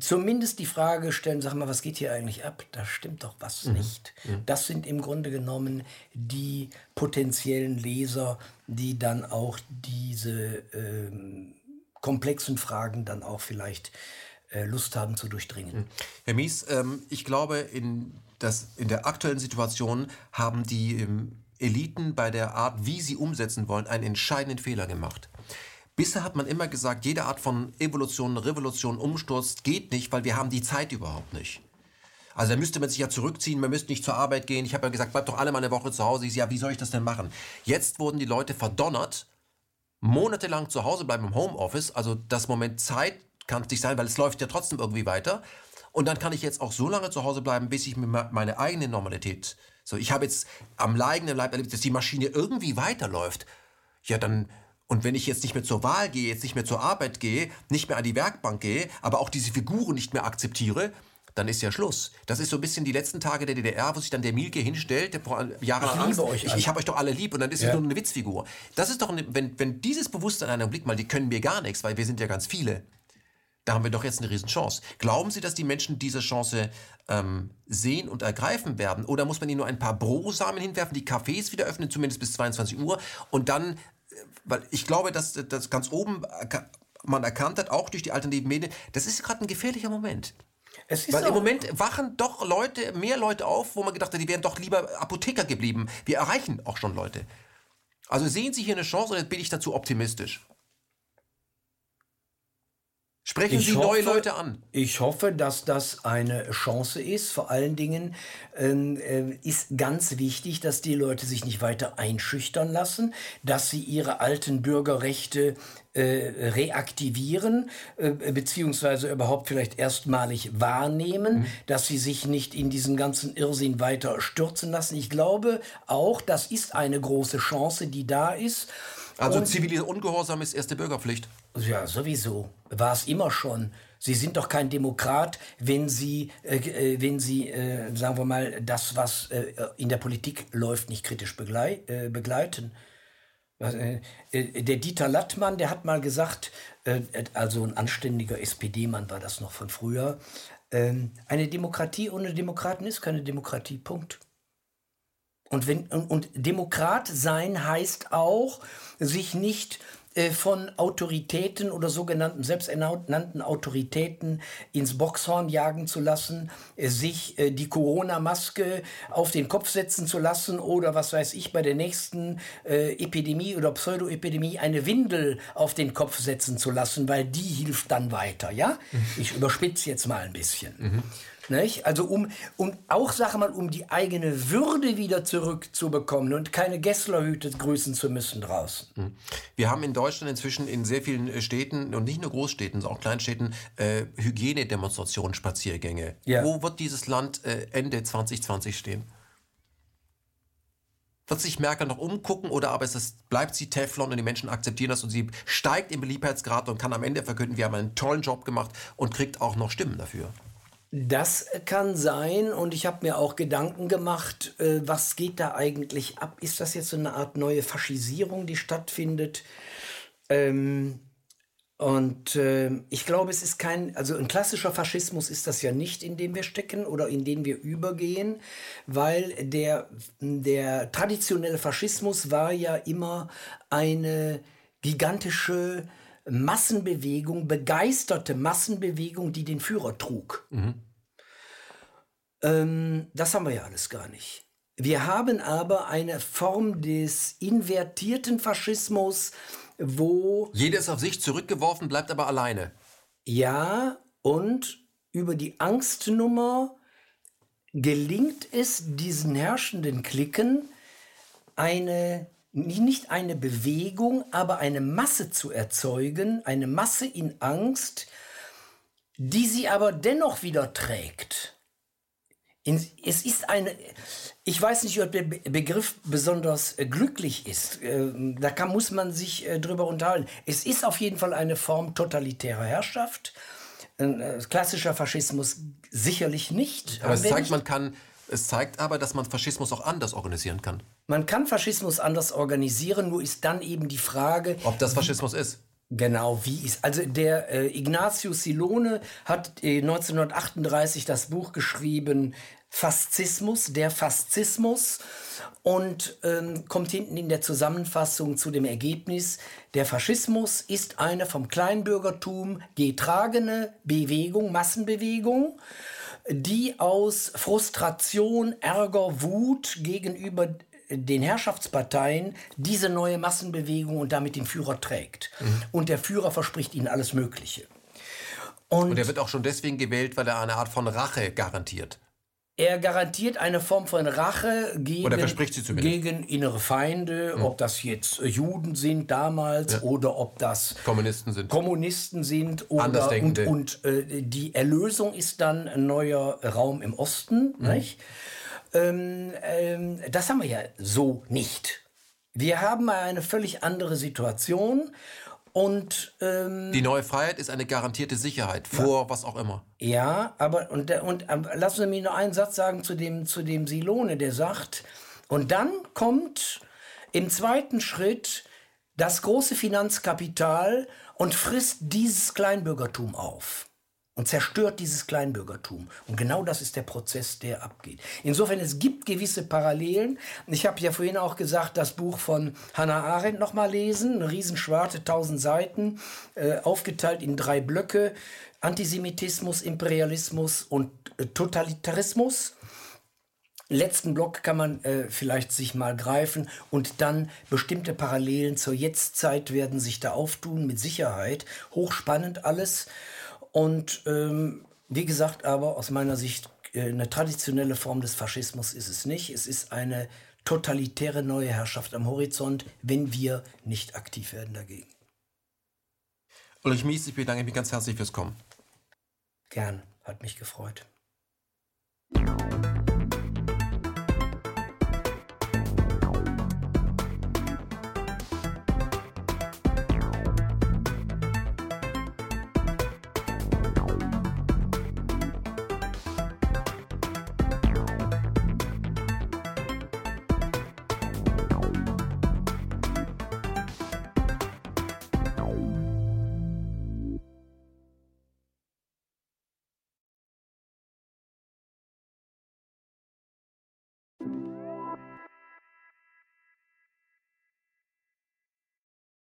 zumindest die Frage stellen, sag mal, was geht hier eigentlich ab? Da stimmt doch was nicht. Das sind im Grunde genommen die potenziellen Leser, die dann auch diese ähm, komplexen Fragen dann auch vielleicht Lust haben zu durchdringen. Herr Mies, ähm, ich glaube, in, das, in der aktuellen Situation haben die ähm, Eliten bei der Art, wie sie umsetzen wollen, einen entscheidenden Fehler gemacht. Bisher hat man immer gesagt, jede Art von Evolution, Revolution, Umsturz geht nicht, weil wir haben die Zeit überhaupt nicht. Also da müsste man sich ja zurückziehen, man müsste nicht zur Arbeit gehen. Ich habe ja gesagt, bleibt doch alle mal eine Woche zu Hause. Ich so, ja, wie soll ich das denn machen? Jetzt wurden die Leute verdonnert, monatelang zu Hause bleiben im Homeoffice. Also das Moment Zeit kann es nicht sein, weil es läuft ja trotzdem irgendwie weiter. Und dann kann ich jetzt auch so lange zu Hause bleiben, bis ich meine eigene Normalität. So, ich habe jetzt am eigenen Leib erlebt, dass die Maschine irgendwie weiterläuft. Ja, dann. Und wenn ich jetzt nicht mehr zur Wahl gehe, jetzt nicht mehr zur Arbeit gehe, nicht mehr an die Werkbank gehe, aber auch diese Figuren nicht mehr akzeptiere, dann ist ja Schluss. Das ist so ein bisschen die letzten Tage der DDR, wo sich dann der Mielke hinstellt, der vor Jahren Ich liebe euch ich, alle. ich habe euch doch alle lieb und dann ist Ja. nur eine Witzfigur. Das ist doch, eine, wenn, wenn dieses Bewusstsein einer Blick mal, die können mir gar nichts, weil wir sind ja ganz viele. Da haben wir doch jetzt eine Riesenchance. Glauben Sie, dass die Menschen diese Chance ähm, sehen und ergreifen werden? Oder muss man ihnen nur ein paar Brosamen hinwerfen, die Cafés wieder öffnen, zumindest bis 22 Uhr und dann, äh, weil ich glaube, dass das ganz oben man erkannt hat, auch durch die alternativen Medien, das ist gerade ein gefährlicher Moment. Es ist Weil im Moment wachen doch Leute, mehr Leute auf, wo man gedacht hat, die wären doch lieber Apotheker geblieben. Wir erreichen auch schon Leute. Also sehen Sie hier eine Chance oder bin ich dazu optimistisch? Sprechen Ich Sie neue hoffe- Leute an. Ich hoffe, dass das eine Chance ist. Vor allen Dingen ähm, äh, ist ganz wichtig, dass die Leute sich nicht weiter einschüchtern lassen, dass sie ihre alten Bürgerrechte äh, reaktivieren, äh, beziehungsweise überhaupt vielleicht erstmalig wahrnehmen, dass sie sich nicht in diesen ganzen Irrsinn weiter stürzen lassen. Ich glaube auch, das ist eine große Chance, die da ist. Also ziviler Ungehorsam ist erste Bürgerpflicht. ja, sowieso. War es immer schon. Sie sind doch kein Demokrat, wenn Sie, äh, äh, wenn Sie äh, sagen wir mal, das, was äh, in der Politik läuft, nicht kritisch beglei äh, begleiten. Äh, Der Dieter Lattmann, der hat mal gesagt, also ein anständiger SPD-Mann war das noch von früher, ähm, eine Demokratie ohne Demokraten ist keine Demokratie. Punkt. Und, wenn, und, Demokrat sein heißt auch, sich nicht äh, von Autoritäten oder sogenannten selbsternannten Autoritäten ins Boxhorn jagen zu lassen, äh, sich äh, die Corona-Maske auf den Kopf setzen zu lassen oder was weiß ich, bei der nächsten Epidemie oder Pseudoepidemie eine Windel auf den Kopf setzen zu lassen, weil die hilft dann weiter, ja? Ich überspitze jetzt mal ein bisschen. Nicht? Also um, um auch, sag mal, um die eigene Würde wieder zurückzubekommen und keine Gesslerhüte grüßen zu müssen draußen. Wir haben in Deutschland inzwischen in sehr vielen äh, Städten und nicht nur Großstädten, sondern auch Kleinstädten äh, Hygienedemonstrationen, Spaziergänge. Ja. Wo wird dieses Land äh, Ende 2020 stehen? Wird sich Merkel noch umgucken oder aber ist es, bleibt sie Teflon und die Menschen akzeptieren das und sie steigt im Beliebtheitsgrad und kann am Ende verkünden, wir haben einen tollen Job gemacht und kriegt auch noch Stimmen dafür? Das kann sein und ich habe mir auch Gedanken gemacht, äh, was geht da eigentlich ab? Ist das jetzt so eine Art neue Faschisierung, die stattfindet? Ähm, und äh, ich glaube, es ist kein, also ein klassischer Faschismus ist das ja nicht, in dem wir stecken oder in den wir übergehen, weil der, der traditionelle Faschismus war ja immer eine gigantische Massenbewegung, begeisterte Massenbewegung, die den Führer trug. Ähm, das haben wir ja alles gar nicht. Wir haben aber eine Form des invertierten Faschismus, wo Jeder ist auf sich zurückgeworfen, bleibt aber alleine. ja und über die Angstnummer gelingt es diesen herrschenden Klicken eine nicht eine Bewegung, aber eine Masse zu erzeugen, eine Masse in Angst, die sie aber dennoch wieder trägt. Es ist eine, ich weiß nicht, ob der Be- Begriff besonders äh, glücklich ist. Ähm, da kann, muss man sich äh, drüber unterhalten. Es ist auf jeden Fall eine Form totalitärer Herrschaft. Äh, klassischer Faschismus sicherlich nicht. Aber es zeigt, nicht. man kann, es zeigt aber, dass man Faschismus auch anders organisieren kann. man kann Faschismus anders organisieren, nur ist dann eben die Frage, Ob das Faschismus ist. Genau, wie ist. Also der äh, Ignatius Silone hat äh, 1938 das Buch geschrieben, Faszismus, der Faszismus, und ähm, kommt hinten in der Zusammenfassung zu dem Ergebnis, der Faschismus ist eine vom Kleinbürgertum getragene Bewegung, Massenbewegung, die aus Frustration, Ärger, Wut gegenüber den Herrschaftsparteien diese neue Massenbewegung und damit den Führer trägt. Und der Führer verspricht ihnen alles Mögliche. Und, Und er wird auch schon deswegen gewählt, weil er eine Art von Rache garantiert. er garantiert eine Form von Rache gegen, Oder verspricht sie zumindest. gegen innere Feinde, ob das jetzt Juden sind damals oder ob das Kommunisten sind. Kommunisten sind oder und, und äh, die Erlösung ist dann ein neuer Raum im Osten. Nicht? Ähm, ähm, das haben wir ja so nicht. Wir haben eine völlig andere Situation Und ähm, die neue Freiheit ist eine garantierte Sicherheit vor ja. was auch immer. Ja, aber und, und äh, lassen Sie mir nur einen Satz sagen zu dem, zu dem Silone, der sagt, und dann kommt im zweiten Schritt das große Finanzkapital und frisst dieses Kleinbürgertum auf und zerstört dieses Kleinbürgertum. Und genau das ist der Prozess, der abgeht. Insofern, es gibt gewisse Parallelen. Ich habe ja vorhin auch gesagt, das Buch von Hannah Arendt noch mal lesen, eine Riesenschwarte, tausend Seiten, äh, aufgeteilt in drei Blöcke. Antisemitismus, Imperialismus und äh, Totalitarismus letzten Block kann man äh, vielleicht sich mal greifen und dann bestimmte Parallelen zur Jetztzeit werden sich da auftun, mit Sicherheit. Hochspannend alles. Und ähm, wie gesagt, aber aus meiner Sicht äh, eine traditionelle Form des Faschismus ist es nicht. Es ist eine totalitäre neue Herrschaft am Horizont, wenn wir nicht aktiv werden dagegen. Ulrich Mies, ich bedanke mich ganz herzlich fürs Kommen. Gern, hat mich gefreut.